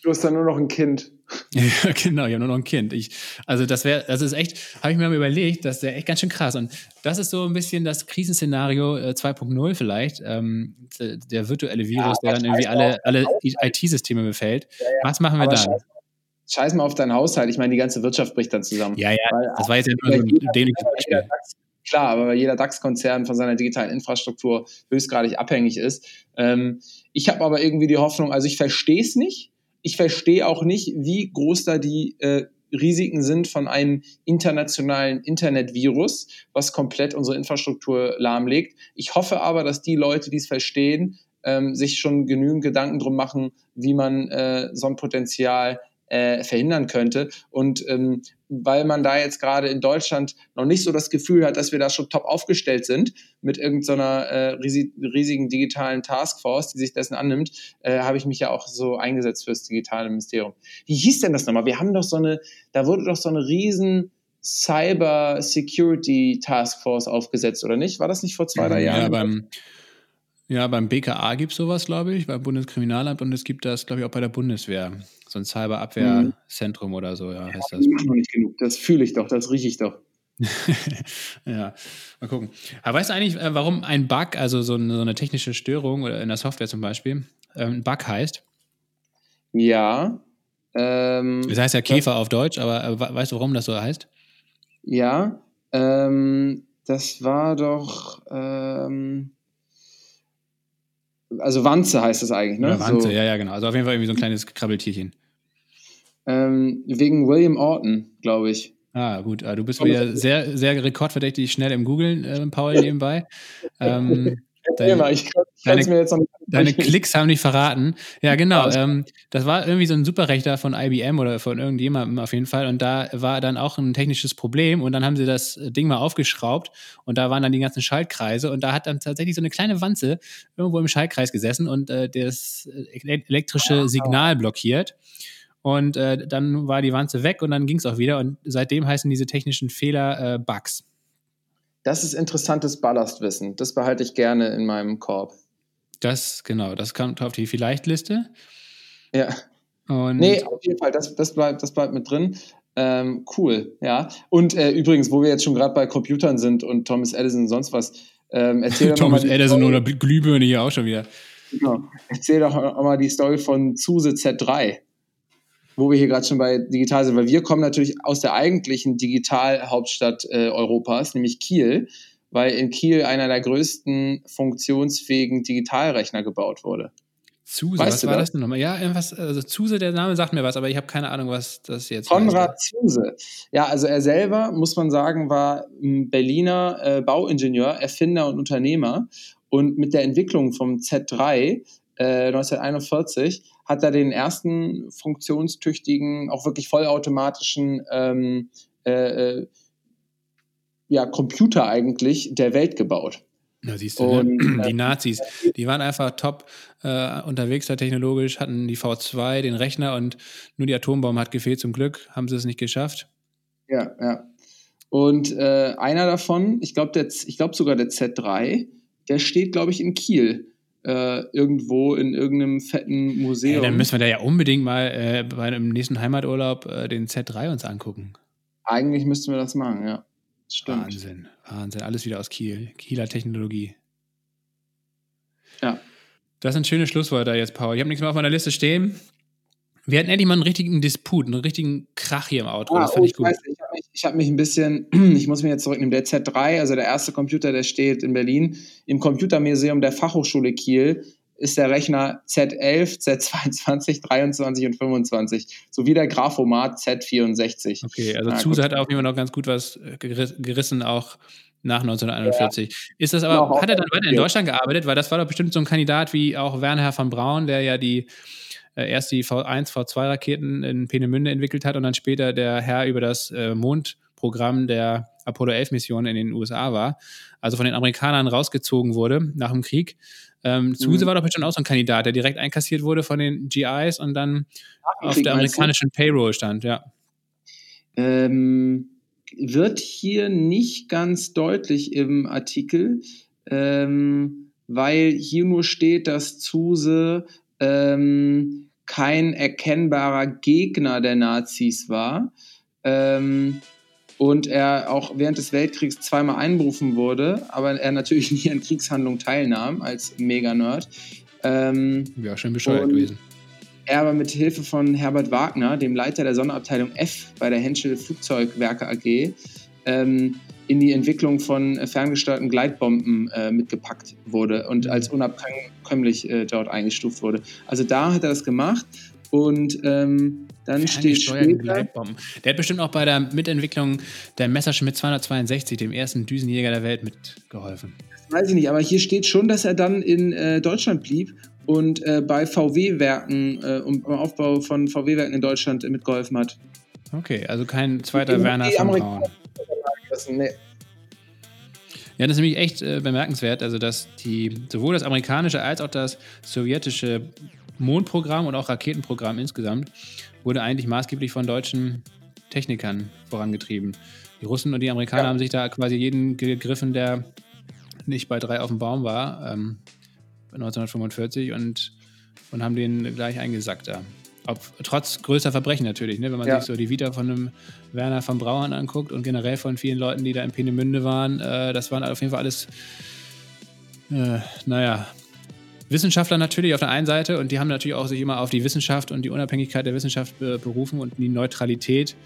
Du hast dann nur noch ein Kind. ja, genau, ich habe nur noch ein Kind. Ich, also das wäre, das ist echt, habe ich mir mal überlegt, das wäre echt ganz schön krass. Und das ist so ein bisschen das Krisenszenario äh, 2.0 vielleicht, ähm, der virtuelle Virus, ja, der dann irgendwie alle, alle IT-Systeme befällt. Ja, ja. Was machen wir aber dann? Scheiß, scheiß, mal auf deinen Haushalt. Ich meine, die ganze Wirtschaft bricht dann zusammen. Ja, ja, Weil, das war jetzt ja nur so ein dämliches Beispiel. Klar, aber weil jeder DAX-Konzern von seiner digitalen Infrastruktur höchstgradig abhängig ist. Ähm, ich habe aber irgendwie die Hoffnung, also ich verstehe es nicht, ich verstehe auch nicht, wie groß da die äh, Risiken sind von einem internationalen Internetvirus, was komplett unsere Infrastruktur lahmlegt. Ich hoffe aber, dass die Leute, die es verstehen, ähm, sich schon genügend Gedanken drum machen, wie man äh, so ein Potenzial äh, verhindern könnte. Und ähm, weil man da jetzt gerade in Deutschland noch nicht so das Gefühl hat, dass wir da schon top aufgestellt sind mit irgendeiner äh, riesigen digitalen Taskforce, die sich dessen annimmt, äh, habe ich mich ja auch so eingesetzt fürs digitale Ministerium. Wie hieß denn das nochmal? Wir haben doch so eine, da wurde doch so eine riesen Cyber Security Taskforce aufgesetzt, oder nicht? War das nicht vor zwei, drei Jahren? Ja, beim, ja, beim BKA gibt es sowas, glaube ich, beim Bundeskriminalamt und es gibt das, glaube ich, auch bei der Bundeswehr. So ein Cyberabwehrzentrum mhm. oder so, ja, heißt das. Das noch nicht genug. Das fühle ich doch, das rieche ich doch. ja, mal gucken. Aber weißt du eigentlich, äh, warum ein Bug, also so eine, so eine technische Störung oder in der Software zum Beispiel, ähm, ein Bug heißt? Ja. Ähm, das heißt ja Käfer das, auf Deutsch, aber äh, weißt du, warum das so heißt? Ja, ähm, das war doch. Ähm, also Wanze heißt das eigentlich, ne? Ja, Wanze, so. ja, ja, genau. Also auf jeden Fall irgendwie so ein kleines Krabbeltierchen. Ähm, wegen William Orton, glaube ich. Ah, gut. Ah, du bist wieder sehr, sehr rekordverdächtig schnell im Googlen, äh, Paul, nebenbei. ähm, dein, ich deine, mir jetzt noch deine Klicks haben dich verraten. Ja, genau. Ähm, das war irgendwie so ein Superrechter von IBM oder von irgendjemandem auf jeden Fall. Und da war dann auch ein technisches Problem. Und dann haben sie das Ding mal aufgeschraubt. Und da waren dann die ganzen Schaltkreise. Und da hat dann tatsächlich so eine kleine Wanze irgendwo im Schaltkreis gesessen und äh, das elektrische Signal blockiert. Und äh, dann war die Wanze weg und dann ging es auch wieder. Und seitdem heißen diese technischen Fehler äh, Bugs. Das ist interessantes Ballastwissen. Das behalte ich gerne in meinem Korb. Das, genau, das kommt auf die Vielleicht-Liste. Ja. Und nee, auf jeden Fall, das, das, bleibt, das bleibt mit drin. Ähm, cool, ja. Und äh, übrigens, wo wir jetzt schon gerade bei Computern sind und Thomas Edison und sonst was, ähm, erzähl doch Thomas Edison oder Glühbirne hier auch schon wieder. Genau. Erzähl doch mal die Story von Zuse Z3, wo wir hier gerade schon bei digital sind, weil wir kommen natürlich aus der eigentlichen Digitalhauptstadt äh, Europas, nämlich Kiel, weil in Kiel einer der größten funktionsfähigen Digitalrechner gebaut wurde. Zuse, weißt was war das? das denn nochmal? Ja, irgendwas, also Zuse, der Name sagt mir was, aber ich habe keine Ahnung, was das jetzt Konrad heißt. Zuse. Ja, also er selber, muss man sagen, war ein Berliner äh, Bauingenieur, Erfinder und Unternehmer. Und mit der Entwicklung vom Z3 äh, 1941 hat er den ersten funktionstüchtigen, auch wirklich vollautomatischen ähm, äh, äh ja, Computer eigentlich der Welt gebaut. Ja, siehst du, ne? und, ne? die Nazis, die waren einfach top äh, unterwegs da technologisch, hatten die V2, den Rechner und nur die Atombombe hat gefehlt. Zum Glück haben sie es nicht geschafft. Ja, ja. Und äh, einer davon, ich glaube glaub sogar der Z3, der steht, glaube ich, in Kiel. Äh, irgendwo in irgendeinem fetten Museum. Ja, dann müssen wir da ja unbedingt mal äh, bei einem nächsten Heimaturlaub äh, den Z3 uns angucken. Eigentlich müssten wir das machen, ja. Stimmt. Wahnsinn, Wahnsinn. Alles wieder aus Kiel. Kieler Technologie. Ja. Das sind schöne Schlussworte jetzt, Paul. Ich habe nichts mehr auf meiner Liste stehen. Wir hatten endlich mal einen richtigen Disput, einen richtigen Krach hier im Auto. Ah, das fand oh, ich gut. Weiß, ich habe mich, hab mich, ein bisschen, ich muss mich jetzt zurücknehmen. Der Z3, also der erste Computer, der steht in Berlin im Computermuseum der Fachhochschule Kiel ist der Rechner Z11, Z22, 23 und 25, sowie der Graphomat Z64. Okay, also Zuse hat auf jeden Fall noch ganz gut was äh, gerissen, auch nach 1941. Ja. Ist das aber, genau, hat er dann weiter in Deutschland gearbeitet? Weil das war doch bestimmt so ein Kandidat wie auch Werner von Braun, der ja die äh, erst die V1, V2-Raketen in Peenemünde entwickelt hat und dann später der Herr über das äh, Mondprogramm der Apollo 11 Mission in den USA war, also von den Amerikanern rausgezogen wurde nach dem Krieg. Ähm, Zuse mhm. war doch bestimmt auch so ein Kandidat, der direkt einkassiert wurde von den GIs und dann auf der amerikanischen Payroll stand, ja. Ähm, wird hier nicht ganz deutlich im Artikel, ähm, weil hier nur steht, dass Zuse ähm, kein erkennbarer Gegner der Nazis war. Ähm, und er auch während des Weltkriegs zweimal einberufen wurde, aber er natürlich nie an Kriegshandlungen teilnahm als Mega-Nerd. Ähm, ja, schön bescheuert gewesen. Er aber mit Hilfe von Herbert Wagner, dem Leiter der Sonderabteilung F bei der Henschel Flugzeugwerke AG, ähm, in die Entwicklung von ferngesteuerten Gleitbomben äh, mitgepackt wurde und mhm. als unabkömmlich äh, dort eingestuft wurde. Also da hat er das gemacht und ähm, dann steht später, Der hat bestimmt auch bei der Mitentwicklung der Messerschmitt 262, dem ersten Düsenjäger der Welt, mitgeholfen. Das weiß ich nicht, aber hier steht schon, dass er dann in äh, Deutschland blieb und äh, bei VW-Werken, äh, um, um Aufbau von VW-Werken in Deutschland mitgeholfen hat. Okay, also kein zweiter Werner von Braun. Nee. Ja, das ist nämlich echt äh, bemerkenswert, also dass die sowohl das amerikanische als auch das sowjetische Mondprogramm und auch Raketenprogramm insgesamt wurde eigentlich maßgeblich von deutschen Technikern vorangetrieben. Die Russen und die Amerikaner ja. haben sich da quasi jeden gegriffen, der nicht bei drei auf dem Baum war, ähm, 1945, und, und haben den gleich eingesackt da. Ob, trotz größter Verbrechen natürlich, ne? wenn man ja. sich so die Vita von einem Werner von Brauern anguckt und generell von vielen Leuten, die da in Peenemünde waren, äh, das waren auf jeden Fall alles, äh, naja, Wissenschaftler natürlich auf der einen Seite und die haben natürlich auch sich immer auf die Wissenschaft und die Unabhängigkeit der Wissenschaft berufen und die Neutralität.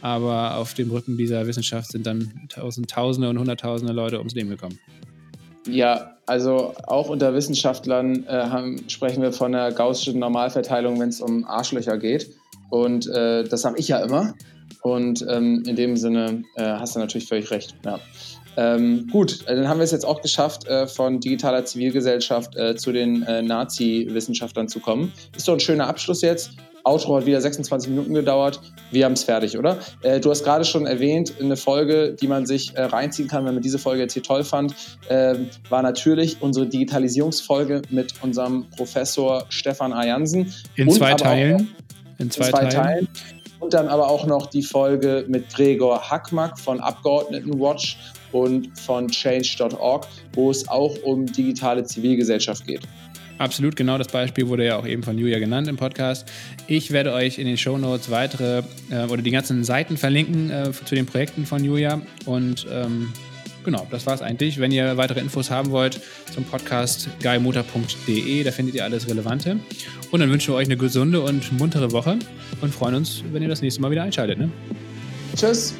Aber auf dem Rücken dieser Wissenschaft sind dann tausend, Tausende und Hunderttausende Leute ums Leben gekommen. Ja, also auch unter Wissenschaftlern äh, haben, sprechen wir von einer gaußschen Normalverteilung, wenn es um Arschlöcher geht. Und äh, das sage ich ja immer. Und ähm, in dem Sinne äh, hast du natürlich völlig recht. Ja. Ähm, gut, äh, dann haben wir es jetzt auch geschafft, äh, von digitaler Zivilgesellschaft äh, zu den Nazi-Wissenschaftlern zu kommen. Ist doch ein schöner Abschluss jetzt. Outro hat wieder 26 Minuten gedauert. Wir haben es fertig, oder? Äh, du hast gerade schon erwähnt, eine Folge, die man sich äh, reinziehen kann, wenn man diese Folge jetzt hier toll fand, ähm, war natürlich unsere Digitalisierungsfolge mit unserem Professor Stefan A. Jansen. In zwei Teilen. In zwei, in zwei Teilen. Teilen. Und dann aber auch noch die Folge mit Gregor Hackmack von Abgeordnetenwatch und von change.org, wo es auch um digitale Zivilgesellschaft geht. Absolut, genau das Beispiel wurde ja auch eben von Julia genannt im Podcast. Ich werde euch in den Show Notes weitere äh, oder die ganzen Seiten verlinken äh, zu den Projekten von Julia. Und ähm, genau, das war es eigentlich. Wenn ihr weitere Infos haben wollt zum Podcast guymotor.de, da findet ihr alles Relevante. Und dann wünschen wir euch eine gesunde und muntere Woche und freuen uns, wenn ihr das nächste Mal wieder einschaltet. Ne? Tschüss.